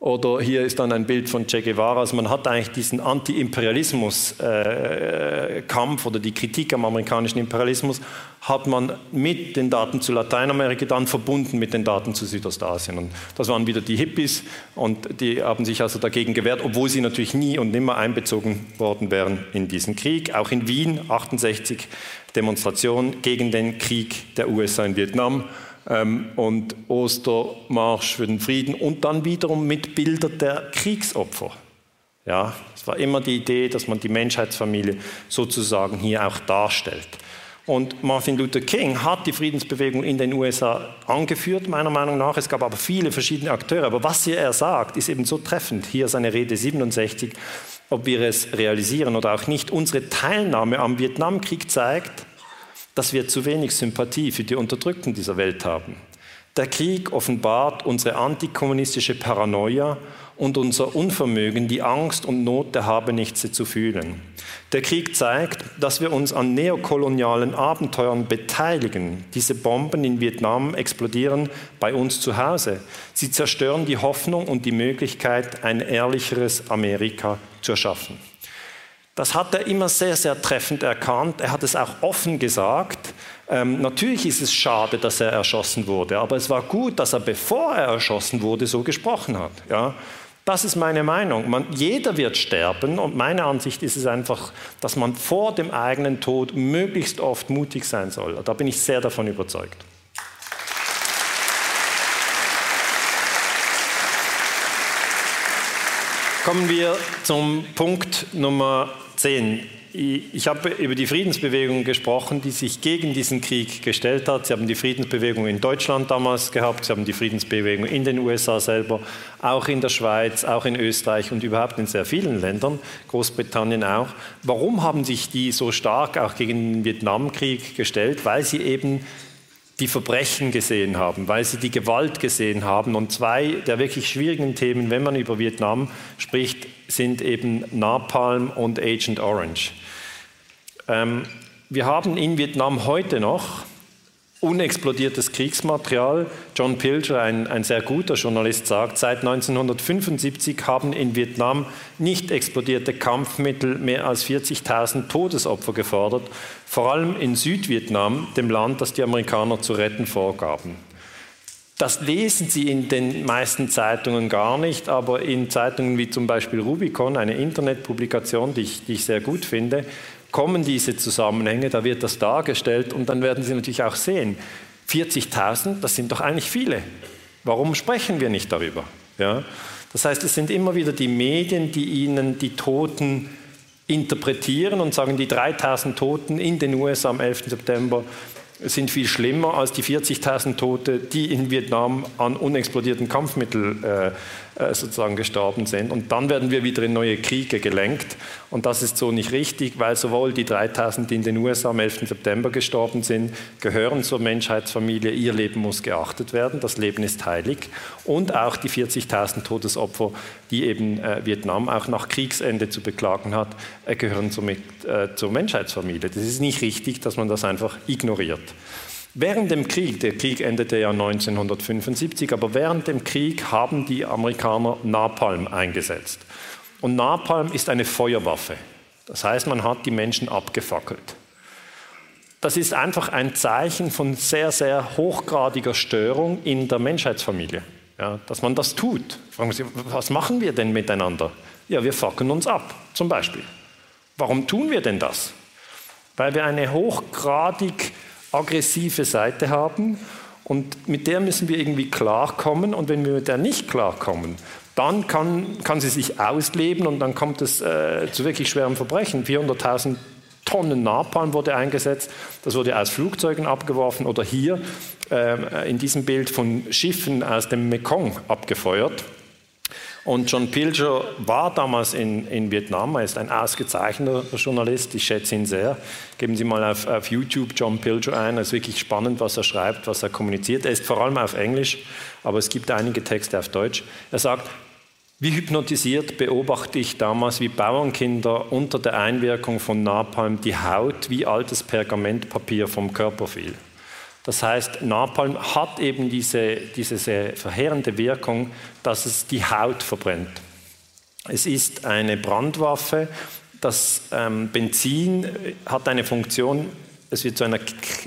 Oder hier ist dann ein Bild von Che Guevara. Also man hat eigentlich diesen Anti-Imperialismus-Kampf äh, oder die Kritik am amerikanischen Imperialismus hat man mit den Daten zu Lateinamerika dann verbunden mit den Daten zu Südostasien. Und das waren wieder die Hippies und die haben sich also dagegen gewehrt, obwohl sie natürlich nie und nimmer einbezogen worden wären in diesen Krieg. Auch in Wien 68 Demonstration gegen den Krieg der USA in Vietnam und Ostermarsch für den Frieden und dann wiederum mit Bildern der Kriegsopfer. Ja, es war immer die Idee, dass man die Menschheitsfamilie sozusagen hier auch darstellt. Und Martin Luther King hat die Friedensbewegung in den USA angeführt, meiner Meinung nach. Es gab aber viele verschiedene Akteure. Aber was hier er sagt, ist eben so treffend. Hier seine Rede 67, ob wir es realisieren oder auch nicht. Unsere Teilnahme am Vietnamkrieg zeigt, dass wir zu wenig Sympathie für die Unterdrückten dieser Welt haben. Der Krieg offenbart unsere antikommunistische Paranoia und unser Unvermögen, die Angst und Not der Habenichtse zu fühlen. Der Krieg zeigt, dass wir uns an neokolonialen Abenteuern beteiligen. Diese Bomben in Vietnam explodieren bei uns zu Hause. Sie zerstören die Hoffnung und die Möglichkeit, ein ehrlicheres Amerika zu erschaffen. Das hat er immer sehr, sehr treffend erkannt. Er hat es auch offen gesagt. Ähm, natürlich ist es schade, dass er erschossen wurde, aber es war gut, dass er, bevor er erschossen wurde, so gesprochen hat. Ja? Das ist meine Meinung. Man, jeder wird sterben und meine Ansicht ist es einfach, dass man vor dem eigenen Tod möglichst oft mutig sein soll. Da bin ich sehr davon überzeugt. Kommen wir zum Punkt Nummer 10. Ich habe über die Friedensbewegung gesprochen, die sich gegen diesen Krieg gestellt hat. Sie haben die Friedensbewegung in Deutschland damals gehabt, Sie haben die Friedensbewegung in den USA selber, auch in der Schweiz, auch in Österreich und überhaupt in sehr vielen Ländern, Großbritannien auch. Warum haben sich die so stark auch gegen den Vietnamkrieg gestellt? Weil sie eben die Verbrechen gesehen haben, weil sie die Gewalt gesehen haben. Und zwei der wirklich schwierigen Themen, wenn man über Vietnam spricht, sind eben Napalm und Agent Orange. Ähm, wir haben in Vietnam heute noch unexplodiertes Kriegsmaterial. John Pilger, ein, ein, sehr guter Journalist, sagt, seit 1975 haben in Vietnam nicht explodierte Kampfmittel mehr als 40.000 Todesopfer gefordert, vor allem in Südvietnam, dem Land, das die Amerikaner zu retten vorgaben. Das lesen Sie in den meisten Zeitungen gar nicht, aber in Zeitungen wie zum Beispiel Rubicon, eine Internetpublikation, die ich, die ich sehr gut finde, kommen diese Zusammenhänge, da wird das dargestellt und dann werden Sie natürlich auch sehen, 40.000, das sind doch eigentlich viele. Warum sprechen wir nicht darüber? Ja? Das heißt, es sind immer wieder die Medien, die Ihnen die Toten interpretieren und sagen, die 3000 Toten in den USA am 11. September sind viel schlimmer als die 40.000 Tote, die in Vietnam an unexplodierten Kampfmitteln äh, sozusagen gestorben sind. Und dann werden wir wieder in neue Kriege gelenkt. Und das ist so nicht richtig, weil sowohl die 3000, die in den USA am 11. September gestorben sind, gehören zur Menschheitsfamilie. Ihr Leben muss geachtet werden. Das Leben ist heilig. Und auch die 40.000 Todesopfer, die eben äh, Vietnam auch nach Kriegsende zu beklagen hat, äh, gehören somit äh, zur Menschheitsfamilie. Das ist nicht richtig, dass man das einfach ignoriert. Während dem Krieg, der Krieg endete ja 1975, aber während dem Krieg haben die Amerikaner Napalm eingesetzt. Und Napalm ist eine Feuerwaffe. Das heißt, man hat die Menschen abgefackelt. Das ist einfach ein Zeichen von sehr, sehr hochgradiger Störung in der Menschheitsfamilie. Ja, dass man das tut. Fragen Sie, was machen wir denn miteinander? Ja, wir fackeln uns ab, zum Beispiel. Warum tun wir denn das? Weil wir eine hochgradig aggressive Seite haben und mit der müssen wir irgendwie klarkommen und wenn wir mit der nicht klarkommen, dann kann, kann sie sich ausleben und dann kommt es äh, zu wirklich schweren Verbrechen. 400.000 Tonnen Napalm wurde eingesetzt, das wurde aus Flugzeugen abgeworfen oder hier äh, in diesem Bild von Schiffen aus dem Mekong abgefeuert. Und John Pilger war damals in, in Vietnam, er ist ein ausgezeichneter Journalist, ich schätze ihn sehr. Geben Sie mal auf, auf YouTube John Pilger ein, es ist wirklich spannend, was er schreibt, was er kommuniziert. Er ist vor allem auf Englisch, aber es gibt einige Texte auf Deutsch. Er sagt, wie hypnotisiert beobachte ich damals, wie Bauernkinder unter der Einwirkung von Napalm die Haut wie altes Pergamentpapier vom Körper fiel. Das heißt, Napalm hat eben diese, diese sehr verheerende Wirkung, dass es die Haut verbrennt. Es ist eine Brandwaffe. Das ähm, Benzin hat eine Funktion, es wird zu einer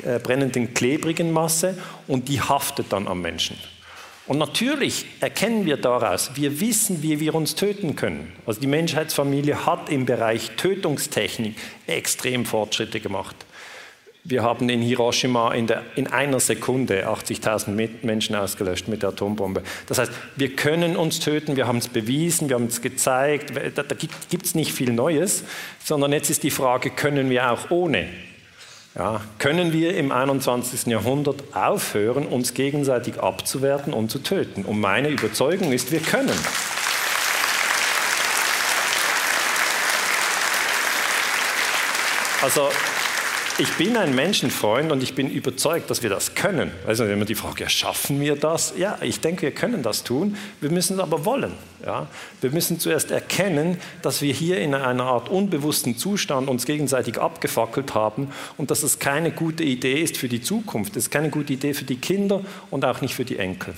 äh, brennenden, klebrigen Masse und die haftet dann am Menschen. Und natürlich erkennen wir daraus, wir wissen, wie wir uns töten können. Also die Menschheitsfamilie hat im Bereich Tötungstechnik extrem Fortschritte gemacht. Wir haben in Hiroshima in, der, in einer Sekunde 80.000 Menschen ausgelöscht mit der Atombombe. Das heißt, wir können uns töten, wir haben es bewiesen, wir haben es gezeigt. Da, da gibt es nicht viel Neues, sondern jetzt ist die Frage, können wir auch ohne? Ja, können wir im 21. Jahrhundert aufhören, uns gegenseitig abzuwerten und zu töten? Und meine Überzeugung ist, wir können. Also ich bin ein Menschenfreund und ich bin überzeugt, dass wir das können. Also wenn man die Frage, ja, schaffen wir das? Ja, ich denke, wir können das tun. Wir müssen es aber wollen. Ja? Wir müssen zuerst erkennen, dass wir hier in einer Art unbewussten Zustand uns gegenseitig abgefackelt haben und dass es keine gute Idee ist für die Zukunft. Es ist keine gute Idee für die Kinder und auch nicht für die Enkel.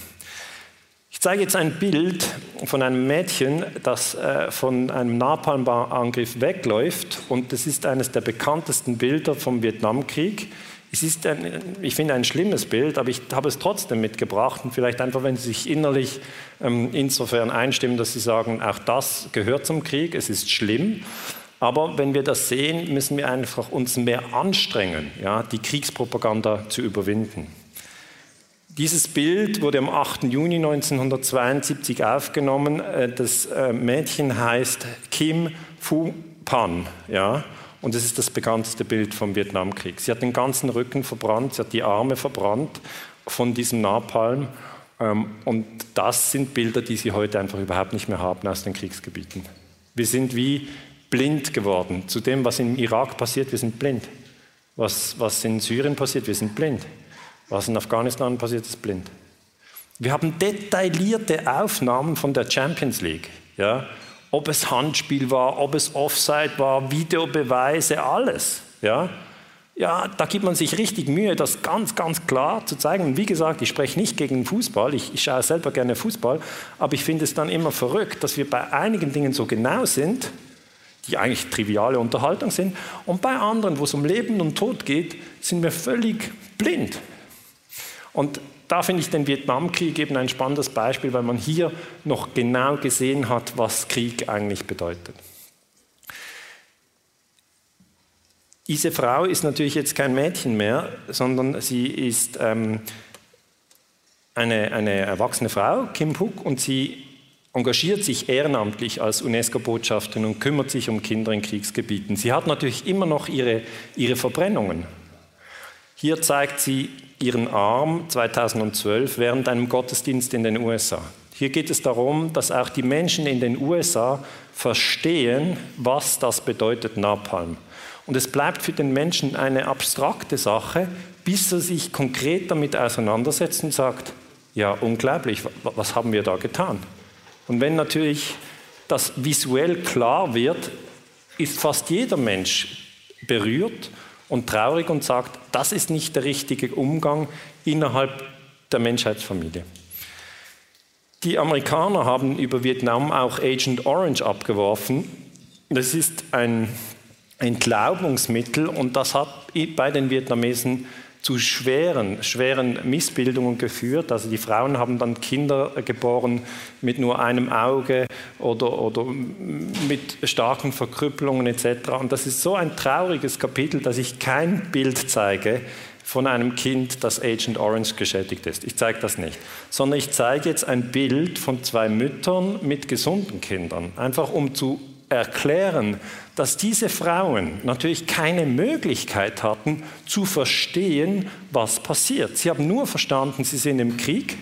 Ich zeige jetzt ein Bild von einem Mädchen, das äh, von einem Napalmangriff wegläuft. Und das ist eines der bekanntesten Bilder vom Vietnamkrieg. Es ist, ein, ich finde, ein schlimmes Bild, aber ich habe es trotzdem mitgebracht. Und vielleicht einfach, wenn Sie sich innerlich ähm, insofern einstimmen, dass Sie sagen, auch das gehört zum Krieg, es ist schlimm. Aber wenn wir das sehen, müssen wir einfach uns mehr anstrengen, ja, die Kriegspropaganda zu überwinden. Dieses Bild wurde am 8. Juni 1972 aufgenommen. Äh, das äh, Mädchen heißt Kim Fu Pan, ja, und es ist das bekannteste Bild vom Vietnamkrieg. Sie hat den ganzen Rücken verbrannt, sie hat die Arme verbrannt von diesem Napalm. Ähm, und das sind Bilder, die Sie heute einfach überhaupt nicht mehr haben aus den Kriegsgebieten. Wir sind wie blind geworden zu dem, was im Irak passiert. Wir sind blind. Was, was in Syrien passiert, wir sind blind. Was in Afghanistan passiert, ist blind. Wir haben detaillierte Aufnahmen von der Champions League. Ja? Ob es Handspiel war, ob es Offside war, Videobeweise, alles. Ja? ja, da gibt man sich richtig Mühe, das ganz, ganz klar zu zeigen. Und wie gesagt, ich spreche nicht gegen Fußball, ich, ich schaue selber gerne Fußball, aber ich finde es dann immer verrückt, dass wir bei einigen Dingen so genau sind, die eigentlich triviale Unterhaltung sind, und bei anderen, wo es um Leben und Tod geht, sind wir völlig blind. Und da finde ich den Vietnamkrieg eben ein spannendes Beispiel, weil man hier noch genau gesehen hat, was Krieg eigentlich bedeutet. Diese Frau ist natürlich jetzt kein Mädchen mehr, sondern sie ist ähm, eine, eine erwachsene Frau, Kim Puk, und sie engagiert sich ehrenamtlich als UNESCO-Botschafterin und kümmert sich um Kinder in Kriegsgebieten. Sie hat natürlich immer noch ihre, ihre Verbrennungen. Hier zeigt sie ihren Arm 2012 während einem Gottesdienst in den USA. Hier geht es darum, dass auch die Menschen in den USA verstehen, was das bedeutet Napalm. Und es bleibt für den Menschen eine abstrakte Sache, bis er sich konkret damit auseinandersetzt und sagt, ja, unglaublich, was haben wir da getan? Und wenn natürlich das visuell klar wird, ist fast jeder Mensch berührt und traurig und sagt, das ist nicht der richtige Umgang innerhalb der Menschheitsfamilie. Die Amerikaner haben über Vietnam auch Agent Orange abgeworfen. Das ist ein Entlaubungsmittel und das hat bei den Vietnamesen zu schweren, schweren Missbildungen geführt. Also die Frauen haben dann Kinder geboren mit nur einem Auge oder, oder mit starken Verkrüppelungen etc. Und das ist so ein trauriges Kapitel, dass ich kein Bild zeige von einem Kind, das Agent Orange geschädigt ist. Ich zeige das nicht. Sondern ich zeige jetzt ein Bild von zwei Müttern mit gesunden Kindern. Einfach um zu erklären, dass diese Frauen natürlich keine Möglichkeit hatten zu verstehen, was passiert. Sie haben nur verstanden, sie sind im Krieg.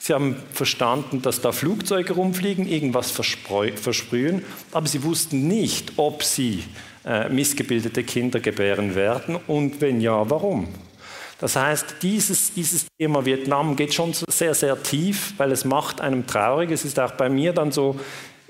Sie haben verstanden, dass da Flugzeuge rumfliegen, irgendwas versprühen, aber sie wussten nicht, ob sie äh, missgebildete Kinder gebären werden und wenn ja, warum. Das heißt, dieses, dieses Thema Vietnam geht schon sehr, sehr tief, weil es macht einem traurig. Es ist auch bei mir dann so,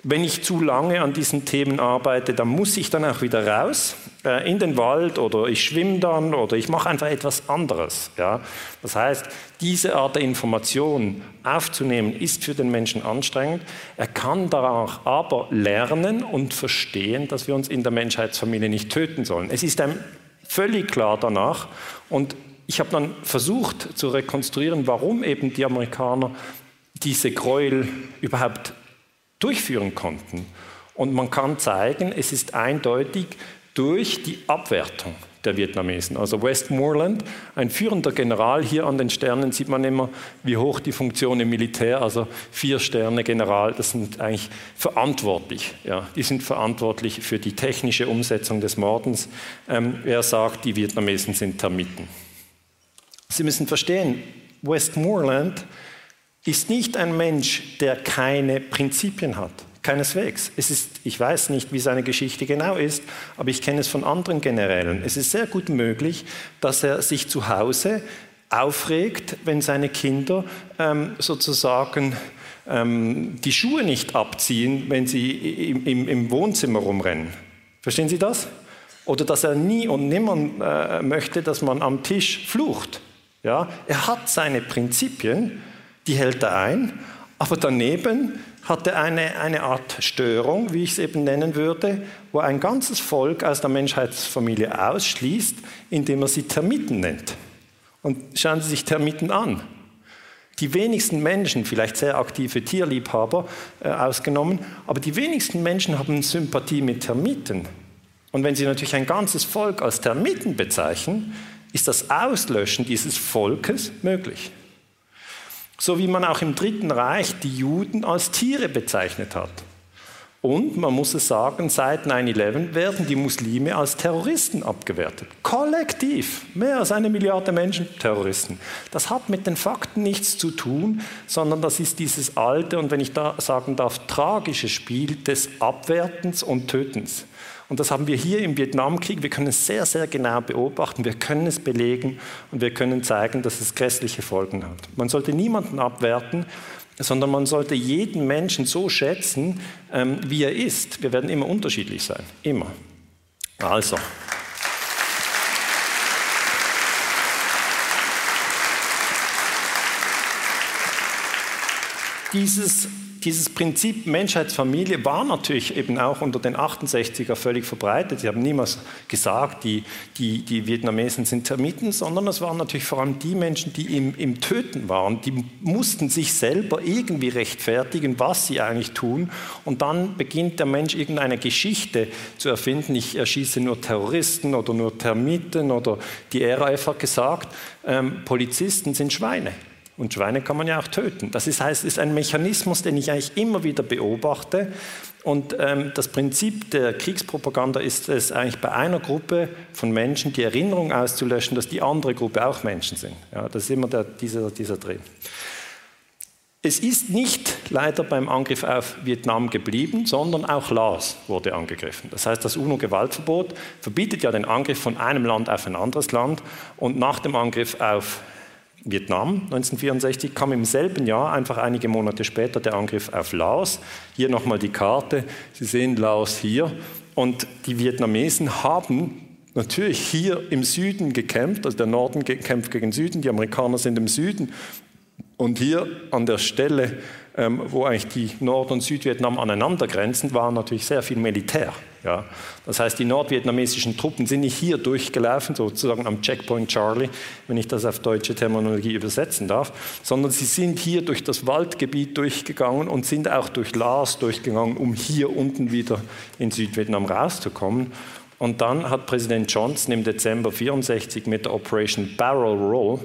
wenn ich zu lange an diesen Themen arbeite, dann muss ich dann auch wieder raus äh, in den Wald oder ich schwimme dann oder ich mache einfach etwas anderes. Ja? Das heißt, diese Art der Information aufzunehmen, ist für den Menschen anstrengend. Er kann danach aber lernen und verstehen, dass wir uns in der Menschheitsfamilie nicht töten sollen. Es ist einem völlig klar danach und ich habe dann versucht zu rekonstruieren, warum eben die Amerikaner diese Gräuel überhaupt durchführen konnten. Und man kann zeigen, es ist eindeutig durch die Abwertung der Vietnamesen. Also Westmoreland, ein führender General, hier an den Sternen sieht man immer, wie hoch die Funktion im Militär, also vier Sterne General, das sind eigentlich verantwortlich. Ja, die sind verantwortlich für die technische Umsetzung des Mordens. Ähm, er sagt, die Vietnamesen sind Termiten. Sie müssen verstehen, Westmoreland ist nicht ein Mensch, der keine Prinzipien hat. Keineswegs. Es ist, ich weiß nicht, wie seine Geschichte genau ist, aber ich kenne es von anderen Generälen. Es ist sehr gut möglich, dass er sich zu Hause aufregt, wenn seine Kinder ähm, sozusagen ähm, die Schuhe nicht abziehen, wenn sie im, im, im, Wohnzimmer rumrennen. Verstehen Sie das? Oder dass er nie und nimmer äh, möchte, dass man am Tisch flucht. Ja? Er hat seine Prinzipien die hält er ein, aber daneben hat er eine, eine Art Störung, wie ich es eben nennen würde, wo ein ganzes Volk aus der Menschheitsfamilie ausschließt, indem er sie Termiten nennt. Und schauen Sie sich Termiten an. Die wenigsten Menschen, vielleicht sehr aktive Tierliebhaber äh, ausgenommen, aber die wenigsten Menschen haben Sympathie mit Termiten. Und wenn Sie natürlich ein ganzes Volk als Termiten bezeichnen, ist das Auslöschen dieses Volkes möglich so wie man auch im Dritten Reich die Juden als Tiere bezeichnet hat. Und man muss es sagen, seit 9-11 werden die Muslime als Terroristen abgewertet. Kollektiv. Mehr als eine Milliarde Menschen Terroristen. Das hat mit den Fakten nichts zu tun, sondern das ist dieses alte und wenn ich da sagen darf, tragische Spiel des Abwertens und Tötens. Und das haben wir hier im Vietnamkrieg. Wir können es sehr, sehr genau beobachten. Wir können es belegen und wir können zeigen, dass es grässliche Folgen hat. Man sollte niemanden abwerten, sondern man sollte jeden Menschen so schätzen, ähm, wie er ist. Wir werden immer unterschiedlich sein. Immer. Also. Dieses dieses Prinzip Menschheitsfamilie war natürlich eben auch unter den 68er völlig verbreitet. Sie haben niemals gesagt, die, die, die Vietnamesen sind Termiten, sondern es waren natürlich vor allem die Menschen, die im, im Töten waren. Die mussten sich selber irgendwie rechtfertigen, was sie eigentlich tun. Und dann beginnt der Mensch irgendeine Geschichte zu erfinden. Ich erschieße nur Terroristen oder nur Termiten oder die RAF hat gesagt, ähm, Polizisten sind Schweine. Und Schweine kann man ja auch töten. Das ist, heißt, ist ein Mechanismus, den ich eigentlich immer wieder beobachte. Und ähm, das Prinzip der Kriegspropaganda ist es eigentlich bei einer Gruppe von Menschen die Erinnerung auszulöschen, dass die andere Gruppe auch Menschen sind. Ja, das ist immer der, dieser, dieser Dreh. Es ist nicht leider beim Angriff auf Vietnam geblieben, sondern auch Laos wurde angegriffen. Das heißt, das UNO-Gewaltverbot verbietet ja den Angriff von einem Land auf ein anderes Land. Und nach dem Angriff auf Vietnam 1964 kam im selben Jahr, einfach einige Monate später, der Angriff auf Laos. Hier nochmal die Karte. Sie sehen Laos hier. Und die Vietnamesen haben natürlich hier im Süden gekämpft, also der Norden kämpft gegen den Süden, die Amerikaner sind im Süden. Und hier an der Stelle, ähm, wo eigentlich die Nord- und Südvietnam aneinander grenzen, war natürlich sehr viel Militär. Ja. Das heißt, die nordvietnamesischen Truppen sind nicht hier durchgelaufen, sozusagen am Checkpoint Charlie, wenn ich das auf deutsche Terminologie übersetzen darf, sondern sie sind hier durch das Waldgebiet durchgegangen und sind auch durch Laos durchgegangen, um hier unten wieder in Südvietnam rauszukommen. Und dann hat Präsident Johnson im Dezember 1964 mit der Operation Barrel Roll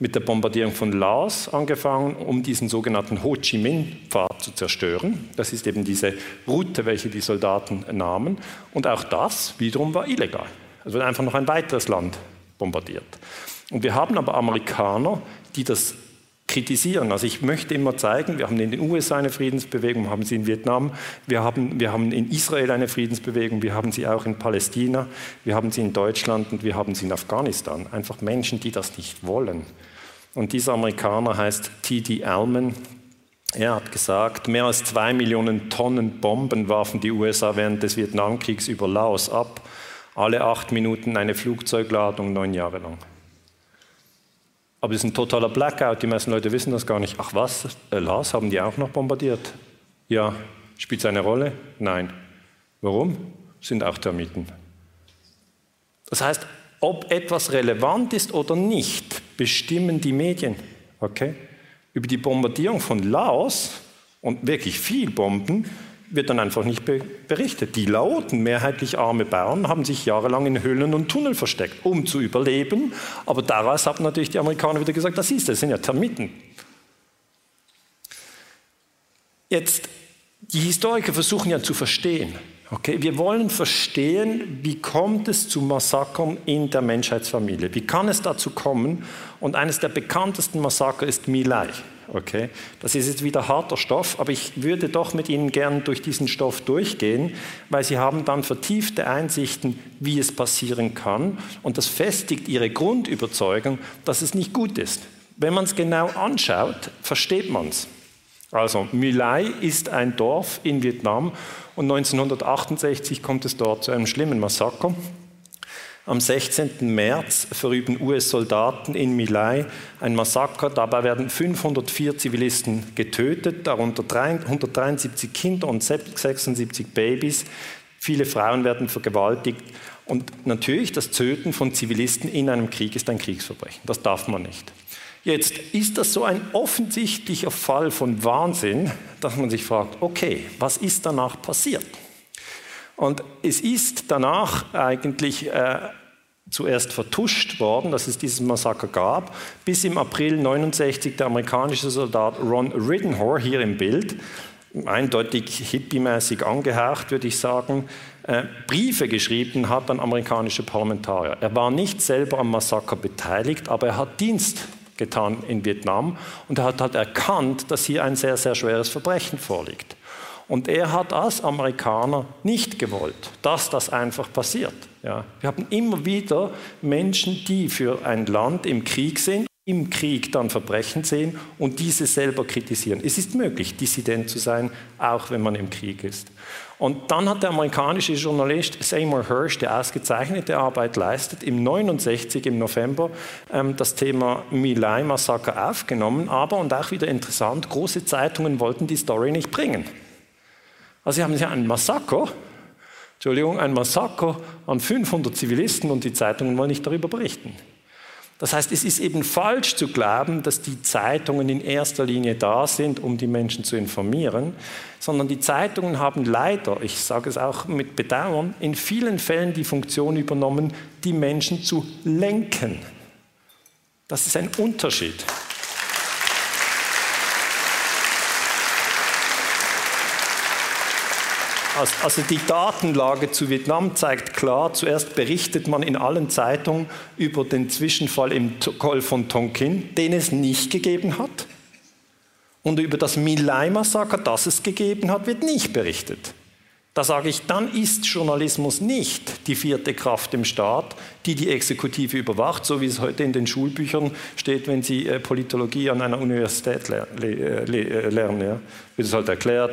mit der Bombardierung von Laos angefangen, um diesen sogenannten Ho Chi Minh-Pfad zu zerstören. Das ist eben diese Route, welche die Soldaten nahmen. Und auch das wiederum war illegal. Es wird einfach noch ein weiteres Land bombardiert. Und wir haben aber Amerikaner, die das kritisieren. Also ich möchte immer zeigen, wir haben in den USA eine Friedensbewegung, haben sie in Vietnam, wir haben, wir haben in Israel eine Friedensbewegung, wir haben sie auch in Palästina, wir haben sie in Deutschland und wir haben sie in Afghanistan. Einfach Menschen, die das nicht wollen. Und dieser Amerikaner heißt T.D. Allman. Er hat gesagt, mehr als zwei Millionen Tonnen Bomben warfen die USA während des Vietnamkriegs über Laos ab. Alle acht Minuten eine Flugzeugladung, neun Jahre lang. Aber es ist ein totaler Blackout. Die meisten Leute wissen das gar nicht. Ach was, äh, Laos haben die auch noch bombardiert? Ja. Spielt es eine Rolle? Nein. Warum? Sind auch Termiten. Das heißt, ob etwas relevant ist oder nicht, bestimmen die Medien. Okay? Über die Bombardierung von Laos und wirklich viel Bomben wird dann einfach nicht berichtet. Die Laoten, mehrheitlich arme Bauern, haben sich jahrelang in Höhlen und Tunnel versteckt, um zu überleben. Aber daraus haben natürlich die Amerikaner wieder gesagt, das ist, das sind ja Termiten. Jetzt, die Historiker versuchen ja zu verstehen, Okay, wir wollen verstehen, wie kommt es zu Massakern in der Menschheitsfamilie? Wie kann es dazu kommen? Und eines der bekanntesten Massaker ist Milai. Okay, das ist jetzt wieder harter Stoff, aber ich würde doch mit Ihnen gern durch diesen Stoff durchgehen, weil Sie haben dann vertiefte Einsichten, wie es passieren kann. Und das festigt Ihre Grundüberzeugung, dass es nicht gut ist. Wenn man es genau anschaut, versteht man es. Also Milai ist ein Dorf in Vietnam und 1968 kommt es dort zu einem schlimmen Massaker. Am 16. März verüben US-Soldaten in Milai ein Massaker. Dabei werden 504 Zivilisten getötet, darunter 173 Kinder und 76 Babys. Viele Frauen werden vergewaltigt. Und natürlich, das Töten von Zivilisten in einem Krieg ist ein Kriegsverbrechen. Das darf man nicht. Jetzt ist das so ein offensichtlicher Fall von Wahnsinn, dass man sich fragt, okay, was ist danach passiert? Und es ist danach eigentlich äh, zuerst vertuscht worden, dass es dieses Massaker gab, bis im April 69 der amerikanische Soldat Ron Riddenhore hier im Bild, eindeutig hippiemäßig angehaucht, würde ich sagen, äh, Briefe geschrieben hat an amerikanische Parlamentarier. Er war nicht selber am Massaker beteiligt, aber er hat Dienst getan in Vietnam und er hat halt erkannt, dass hier ein sehr, sehr schweres Verbrechen vorliegt. Und er hat als Amerikaner nicht gewollt, dass das einfach passiert. Ja. Wir haben immer wieder Menschen, die für ein Land im Krieg sind, im Krieg dann Verbrechen sehen und diese selber kritisieren. Es ist möglich, Dissident zu sein, auch wenn man im Krieg ist. Und dann hat der amerikanische Journalist Seymour Hersh, der ausgezeichnete Arbeit leistet, im 69 im November ähm, das Thema Milai Massaker aufgenommen. Aber, und auch wieder interessant, große Zeitungen wollten die Story nicht bringen. Also sie haben ja ein Massaker, Entschuldigung, ein Massaker an 500 Zivilisten und die Zeitungen wollen nicht darüber berichten. Das heißt, es ist eben falsch zu glauben, dass die Zeitungen in erster Linie da sind, um die Menschen zu informieren, sondern die Zeitungen haben leider, ich sage es auch mit Bedauern, in vielen Fällen die Funktion übernommen, die Menschen zu lenken. Das ist ein Unterschied. Also die Datenlage zu Vietnam zeigt klar, zuerst berichtet man in allen Zeitungen über den Zwischenfall im Golf von Tonkin, den es nicht gegeben hat. Und über das Milai-Massaker, das es gegeben hat, wird nicht berichtet. Da sage ich, dann ist Journalismus nicht die vierte Kraft im Staat, die die Exekutive überwacht, so wie es heute in den Schulbüchern steht, wenn Sie äh, Politologie an einer Universität äh, lernen. Ja. Wird es halt erklärt,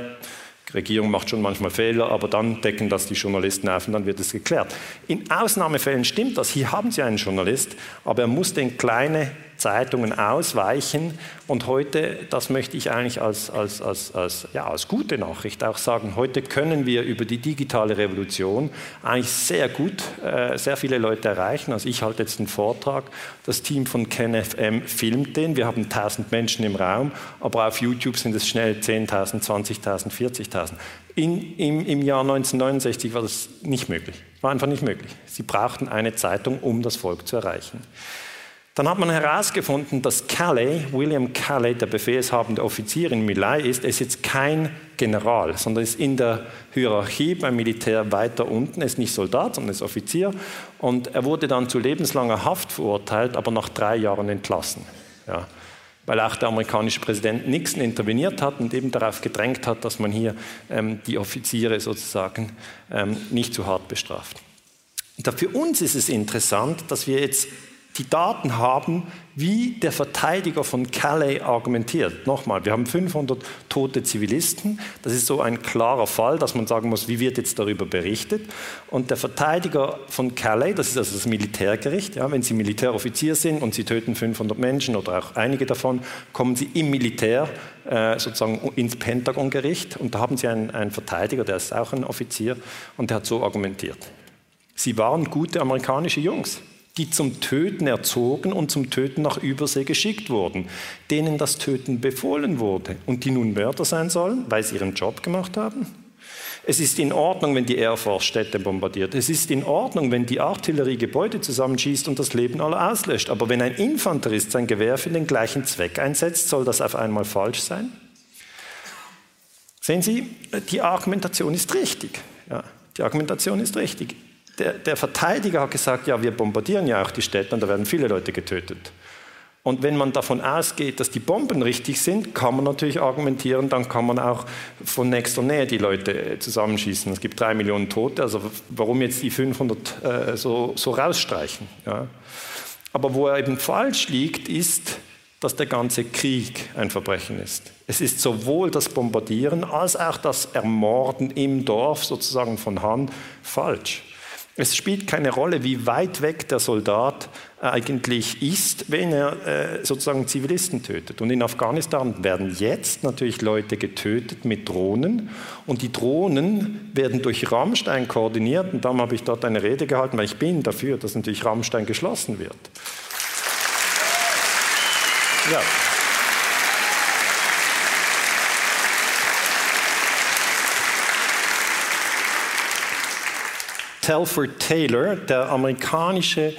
die Regierung macht schon manchmal Fehler, aber dann decken das die Journalisten auf und dann wird es geklärt. In Ausnahmefällen stimmt das. Hier haben Sie einen Journalist, aber er muss den kleine Zeitungen ausweichen. Und heute, das möchte ich eigentlich als, als, als, als, ja, als gute Nachricht auch sagen, heute können wir über die digitale Revolution eigentlich sehr gut äh, sehr viele Leute erreichen. Also ich halte jetzt einen Vortrag, das Team von KenFM filmt den, wir haben 1000 Menschen im Raum, aber auf YouTube sind es schnell 10.000, 20.000, 40.000. In, im, Im Jahr 1969 war das nicht möglich, war einfach nicht möglich. Sie brauchten eine Zeitung, um das Volk zu erreichen. Dann hat man herausgefunden, dass Calais, William Calais, der befehlshabende Offizier in Milai ist, ist jetzt kein General, sondern ist in der Hierarchie beim Militär weiter unten, ist nicht Soldat, sondern ist Offizier. Und er wurde dann zu lebenslanger Haft verurteilt, aber nach drei Jahren entlassen. Ja. Weil auch der amerikanische Präsident Nixon interveniert hat und eben darauf gedrängt hat, dass man hier ähm, die Offiziere sozusagen ähm, nicht zu hart bestraft. Und für uns ist es interessant, dass wir jetzt die Daten haben, wie der Verteidiger von Calais argumentiert. Nochmal, wir haben 500 tote Zivilisten. Das ist so ein klarer Fall, dass man sagen muss, wie wird jetzt darüber berichtet. Und der Verteidiger von Calais, das ist also das Militärgericht, ja, wenn Sie Militäroffizier sind und Sie töten 500 Menschen oder auch einige davon, kommen Sie im Militär äh, sozusagen ins Pentagongericht und da haben Sie einen, einen Verteidiger, der ist auch ein Offizier und der hat so argumentiert. Sie waren gute amerikanische Jungs die zum Töten erzogen und zum Töten nach Übersee geschickt wurden, denen das Töten befohlen wurde und die nun Mörder sein sollen, weil sie ihren Job gemacht haben? Es ist in Ordnung, wenn die Air Force Städte bombardiert. Es ist in Ordnung, wenn die Artillerie Gebäude zusammenschießt und das Leben aller auslöscht. Aber wenn ein Infanterist sein Gewehr für den gleichen Zweck einsetzt, soll das auf einmal falsch sein? Sehen Sie, die Argumentation ist richtig. Ja, die Argumentation ist richtig der, der Verteidiger hat gesagt, ja, wir bombardieren ja auch die Städte und da werden viele Leute getötet. Und wenn man davon ausgeht, dass die Bomben richtig sind, kann man natürlich argumentieren, dann kann man auch von nächster Nähe die Leute zusammenschießen. Es gibt drei Millionen Tote, also warum jetzt die 500 äh, so, so rausstreichen? Ja? Aber wo er eben falsch liegt, ist, dass der ganze Krieg ein Verbrechen ist. Es ist sowohl das Bombardieren als auch das Ermorden im Dorf sozusagen von Hand falsch. Es spielt keine Rolle, wie weit weg der Soldat eigentlich ist, wenn er äh, sozusagen Zivilisten tötet. Und in Afghanistan werden jetzt natürlich Leute getötet mit Drohnen und die Drohnen werden durch Rammstein koordiniert und darum habe ich dort eine Rede gehalten, weil ich bin dafür, dass natürlich Rammstein geschlossen wird. Ja. Telford Taylor, der amerikanische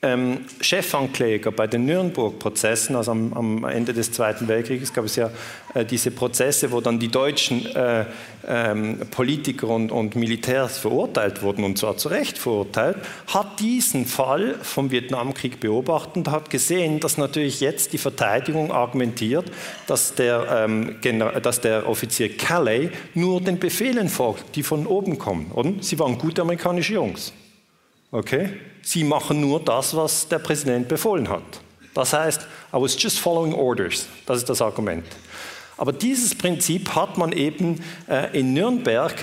ähm, Chefankläger bei den Nürnberg-Prozessen, also am, am, Ende des Zweiten Weltkrieges gab es ja äh, diese Prozesse, wo dann die deutschen äh, ähm, Politiker und, und, Militärs verurteilt wurden, und zwar zu Recht verurteilt, hat diesen Fall vom Vietnamkrieg beobachtet und hat gesehen, dass natürlich jetzt die Verteidigung argumentiert, dass der, ähm, dass der Offizier Calais nur den Befehlen folgt, die von oben kommen. Und sie waren gute amerikanische Jungs. Okay? Sie machen nur das, was der Präsident befohlen hat. Das heißt, I was just following orders. Das ist das Argument. Aber dieses Prinzip hat man eben äh, in Nürnberg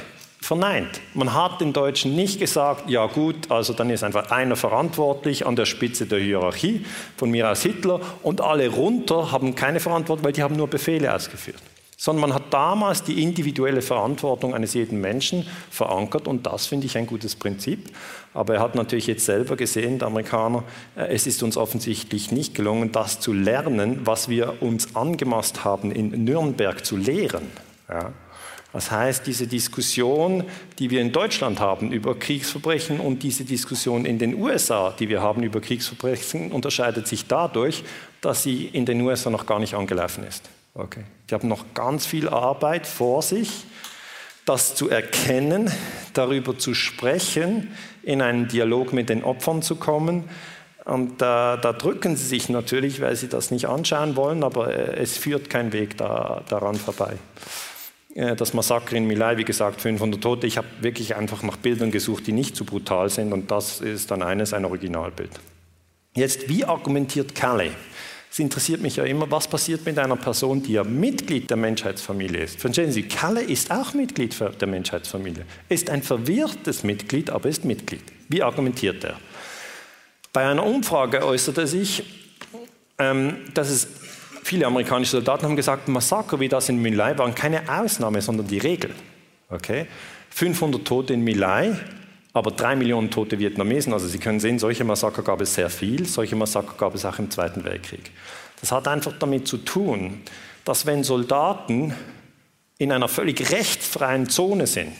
verneint. Man hat den Deutschen nicht gesagt, ja gut, also dann ist einfach einer verantwortlich an der Spitze der Hierarchie, von mir aus Hitler, und alle runter haben keine Verantwortung, weil die haben nur Befehle ausgeführt. Sondern man hat damals die individuelle Verantwortung eines jeden Menschen verankert und das finde ich ein gutes Prinzip. Aber er hat natürlich jetzt selber gesehen, der Amerikaner, äh, es ist uns offensichtlich nicht gelungen, das zu lernen, was wir uns angemaßt haben, in Nürnberg zu lehren. Ja. Das heißt, diese Diskussion, die wir in Deutschland haben über Kriegsverbrechen und diese Diskussion in den USA, die wir haben über Kriegsverbrechen, unterscheidet sich dadurch, dass sie in den USA noch gar nicht angelaufen ist. Okay. Die haben noch ganz viel Arbeit vor sich, das zu erkennen, darüber zu sprechen, in einen Dialog mit den Opfern zu kommen. Und da, da drücken sie sich natürlich, weil sie das nicht anschauen wollen, aber äh, es führt kein Weg da, daran vorbei. Äh, das Massaker in Milai, wie gesagt, 500 Tote. Ich habe wirklich einfach nach Bildern gesucht, die nicht zu so brutal sind und das ist dann eines, ein Originalbild. Jetzt, wie argumentiert Calais? Es interessiert mich ja immer, was passiert mit einer Person, die ja Mitglied der Menschheitsfamilie ist. Verstehen Sie, Calais ist auch Mitglied der Menschheitsfamilie. Ist ein verwirrtes Mitglied, aber ist Mitglied. Wie argumentiert er? Bei einer Umfrage äußerte er sich, ähm, dass es viele amerikanische Soldaten haben gesagt, Massaker wie das in Milai waren keine Ausnahme, sondern die Regel. Okay? 500 Tote in Milai, aber drei Millionen tote Vietnamesen. Also Sie können sehen, solche Massaker gab es sehr viel. Solche Massaker gab es auch im Zweiten Weltkrieg. Das hat einfach damit zu tun, dass wenn Soldaten in einer völlig rechtsfreien Zone sind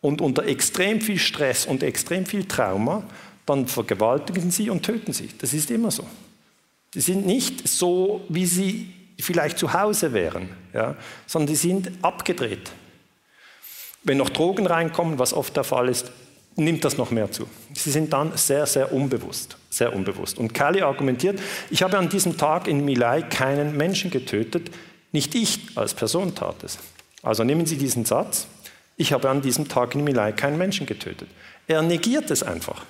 und unter extrem viel Stress und extrem viel Trauma, dann vergewaltigen sie und töten sie. Das ist immer so. Sie sind nicht so, wie sie vielleicht zu Hause wären, ja, sondern die sind abgedreht. Wenn noch Drogen reinkommen, was oft der Fall ist, nimmt das noch mehr zu. Sie sind dann sehr, sehr unbewusst, sehr unbewusst. Und Kali argumentiert, ich habe an diesem Tag in Milai keinen Menschen getötet, nicht ich als Person tat es. Also nehmen Sie diesen Satz, ich habe an diesem Tag in Milai keinen Menschen getötet. Er negiert es einfach.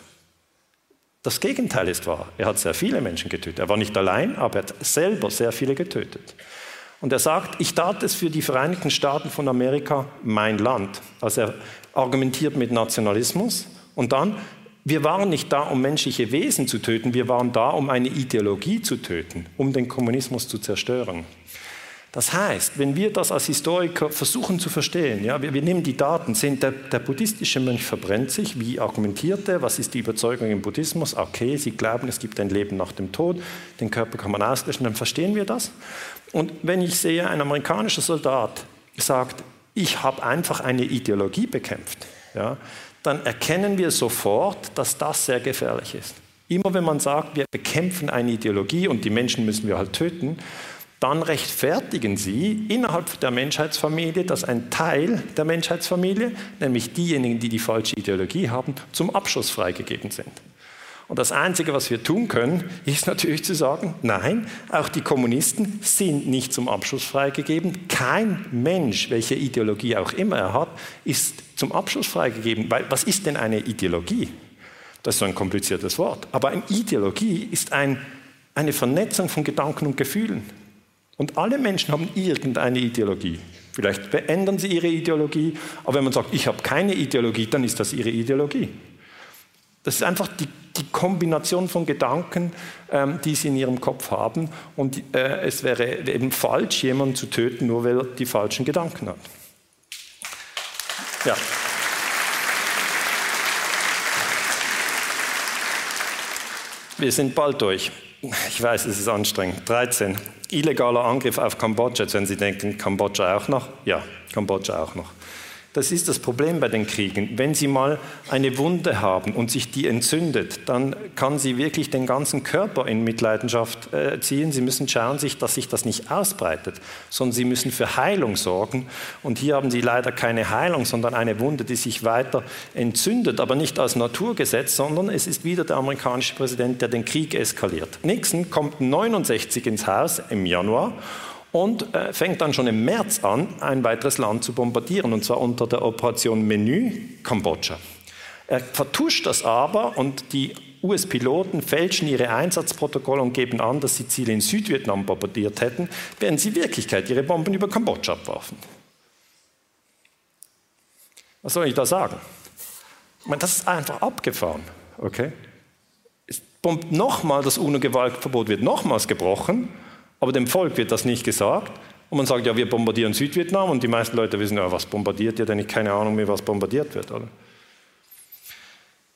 Das Gegenteil ist wahr. Er hat sehr viele Menschen getötet. Er war nicht allein, aber er hat selber sehr viele getötet. Und er sagt, ich tat es für die Vereinigten Staaten von Amerika, mein Land. Also er argumentiert mit Nationalismus. Und dann, wir waren nicht da, um menschliche Wesen zu töten, wir waren da, um eine Ideologie zu töten, um den Kommunismus zu zerstören. Das heißt, wenn wir das als Historiker versuchen zu verstehen, ja, wir, wir nehmen die Daten, sind der, der, buddhistische Mönch verbrennt sich, wie argumentiert er, was ist die Überzeugung im Buddhismus? Okay, sie glauben, es gibt ein Leben nach dem Tod, den Körper kann man auslöschen, dann verstehen wir das. Und wenn ich sehe, ein amerikanischer Soldat sagt, ich habe einfach eine Ideologie bekämpft, ja, dann erkennen wir sofort, dass das sehr gefährlich ist. Immer wenn man sagt, wir bekämpfen eine Ideologie und die Menschen müssen wir halt töten, dann rechtfertigen sie innerhalb der Menschheitsfamilie, dass ein Teil der Menschheitsfamilie, nämlich diejenigen, die die falsche Ideologie haben, zum Abschluss freigegeben sind. Und das Einzige, was wir tun können, ist natürlich zu sagen, nein, auch die Kommunisten sind nicht zum Abschluss freigegeben. Kein Mensch, welche Ideologie auch immer er hat, ist zum Abschluss freigegeben. Weil was ist denn eine Ideologie? Das ist so ein kompliziertes Wort. Aber eine Ideologie ist ein, eine Vernetzung von Gedanken und Gefühlen. Und alle Menschen haben irgendeine Ideologie. Vielleicht beenden sie ihre Ideologie, aber wenn man sagt, ich habe keine Ideologie, dann ist das ihre Ideologie. Das ist einfach die, die Kombination von Gedanken, ähm, die sie in ihrem Kopf haben. Und äh, es wäre eben falsch, jemanden zu töten, nur weil er die falschen Gedanken hat. Ja. Wir sind bald durch. Ich weiß, es ist anstrengend. 13 illegaler Angriff auf Kambodscha. Jetzt werden Sie denken, Kambodscha auch noch? Ja, Kambodscha auch noch. Das ist das Problem bei den Kriegen. Wenn Sie mal eine Wunde haben und sich die entzündet, dann kann sie wirklich den ganzen Körper in Mitleidenschaft äh, ziehen. Sie müssen schauen, dass sich das nicht ausbreitet, sondern Sie müssen für Heilung sorgen. Und hier haben Sie leider keine Heilung, sondern eine Wunde, die sich weiter entzündet, aber nicht als Naturgesetz, sondern es ist wieder der amerikanische Präsident, der den Krieg eskaliert. Nixon kommt 69 ins Haus im Januar und äh, fängt dann schon im März an, ein weiteres Land zu bombardieren, und zwar unter der Operation Menü Kambodscha. Er vertuscht das aber und die US-Piloten fälschen ihre Einsatzprotokolle und geben an, dass sie Ziele in Südvietnam bombardiert hätten, während sie in Wirklichkeit ihre Bomben über Kambodscha abwarfen. Was soll ich da sagen? Ich meine, das ist einfach abgefahren. Okay? Nochmal, das UNO-Gewaltverbot wird nochmals gebrochen, aber dem Volk wird das nicht gesagt. Und man sagt, ja, wir bombardieren Südvietnam und die meisten Leute wissen, ja, was bombardiert ihr denn? Ich keine Ahnung mehr, was bombardiert wird. Oder?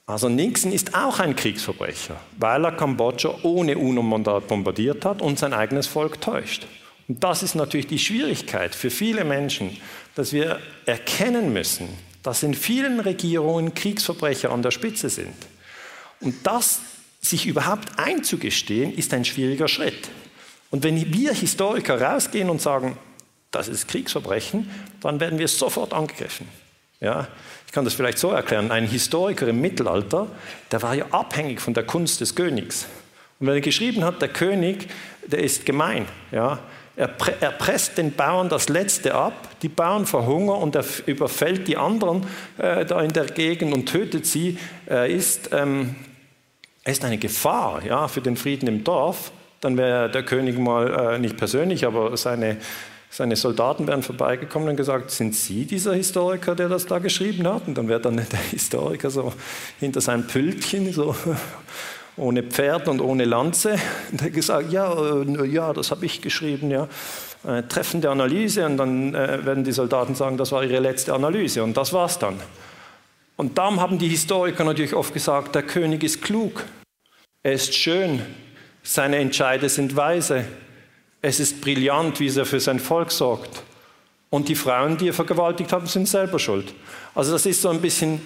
Also Nixon ist auch ein Kriegsverbrecher, weil er Kambodscha ohne UNO-Mandat bombardiert hat und sein eigenes Volk täuscht. Und das ist natürlich die Schwierigkeit für viele Menschen, dass wir erkennen müssen, dass in vielen Regierungen Kriegsverbrecher an der Spitze sind. Und das sich überhaupt einzugestehen, ist ein schwieriger Schritt. Und wenn wir Historiker rausgehen und sagen, das ist Kriegsverbrechen, dann werden wir sofort angegriffen. Ja, ich kann das vielleicht so erklären. Ein Historiker im Mittelalter, der war ja abhängig von der Kunst des Königs. Und wenn er geschrieben hat, der König, der ist gemein, ja, er, er presst den Bauern das Letzte ab, die Bauern verhungern und er überfällt die anderen äh, da in der Gegend und tötet sie. Er ist, ähm, er ist eine Gefahr ja, für den Frieden im Dorf. Dann wäre der König mal äh, nicht persönlich, aber seine, seine Soldaten wären vorbeigekommen und gesagt, sind Sie dieser Historiker, der das da geschrieben hat? Und dann wäre dann der Historiker so hinter seinem Pültchen so ohne Pferd und ohne Lanze. Und er hat gesagt, ja, äh, ja, das habe ich geschrieben, ja. Äh, treffende Analyse und dann äh, werden die Soldaten sagen, das war ihre letzte Analyse und das war's dann. Und darum haben die Historiker natürlich oft gesagt, der König ist klug, er ist schön, seine Entscheide sind weise, es ist brillant, wie er für sein Volk sorgt. Und die Frauen, die er vergewaltigt haben, sind selber schuld. Also das ist so ein bisschen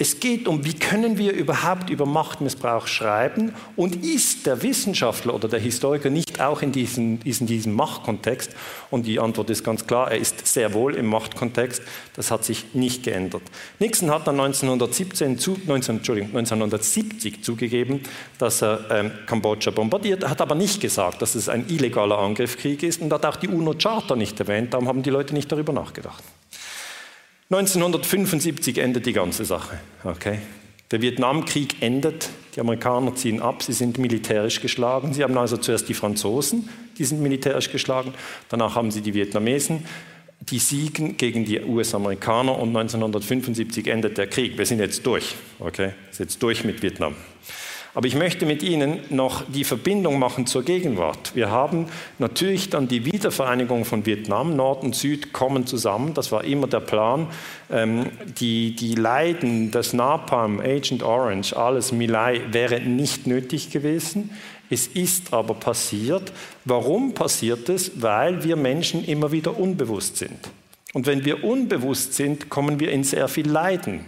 es geht um, wie können wir überhaupt über Machtmissbrauch schreiben und ist der Wissenschaftler oder der Historiker nicht auch in diesem, in diesem Machtkontext? Und die Antwort ist ganz klar, er ist sehr wohl im Machtkontext. Das hat sich nicht geändert. Nixon hat dann 1917 zu, 19, Entschuldigung, 1970 zugegeben, dass er ähm, Kambodscha bombardiert, er hat aber nicht gesagt, dass es ein illegaler Angriffskrieg ist und hat auch die UNO-Charta nicht erwähnt. Darum haben die Leute nicht darüber nachgedacht. 1975 endet die ganze Sache. Okay? Der Vietnamkrieg endet, die Amerikaner ziehen ab, sie sind militärisch geschlagen. Sie haben also zuerst die Franzosen, die sind militärisch geschlagen, danach haben sie die Vietnamesen, die siegen gegen die US-Amerikaner und 1975 endet der Krieg. Wir sind jetzt durch. Okay? Ist jetzt durch mit Vietnam. Aber ich möchte mit Ihnen noch die Verbindung machen zur Gegenwart. Wir haben natürlich dann die Wiedervereinigung von Vietnam, Nord und Süd kommen zusammen. Das war immer der Plan. Ähm, die, die Leiden, das Napalm, Agent Orange, alles Milai wäre nicht nötig gewesen. Es ist aber passiert. Warum passiert es? Weil wir Menschen immer wieder unbewusst sind. Und wenn wir unbewusst sind, kommen wir in sehr viel Leiden.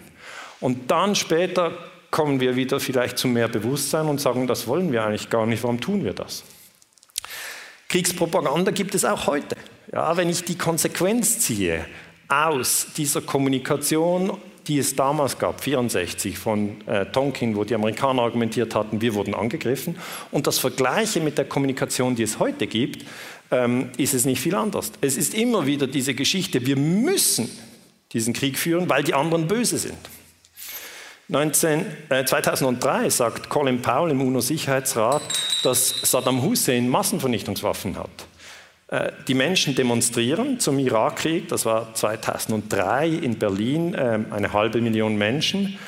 Und dann später kommen wir wieder vielleicht zu mehr Bewusstsein und sagen, das wollen wir eigentlich gar nicht, warum tun wir das? Kriegspropaganda gibt es auch heute. Ja, wenn ich die Konsequenz ziehe aus dieser Kommunikation, die es damals gab, 64 von äh, Tonkin, wo die Amerikaner argumentiert hatten, wir wurden angegriffen, und das vergleiche mit der Kommunikation, die es heute gibt, ähm, ist es nicht viel anders. Es ist immer wieder diese Geschichte, wir müssen diesen Krieg führen, weil die anderen böse sind. 19, äh, 2003 sagt Colin Powell im UNO-Sicherheitsrat, dass Saddam Hussein Massenvernichtungswaffen hat. Äh, die Menschen demonstrieren zum Irakkrieg, das war 2003 in Berlin, äh, eine halbe Million Menschen.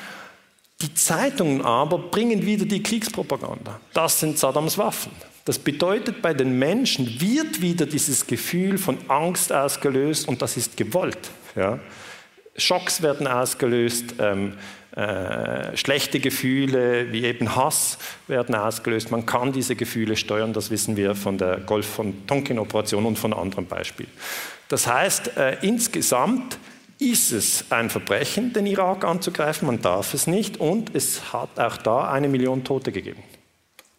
Die Zeitungen aber bringen wieder die Kriegspropaganda. Das sind Saddams Waffen. Das bedeutet, bei den Menschen wird wieder dieses Gefühl von Angst ausgelöst und das ist gewollt. Ja. Schocks werden ausgelöst, ähm, äh, schlechte Gefühle wie eben Hass werden ausgelöst. Man kann diese Gefühle steuern, das wissen wir von der Golf von Tonkin-Operation und von anderen Beispielen. Das heißt, äh, insgesamt ist es ein Verbrechen, den Irak anzugreifen, man darf es nicht und es hat auch da eine Million Tote gegeben.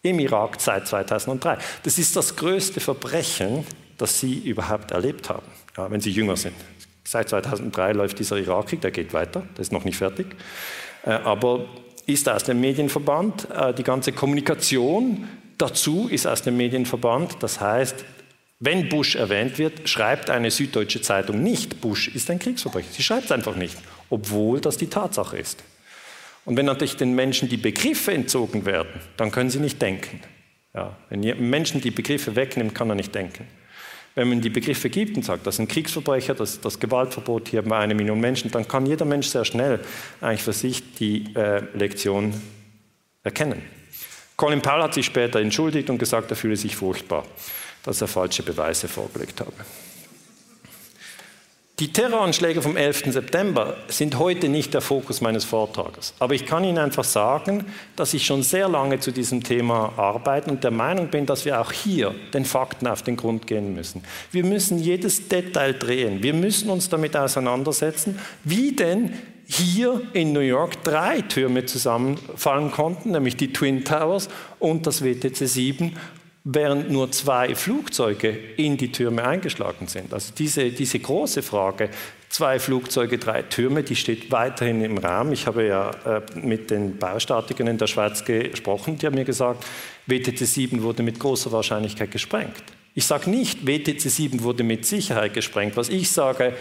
Im Irak seit 2003. Das ist das größte Verbrechen, das Sie überhaupt erlebt haben, ja, wenn Sie jünger sind. Seit 2003 läuft dieser Irakkrieg, der geht weiter, der ist noch nicht fertig. Äh, aber ist aus dem Medienverband. Äh, die ganze Kommunikation dazu ist aus dem Medienverband. Das heißt, wenn Bush erwähnt wird, schreibt eine süddeutsche Zeitung nicht, Bush ist ein Kriegsverbrecher. Sie schreibt es einfach nicht, obwohl das die Tatsache ist. Und wenn natürlich den Menschen die Begriffe entzogen werden, dann können sie nicht denken. Ja, wenn Menschen die Begriffe wegnimmt, kann er nicht denken. Wenn man die Begriffe gibt und sagt, das sind Kriegsverbrecher, das, das Gewaltverbot, hier haben wir eine Million Menschen, dann kann jeder Mensch sehr schnell eigentlich für sich die äh, Lektion erkennen. Colin Powell hat sich später entschuldigt und gesagt, er fühle sich furchtbar, dass er falsche Beweise vorgelegt habe. Die Terroranschläge vom 11. September sind heute nicht der Fokus meines Vortrages. Aber ich kann Ihnen einfach sagen, dass ich schon sehr lange zu diesem Thema arbeite und der Meinung bin, dass wir auch hier den Fakten auf den Grund gehen müssen. Wir müssen jedes Detail drehen. Wir müssen uns damit auseinandersetzen, wie denn hier in New York drei Türme zusammenfallen konnten, nämlich die Twin Towers und das WTC 7 während nur zwei Flugzeuge in die Türme eingeschlagen sind. Also diese, diese große Frage, zwei Flugzeuge, drei Türme, die steht weiterhin im Raum. Ich habe ja äh, mit den Baustatikern in der Schweiz gesprochen, die haben mir gesagt, WTC 7 wurde mit großer Wahrscheinlichkeit gesprengt. Ich sage nicht, WTC 7 wurde mit Sicherheit gesprengt. Was ich sage,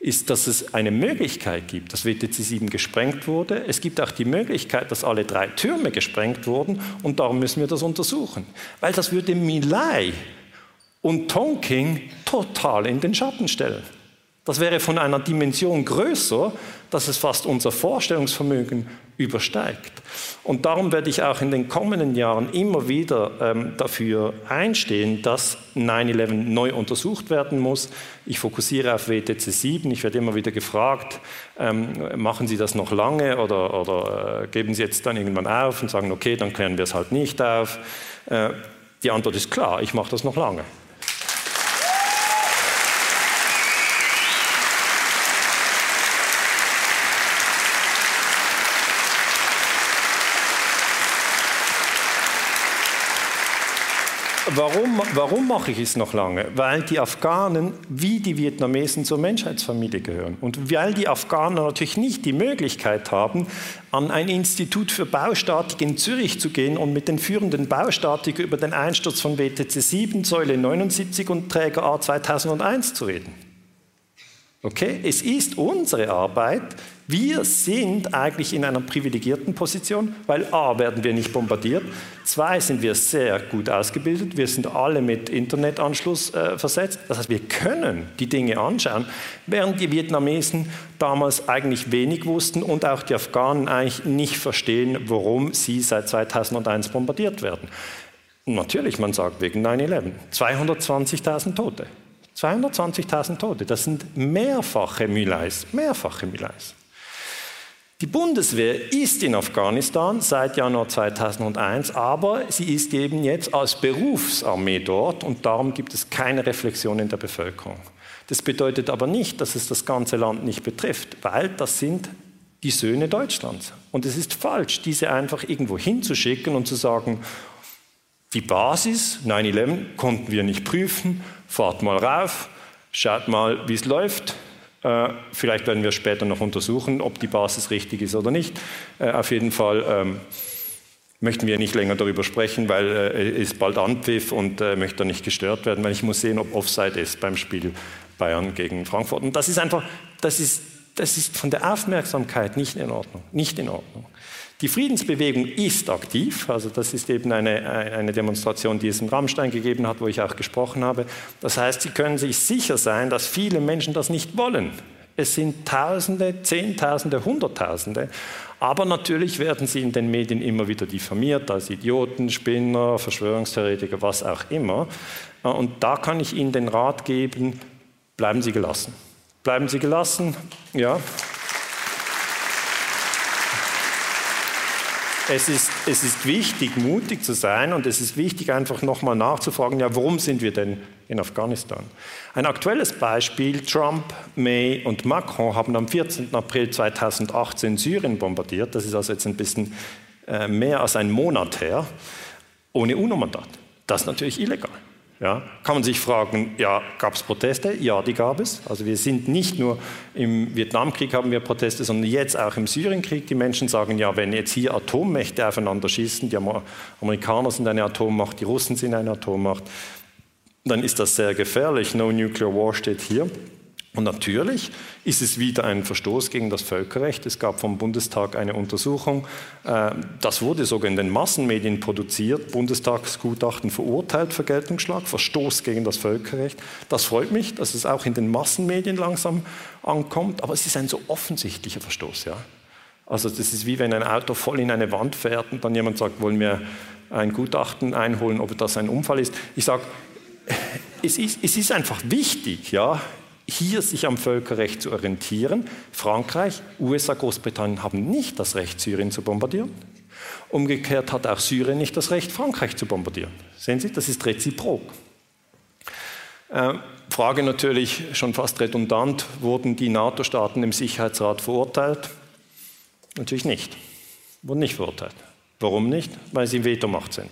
ist, dass es eine Möglichkeit gibt, dass WTC 7 gesprengt wurde. Es gibt auch die Möglichkeit, dass alle drei Türme gesprengt wurden und darum müssen wir das untersuchen. Weil das würde Milai und Tonking total in den Schatten stellen. Das wäre von einer Dimension größer, dass es fast unser Vorstellungsvermögen übersteigt. Und darum werde ich auch in den kommenden Jahren immer wieder ähm, dafür einstehen, dass 9-11 neu untersucht werden muss. Ich fokussiere auf WTC 7. Ich werde immer wieder gefragt, ähm, machen Sie das noch lange oder, oder äh, geben Sie jetzt dann irgendwann auf und sagen, okay, dann klären wir es halt nicht auf. Äh, die Antwort ist klar, ich mache das noch lange. Warum, warum mache ich es noch lange? Weil die Afghanen wie die Vietnamesen zur Menschheitsfamilie gehören. Und weil die Afghanen natürlich nicht die Möglichkeit haben, an ein Institut für Baustatik in Zürich zu gehen und mit den führenden Baustatikern über den Einsturz von WTC 7, Säule 79 und Träger A 2001 zu reden. Okay, es ist unsere Arbeit, wir sind eigentlich in einer privilegierten Position, weil a, werden wir nicht bombardiert, zwei, sind wir sehr gut ausgebildet, wir sind alle mit Internetanschluss äh, versetzt, das heißt, wir können die Dinge anschauen, während die Vietnamesen damals eigentlich wenig wussten und auch die Afghanen eigentlich nicht verstehen, warum sie seit 2001 bombardiert werden. Natürlich, man sagt wegen 9-11, 220.000 Tote. 220.000 Tote, das sind mehrfache Mülais, mehrfache Mülais. Die Bundeswehr ist in Afghanistan seit Januar 2001, aber sie ist eben jetzt als Berufsarmee dort und darum gibt es keine Reflexion in der Bevölkerung. Das bedeutet aber nicht, dass es das ganze Land nicht betrifft, weil das sind die Söhne Deutschlands. Und es ist falsch, diese einfach irgendwo hinzuschicken und zu sagen, die Basis 9-11 konnten wir nicht prüfen, fahrt mal rauf, schaut mal, wie es läuft, vielleicht werden wir später noch untersuchen, ob die Basis richtig ist oder nicht. Äh, auf jeden Fall ähm, möchten wir nicht länger darüber sprechen, weil äh, es bald Anpfiff und äh, möchte nicht gestört werden, weil ich muss sehen, ob Offside ist beim Spiel Bayern gegen Frankfurt. Und das ist einfach, das ist, das ist von der Aufmerksamkeit nicht in Ordnung. Nicht in Ordnung. Die Friedensbewegung ist aktiv, also das ist eben eine, eine Demonstration, die es in Rammstein gegeben hat, wo ich auch gesprochen habe. Das heißt, Sie können sich sicher sein, dass viele Menschen das nicht wollen. Es sind Tausende, Zehntausende, Hunderttausende. Aber natürlich werden sie in den Medien immer wieder diffamiert als Idioten, Spinner, Verschwörungstheoretiker, was auch immer. Und da kann ich Ihnen den Rat geben, bleiben Sie gelassen. Bleiben Sie gelassen, ja. Es ist, es ist wichtig, mutig zu sein und es ist wichtig, einfach nochmal nachzufragen, ja, warum sind wir denn in Afghanistan? Ein aktuelles Beispiel, Trump, May und Macron haben am 14. April 2018 Syrien bombardiert, das ist also jetzt ein bisschen äh, mehr als ein Monat her, ohne UNO-Mandat. Das ist natürlich illegal. Ja, kann man sich fragen, ja, gab es Proteste? Ja, die gab es. Also wir sind nicht nur im Vietnamkrieg haben wir Proteste, sondern jetzt auch im Syrienkrieg. Die Menschen sagen, ja, wenn jetzt hier Atommächte aufeinander schießen, die Amerikaner sind eine Atommacht, die Russen sind eine Atommacht, dann ist das sehr gefährlich. No Nuclear War steht hier. Und natürlich ist es wieder ein Verstoß gegen das Völkerrecht. Es gab vom Bundestag eine Untersuchung. Äh, das wurde sogar in den Massenmedien produziert. Bundestagsgutachten verurteilt Vergeltungsschlag, Verstoß gegen das Völkerrecht. Das freut mich, dass es auch in den Massenmedien langsam ankommt. Aber es ist ein so offensichtlicher Verstoß. Ja? Also das ist wie wenn ein Auto voll in eine Wand fährt und dann jemand sagt, wollen wir ein Gutachten einholen, ob das ein Unfall ist. Ich sage, es ist, es ist einfach wichtig, ja, hier sich am Völkerrecht zu orientieren. Frankreich, USA, Großbritannien haben nicht das Recht, Syrien zu bombardieren. Umgekehrt hat auch Syrien nicht das Recht, Frankreich zu bombardieren. Sehen Sie, das ist reziprok. Äh, Frage natürlich schon fast redundant, wurden die NATO-Staaten im Sicherheitsrat verurteilt? Natürlich nicht. Wurden nicht verurteilt. Warum nicht? Weil sie Vetomacht sind.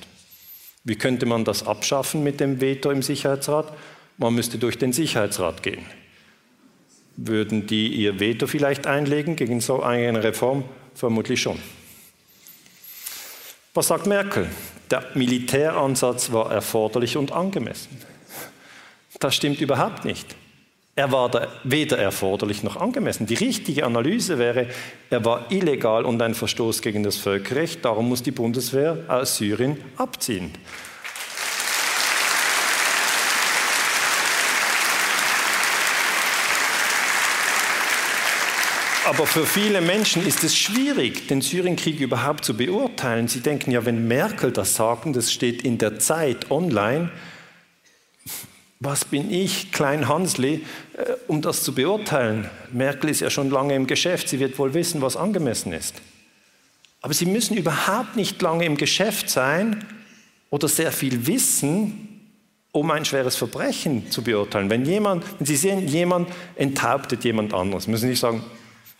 Wie könnte man das abschaffen mit dem Veto im Sicherheitsrat? Man müsste durch den Sicherheitsrat gehen. Würden die ihr Veto vielleicht einlegen gegen so eine Reform? Vermutlich schon. Was sagt Merkel? Der Militäransatz war erforderlich und angemessen. Das stimmt überhaupt nicht. Er war weder erforderlich noch angemessen. Die richtige Analyse wäre, er war illegal und ein Verstoß gegen das Völkerrecht. Darum muss die Bundeswehr aus Syrien abziehen. Aber für viele Menschen ist es schwierig, den Syrienkrieg überhaupt zu beurteilen. Sie denken ja, wenn Merkel das sagt, das steht in der Zeit online, was bin ich, Klein Hansli, äh, um das zu beurteilen? Merkel ist ja schon lange im Geschäft, sie wird wohl wissen, was angemessen ist. Aber Sie müssen überhaupt nicht lange im Geschäft sein oder sehr viel wissen, um ein schweres Verbrechen zu beurteilen. Wenn, jemand, wenn Sie sehen, jemand enthauptet jemand anderes, müssen Sie nicht sagen,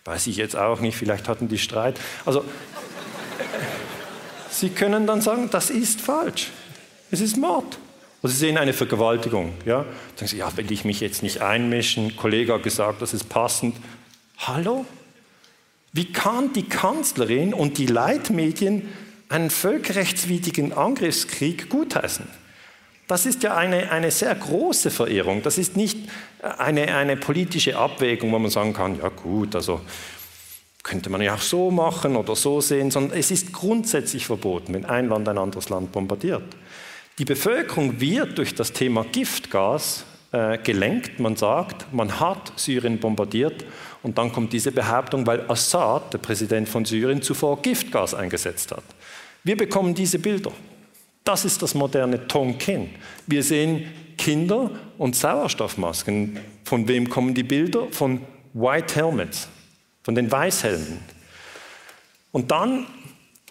Weiß ich jetzt auch nicht, vielleicht hatten die Streit. Also, Sie können dann sagen, das ist falsch. Es ist Mord. Also Sie sehen eine Vergewaltigung. Ja? Sagen Sie, ja, will ich mich jetzt nicht einmischen? Ein Kollege hat gesagt, das ist passend. Hallo? Wie kann die Kanzlerin und die Leitmedien einen völkerrechtswidrigen Angriffskrieg gutheißen? Das ist ja eine, eine sehr große Verehrung. Das ist nicht eine, eine politische Abwägung, wo man sagen kann, ja gut, also könnte man ja auch so machen oder so sehen, sondern es ist grundsätzlich verboten, wenn ein Land ein anderes Land bombardiert. Die Bevölkerung wird durch das Thema Giftgas äh, gelenkt. Man sagt, man hat Syrien bombardiert und dann kommt diese Behauptung, weil Assad, der Präsident von Syrien, zuvor Giftgas eingesetzt hat. Wir bekommen diese Bilder. Das ist das moderne Tonkin. Wir sehen Kinder und Sauerstoffmasken. Von wem kommen die Bilder? Von White Helmets, von den Weißhelmen. Und dann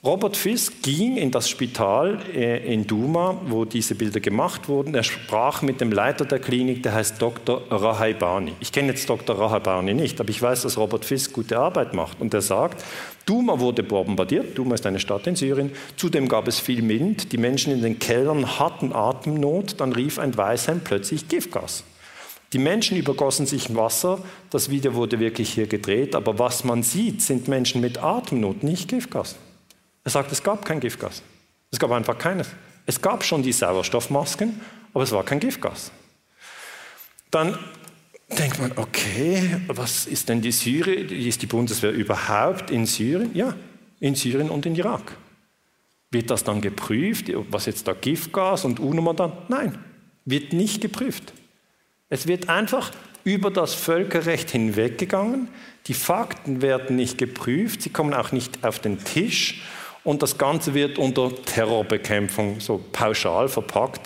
Robert Fisk ging in das Spital äh, in Duma, wo diese Bilder gemacht wurden. Er sprach mit dem Leiter der Klinik, der heißt Dr. Rahaibani. Ich kenne jetzt Dr. Rahaibani nicht, aber ich weiß, dass Robert Fisk gute Arbeit macht. Und er sagt, Duma wurde bombardiert. Duma ist eine Stadt in Syrien. Zudem gab es viel Wind. Die Menschen in den Kellern hatten Atemnot. Dann rief ein Weißheim plötzlich Giftgas. Die Menschen übergossen sich Wasser. Das Video wurde wirklich hier gedreht. Aber was man sieht, sind Menschen mit Atemnot, nicht Giftgas. Er sagt, es gab kein Giftgas. Es gab einfach keines. Es gab schon die Sauerstoffmasken, aber es war kein Giftgas. Dann denkt man, okay, was ist denn die Syrien? Ist die Bundeswehr überhaupt in Syrien? Ja, in Syrien und in Irak. Wird das dann geprüft, was jetzt da Giftgas und UNO dann? Nein, wird nicht geprüft. Es wird einfach über das Völkerrecht hinweggegangen. Die Fakten werden nicht geprüft, sie kommen auch nicht auf den Tisch und das Ganze wird unter Terrorbekämpfung so pauschal verpackt,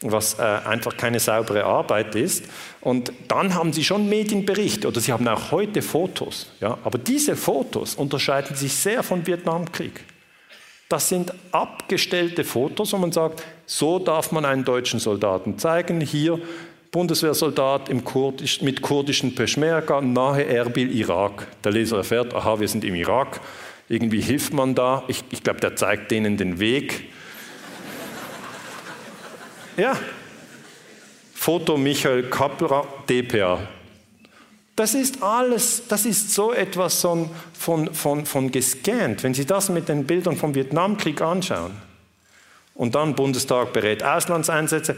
was äh, einfach keine saubere Arbeit ist. Und dann haben sie schon Medienberichte oder sie haben auch heute Fotos. Ja? Aber diese Fotos unterscheiden sich sehr vom Vietnamkrieg. Das sind abgestellte Fotos, wo man sagt, so darf man einen deutschen Soldaten zeigen. Hier Bundeswehrsoldat Kurdisch, mit kurdischen Peschmerga nahe Erbil, Irak. Der Leser erfährt, aha, wir sind im Irak. Irgendwie hilft man da. Ich, ich glaube, der zeigt denen den Weg. Ja. Foto Michael Kappler, DPA. Das ist alles, das ist so etwas von, von, von, von gescannt. Wenn Sie das mit den Bildern vom Vietnamkrieg anschauen und dann Bundestag berät Auslandseinsätze,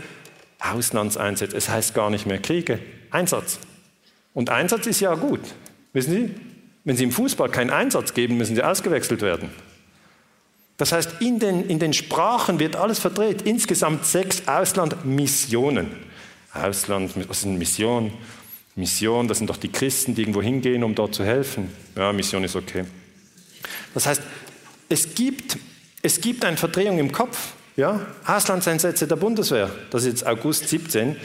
Auslandseinsätze, es heißt gar nicht mehr Kriege, Einsatz. Und Einsatz ist ja gut. Wissen Sie, wenn Sie im Fußball keinen Einsatz geben, müssen Sie ausgewechselt werden. Das heißt, in den, in den Sprachen wird alles verdreht. Insgesamt sechs Auslandmissionen. Ausland, was ist eine Mission? Mission, das sind doch die Christen, die irgendwo hingehen, um dort zu helfen. Ja, Mission ist okay. Das heißt, es gibt, es gibt eine Verdrehung im Kopf. Ja? Auslandseinsätze der Bundeswehr, das ist jetzt August 17, ähm,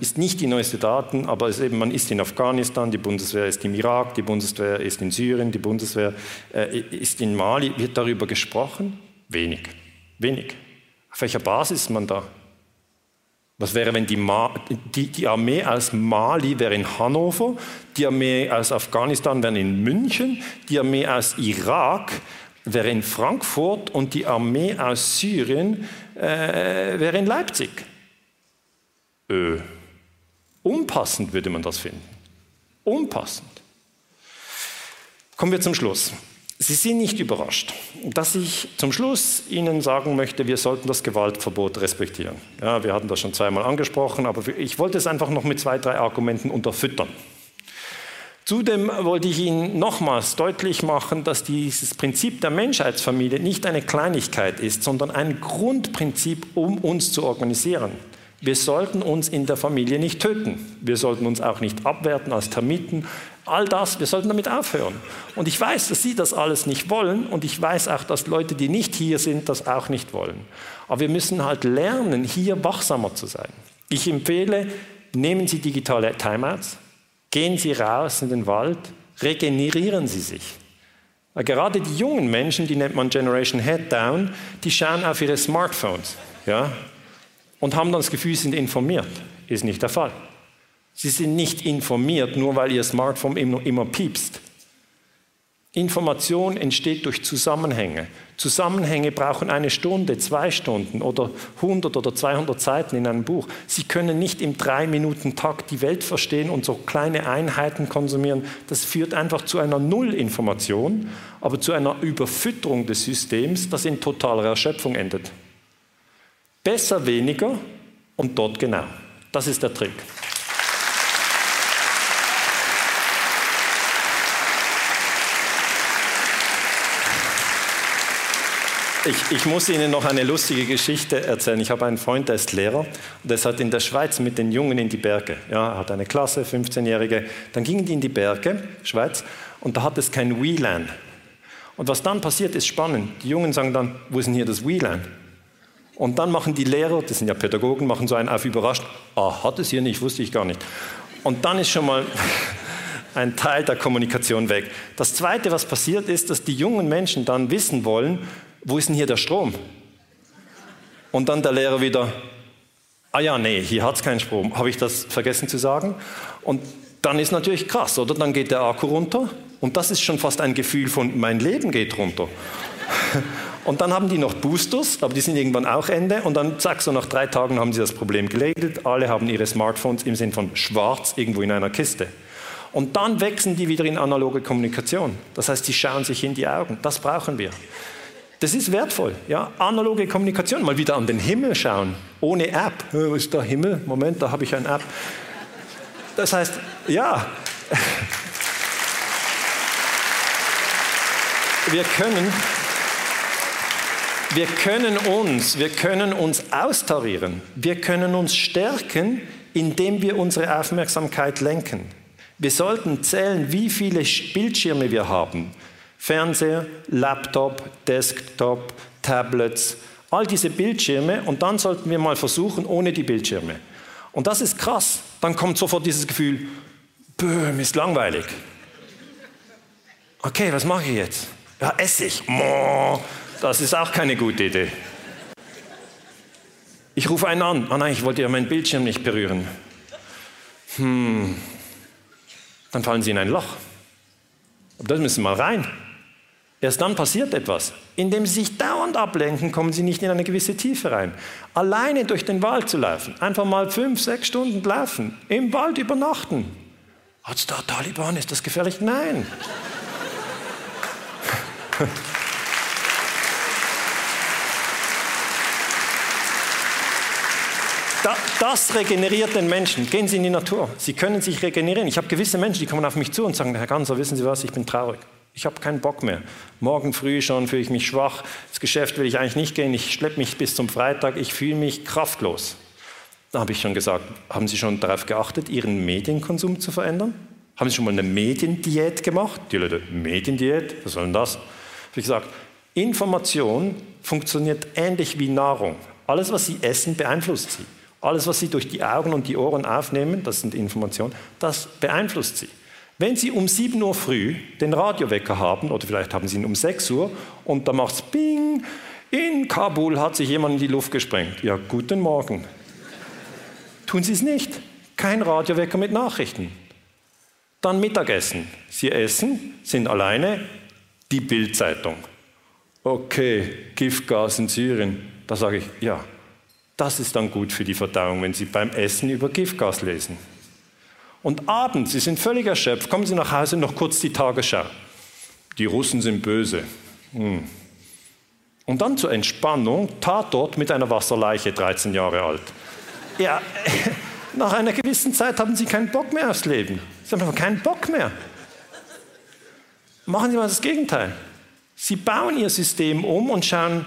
ist nicht die neueste Daten, aber ist eben, man ist in Afghanistan, die Bundeswehr ist im Irak, die Bundeswehr ist in Syrien, die Bundeswehr äh, ist in Mali. Wird darüber gesprochen? Wenig. Wenig. Auf welcher Basis ist man da? Was wäre, wenn die, die, die, Armee aus Mali wäre in Hannover, die Armee aus Afghanistan wäre in München, die Armee aus Irak wäre in Frankfurt und die Armee aus Syrien äh, wäre in Leipzig? Äh, unpassend würde man das finden. Unpassend. Kommen wir zum Schluss. Sie sind nicht überrascht, dass ich zum Schluss Ihnen sagen möchte, wir sollten das Gewaltverbot respektieren. Ja, wir hatten das schon zweimal angesprochen, aber ich wollte es einfach noch mit zwei, drei Argumenten unterfüttern. Zudem wollte ich Ihnen nochmals deutlich machen, dass dieses Prinzip der Menschheitsfamilie nicht eine Kleinigkeit ist, sondern ein Grundprinzip, um uns zu organisieren. Wir sollten uns in der Familie nicht töten. Wir sollten uns auch nicht abwerten als Termiten. All das, wir sollten damit aufhören. Und ich weiß, dass Sie das alles nicht wollen und ich weiß auch, dass Leute, die nicht hier sind, das auch nicht wollen. Aber wir müssen halt lernen, hier wachsamer zu sein. Ich empfehle, nehmen Sie digitale Timeouts, gehen Sie raus in den Wald, regenerieren Sie sich. Gerade die jungen Menschen, die nennt man Generation Head Down, die schauen auf ihre Smartphones. Ja? Und haben dann das Gefühl, sie sind informiert. Ist nicht der Fall. Sie sind nicht informiert, nur weil ihr Smartphone immer, immer piepst. Information entsteht durch Zusammenhänge. Zusammenhänge brauchen eine Stunde, zwei Stunden oder 100 oder 200 Seiten in einem Buch. Sie können nicht im Drei-Minuten-Takt die Welt verstehen und so kleine Einheiten konsumieren. Das führt einfach zu einer Nullinformation, aber zu einer Überfütterung des Systems, das in totaler Erschöpfung endet. Besser weniger und dort genau. Das ist der Trick. Ich, ich, muss Ihnen noch eine lustige Geschichte erzählen. Ich habe einen Freund, der ist Lehrer und der halt in der Schweiz mit den Jungen in die Berge. Ja, er hat eine Klasse, 15-Jährige. Dann gingen die in die Berge, Schweiz, und da hat es kein WLAN. Und was dann passiert, ist spannend. Die Jungen sagen dann, wo ist denn hier das WLAN? Und dann machen die Lehrer, das sind ja Pädagogen, machen so einen auf überrascht. Ah, hat es hier nicht, wusste ich gar nicht. Und dann ist schon mal ein Teil der Kommunikation weg. Das Zweite, was passiert, ist, dass die jungen Menschen dann wissen wollen, wo ist denn hier der Strom? Und dann der Lehrer wieder, ah ja, nee, hier hat es keinen Strom. Habe ich das vergessen zu sagen? Und dann ist natürlich krass, oder? Dann geht der Akku runter und das ist schon fast ein Gefühl von, mein Leben geht runter. Und dann haben die noch Boosters, aber die sind irgendwann auch Ende. Und dann, zack, so nach drei Tagen haben sie das Problem geregelt. Alle haben ihre Smartphones im Sinn von schwarz irgendwo in einer Kiste. Und dann wechseln die wieder in analoge Kommunikation. Das heißt, sie schauen sich in die Augen. Das brauchen wir. Das ist wertvoll. Ja? Analoge Kommunikation, mal wieder an den Himmel schauen, ohne App. Wo ist der Himmel? Moment, da habe ich eine App. Das heißt, ja, wir können wir können uns, wir können uns austarieren, wir können uns stärken, indem wir unsere Aufmerksamkeit lenken. Wir sollten zählen, wie viele Bildschirme wir haben. Fernseher, Laptop, Desktop, Tablets, all diese Bildschirme und dann sollten wir mal versuchen ohne die Bildschirme. Und das ist krass. Dann kommt sofort dieses Gefühl, Böhm, ist langweilig. Okay, was mache ich jetzt? Ja, Essig. Moh. Das ist auch keine gute Idee. Ich rufe einen an. Ah nein, ich wollte ja meinen Bildschirm nicht berühren. Hm. Dann fallen Sie in ein Loch. Aber das müssen mal rein. Erst dann passiert etwas. Indem Sie sich dauernd ablenken, kommen Sie nicht in eine gewisse Tiefe rein. Alleine durch den Wald zu laufen, einfach mal fünf, sechs Stunden laufen, im Wald übernachten. Hat es da Taliban? Ist das gefährlich? Nein. das regeneriert den Menschen. Gehen Sie in die Natur. Sie können sich regenerieren. Ich habe gewisse Menschen, die kommen auf mich zu und sagen, Herr Ganser, wissen Sie was, ich bin traurig. Ich habe keinen Bock mehr. Morgen früh schon fühle ich mich schwach. Das Geschäft will ich eigentlich nicht gehen. Ich schleppe mich bis zum Freitag. Ich fühle mich kraftlos. Da habe ich schon gesagt, haben Sie schon darauf geachtet, Ihren Medienkonsum zu verändern? Haben Sie schon mal eine Mediendiät gemacht? Die Leute, Mediendiät? Was soll denn das? Wie gesagt, Information funktioniert ähnlich wie Nahrung. Alles, was Sie essen, beeinflusst Sie. Alles, was Sie durch die Augen und die Ohren aufnehmen, das sind Informationen, das beeinflusst Sie. Wenn Sie um 7 Uhr früh den Radiowecker haben, oder vielleicht haben Sie ihn um 6 Uhr, und da macht es Bing, in Kabul hat sich jemand in die Luft gesprengt. Ja, guten Morgen. Tun Sie es nicht. Kein Radiowecker mit Nachrichten. Dann Mittagessen. Sie essen, sind alleine, die Bildzeitung. Okay, Giftgas in Syrien. Da sage ich, ja, das ist dann gut für die Verdauung, wenn Sie beim Essen über Giftgas lesen. Und abends, Sie sind völlig erschöpft, kommen Sie nach Hause noch kurz die Tagesschau. Die Russen sind böse. Hm. Und dann zur Entspannung, Tatort mit einer Wasserleiche, 13 Jahre alt. Ja, nach einer gewissen Zeit haben Sie keinen Bock mehr aufs Leben. Sie haben keinen Bock mehr. Machen Sie mal das Gegenteil. Sie bauen Ihr System um und schauen,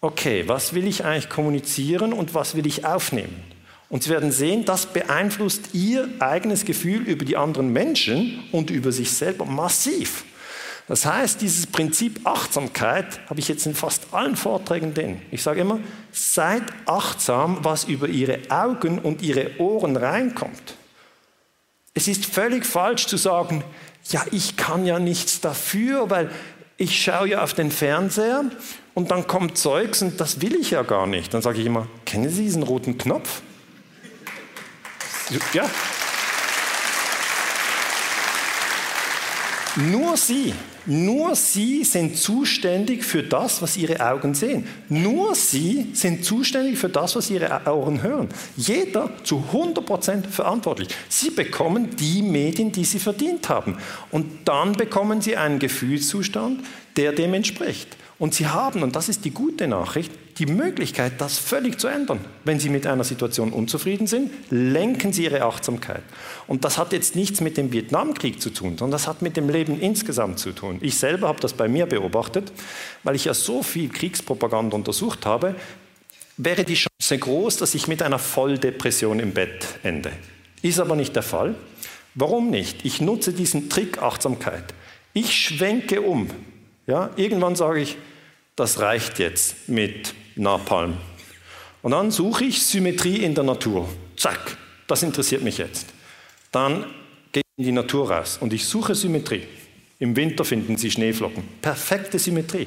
okay, was will ich eigentlich kommunizieren und was will ich aufnehmen? Und Sie werden sehen, das beeinflusst Ihr eigenes Gefühl über die anderen Menschen und über sich selber massiv. Das heißt, dieses Prinzip Achtsamkeit habe ich jetzt in fast allen Vorträgen drin. Ich sage immer, seid achtsam, was über Ihre Augen und Ihre Ohren reinkommt. Es ist völlig falsch zu sagen, ja, ich kann ja nichts dafür, weil ich schaue ja auf den Fernseher und dann kommt Zeugs und das will ich ja gar nicht. Dann sage ich immer, kennen Sie diesen roten Knopf? Ja. Nur Sie, nur Sie sind zuständig für das, was Ihre Augen sehen. Nur Sie sind zuständig für das, was Ihre Ohren hören. Jeder zu 100% verantwortlich. Sie bekommen die Medien, die Sie verdient haben. Und dann bekommen Sie einen Gefühlszustand, der dem entspricht. Und Sie haben, und das ist die gute Nachricht, die Möglichkeit, das völlig zu ändern. Wenn Sie mit einer Situation unzufrieden sind, lenken Sie Ihre Achtsamkeit. Und das hat jetzt nichts mit dem Vietnamkrieg zu tun, sondern das hat mit dem Leben insgesamt zu tun. Ich selber habe das bei mir beobachtet, weil ich ja so viel Kriegspropaganda untersucht habe, wäre die Chance groß, dass ich mit einer Volldepression im Bett ende. Ist aber nicht der Fall. Warum nicht? Ich nutze diesen Trick Achtsamkeit. Ich schwenke um. Ja, irgendwann sage ich, das reicht jetzt mit Napalm. Und dann suche ich Symmetrie in der Natur. Zack, das interessiert mich jetzt. Dann gehe ich in die Natur raus und ich suche Symmetrie. Im Winter finden Sie Schneeflocken. Perfekte Symmetrie.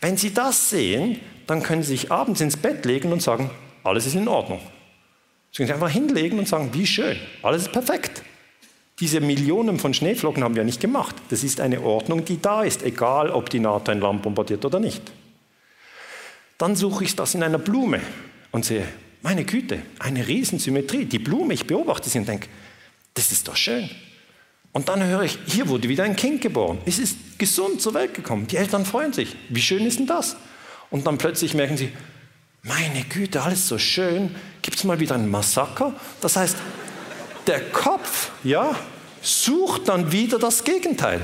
Wenn Sie das sehen, dann können Sie sich abends ins Bett legen und sagen, alles ist in Ordnung. Sie können sich einfach hinlegen und sagen, wie schön, alles ist perfekt. Diese Millionen von Schneeflocken haben wir nicht gemacht. Das ist eine Ordnung, die da ist, egal ob die NATO ein Land bombardiert oder nicht. Dann suche ich das in einer Blume und sehe, meine Güte, eine Riesensymmetrie. Die Blume, ich beobachte sie und denke, das ist doch schön. Und dann höre ich, hier wurde wieder ein Kind geboren. Es ist gesund zur Welt gekommen. Die Eltern freuen sich. Wie schön ist denn das? Und dann plötzlich merken sie, meine Güte, alles so schön. Gibt es mal wieder ein Massaker? Das heißt, der Kopf, ja, sucht dann wieder das Gegenteil.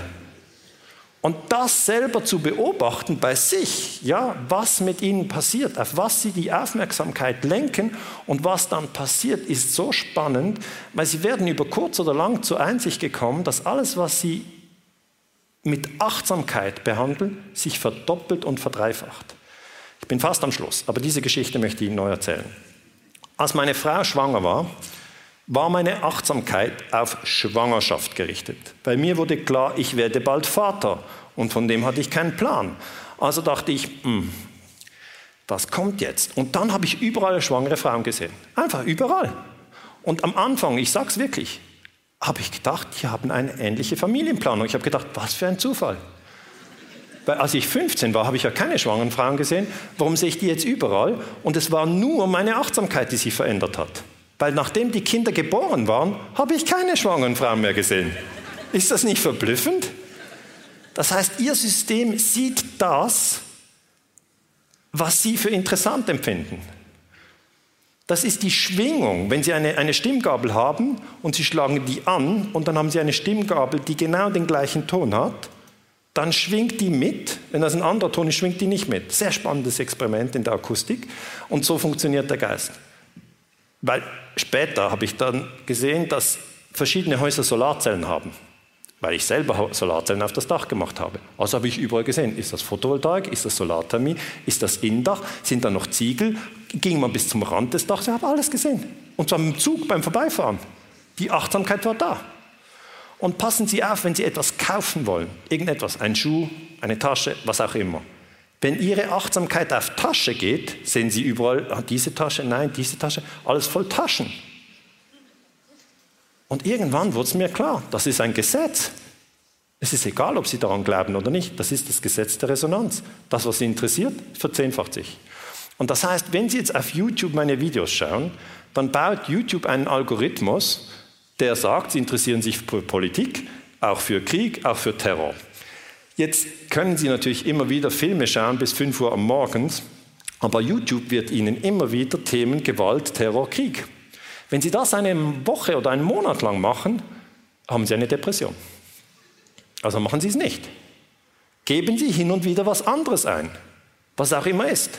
Und das selber zu beobachten bei sich, ja, was mit ihnen passiert, auf was sie die Aufmerksamkeit lenken und was dann passiert, ist so spannend, weil sie werden über kurz oder lang zur Einsicht gekommen, dass alles, was sie mit Achtsamkeit behandeln, sich verdoppelt und verdreifacht. Ich bin fast am Schluss, aber diese Geschichte möchte ich Ihnen neu erzählen. Als meine Frau schwanger war, war meine Achtsamkeit auf Schwangerschaft gerichtet. Bei mir wurde klar, ich werde bald Vater und von dem hatte ich keinen Plan. Also dachte ich, hm, was kommt jetzt? Und dann habe ich überall schwangere Frauen gesehen. Einfach überall. Und am Anfang, ich sage es wirklich, habe ich gedacht, die haben eine ähnliche Familienplanung. Ich habe gedacht, was für ein Zufall. Weil als ich 15 war, habe ich ja keine schwangeren Frauen gesehen. Warum sehe ich die jetzt überall? Und es war nur meine Achtsamkeit, die sich verändert hat. Weil nachdem die Kinder geboren waren, habe ich keine schwangeren Frauen mehr gesehen. Ist das nicht verblüffend? Das heißt, ihr System sieht das, was sie für interessant empfinden. Das ist die Schwingung. Wenn Sie eine, eine Stimmgabel haben und Sie schlagen die an und dann haben Sie eine Stimmgabel, die genau den gleichen Ton hat, dann schwingt die mit. Wenn das ein anderer Ton ist, schwingt die nicht mit. Sehr spannendes Experiment in der Akustik. Und so funktioniert der Geist. Weil später habe ich dann gesehen, dass verschiedene Häuser Solarzellen haben weil ich selber Solarzellen auf das Dach gemacht habe. Also habe ich überall gesehen, ist das Photovoltaik, ist das Solarthermie, ist das Innendach, sind da noch Ziegel, ging man bis zum Rand des Dachs, ich habe alles gesehen. Und zwar im Zug beim Vorbeifahren. Die Achtsamkeit war da. Und passen Sie auf, wenn Sie etwas kaufen wollen, irgendetwas, ein Schuh, eine Tasche, was auch immer. Wenn Ihre Achtsamkeit auf Tasche geht, sehen Sie überall, ah, diese Tasche, nein, diese Tasche, alles voll Taschen. Und irgendwann wurde es mir klar, das ist ein Gesetz. Es ist egal, ob Sie daran glauben oder nicht. Das ist das Gesetz der Resonanz. Das, was Sie interessiert, verzehnfacht sich. Und das heißt, wenn Sie jetzt auf YouTube meine Videos schauen, dann baut YouTube einen Algorithmus, der sagt, Sie interessieren sich für Politik, auch für Krieg, auch für Terror. Jetzt können Sie natürlich immer wieder Filme schauen bis 5 Uhr am Morgens, aber YouTube wird Ihnen immer wieder Themen Gewalt, Terror, Krieg wenn Sie das eine Woche oder einen Monat lang machen, haben Sie eine Depression. Also machen Sie es nicht. Geben Sie hin und wieder was anderes ein, was auch immer ist.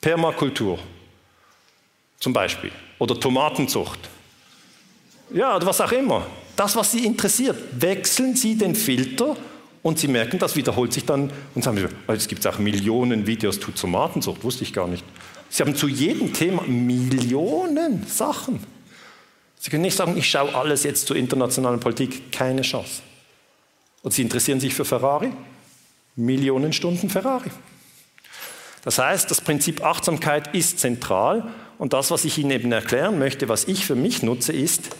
Permakultur zum Beispiel oder Tomatenzucht. Ja, oder was auch immer. Das, was Sie interessiert. Wechseln Sie den Filter und Sie merken, das wiederholt sich dann und sagen, es gibt auch Millionen Videos zu Tomatenzucht, wusste ich gar nicht. Sie haben zu jedem Thema Millionen Sachen. Sie können nicht sagen, ich schaue alles jetzt zur internationalen Politik, keine Chance. Und Sie interessieren sich für Ferrari? Millionen Stunden Ferrari. Das heißt, das Prinzip Achtsamkeit ist zentral und das, was ich Ihnen eben erklären möchte, was ich für mich nutze, ist,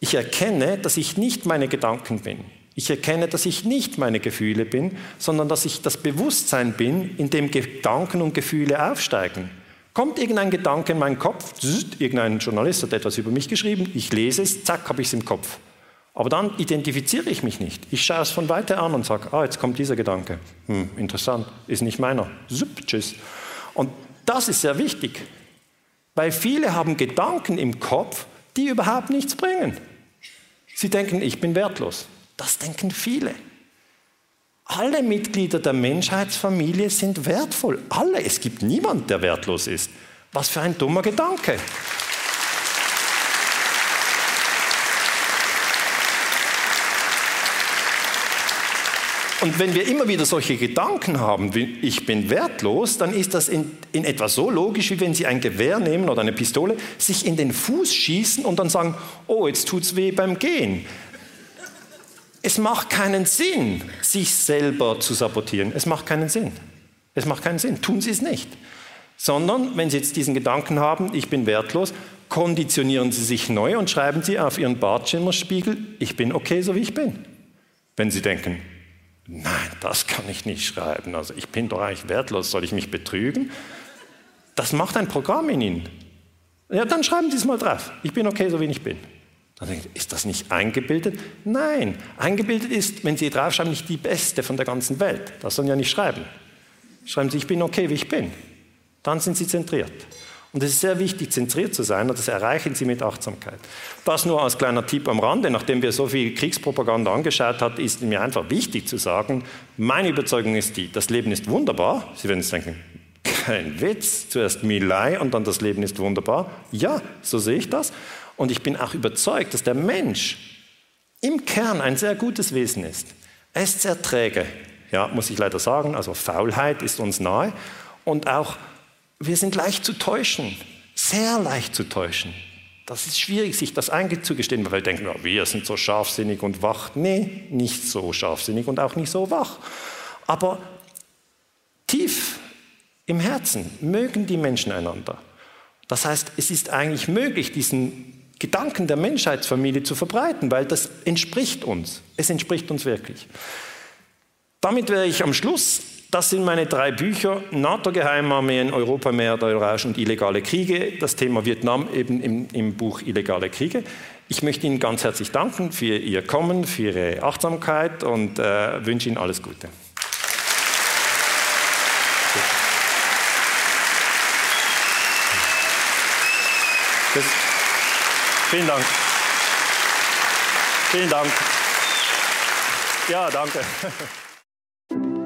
ich erkenne, dass ich nicht meine Gedanken bin. Ich erkenne, dass ich nicht meine Gefühle bin, sondern dass ich das Bewusstsein bin, in dem Gedanken und Gefühle aufsteigen. Kommt irgendein Gedanke in meinen Kopf, irgendein Journalist hat etwas über mich geschrieben, ich lese es, zack, habe ich es im Kopf. Aber dann identifiziere ich mich nicht. Ich schaue es von weiter an und sage, ah, jetzt kommt dieser Gedanke. Hm, interessant, ist nicht meiner. Zup, tschüss. Und das ist sehr wichtig, weil viele haben Gedanken im Kopf, die überhaupt nichts bringen. Sie denken, ich bin wertlos. Das denken viele. Alle Mitglieder der Menschheitsfamilie sind wertvoll. Alle. Es gibt niemanden, der wertlos ist. Was für ein dummer Gedanke. Und wenn wir immer wieder solche Gedanken haben, wie ich bin wertlos, dann ist das in, in etwa so logisch, wie wenn Sie ein Gewehr nehmen oder eine Pistole, sich in den Fuß schießen und dann sagen, oh, jetzt tut's weh beim Gehen. Es macht keinen Sinn, sich selber zu sabotieren. Es macht keinen Sinn. Es macht keinen Sinn. Tun Sie es nicht. Sondern, wenn Sie jetzt diesen Gedanken haben, ich bin wertlos, konditionieren Sie sich neu und schreiben Sie auf Ihren Badschimmerspiegel, ich bin okay, so wie ich bin. Wenn Sie denken, nein, das kann ich nicht schreiben, also ich bin doch eigentlich wertlos, soll ich mich betrügen? Das macht ein Programm in Ihnen. Ja, dann schreiben Sie es mal drauf, ich bin okay, so wie ich bin. Dann denkt, ist das nicht eingebildet? Nein, eingebildet ist, wenn Sie draufschreiben, nicht die Beste von der ganzen Welt. Das sollen ja nicht schreiben. Schreiben Sie, ich bin okay, wie ich bin. Dann sind Sie zentriert. Und es ist sehr wichtig, zentriert zu sein, und das erreichen Sie mit Achtsamkeit. Das nur als kleiner Tipp am Rande. Nachdem wir so viel Kriegspropaganda angeschaut haben, ist mir einfach wichtig zu sagen, meine Überzeugung ist die, das Leben ist wunderbar. Sie werden jetzt denken, kein Witz, zuerst Milei und dann das Leben ist wunderbar. Ja, so sehe ich das. Und ich bin auch überzeugt, dass der Mensch im Kern ein sehr gutes Wesen ist. Er ist sehr träge, ja, muss ich leider sagen. Also Faulheit ist uns nahe. Und auch, wir sind leicht zu täuschen, sehr leicht zu täuschen. Das ist schwierig, sich das einzugestehen, weil wir denken, ja, wir sind so scharfsinnig und wach. Nee, nicht so scharfsinnig und auch nicht so wach. Aber tief im Herzen mögen die Menschen einander. Das heißt, es ist eigentlich möglich, diesen Gedanken der Menschheitsfamilie zu verbreiten, weil das entspricht uns. Es entspricht uns wirklich. Damit wäre ich am Schluss. Das sind meine drei Bücher, NATO-Geheimarmeen, Europa, Meer der und illegale Kriege. Das Thema Vietnam eben im, im Buch Illegale Kriege. Ich möchte Ihnen ganz herzlich danken für Ihr Kommen, für Ihre Achtsamkeit und äh, wünsche Ihnen alles Gute. Vielen Dank. Vielen Dank. Ja, danke.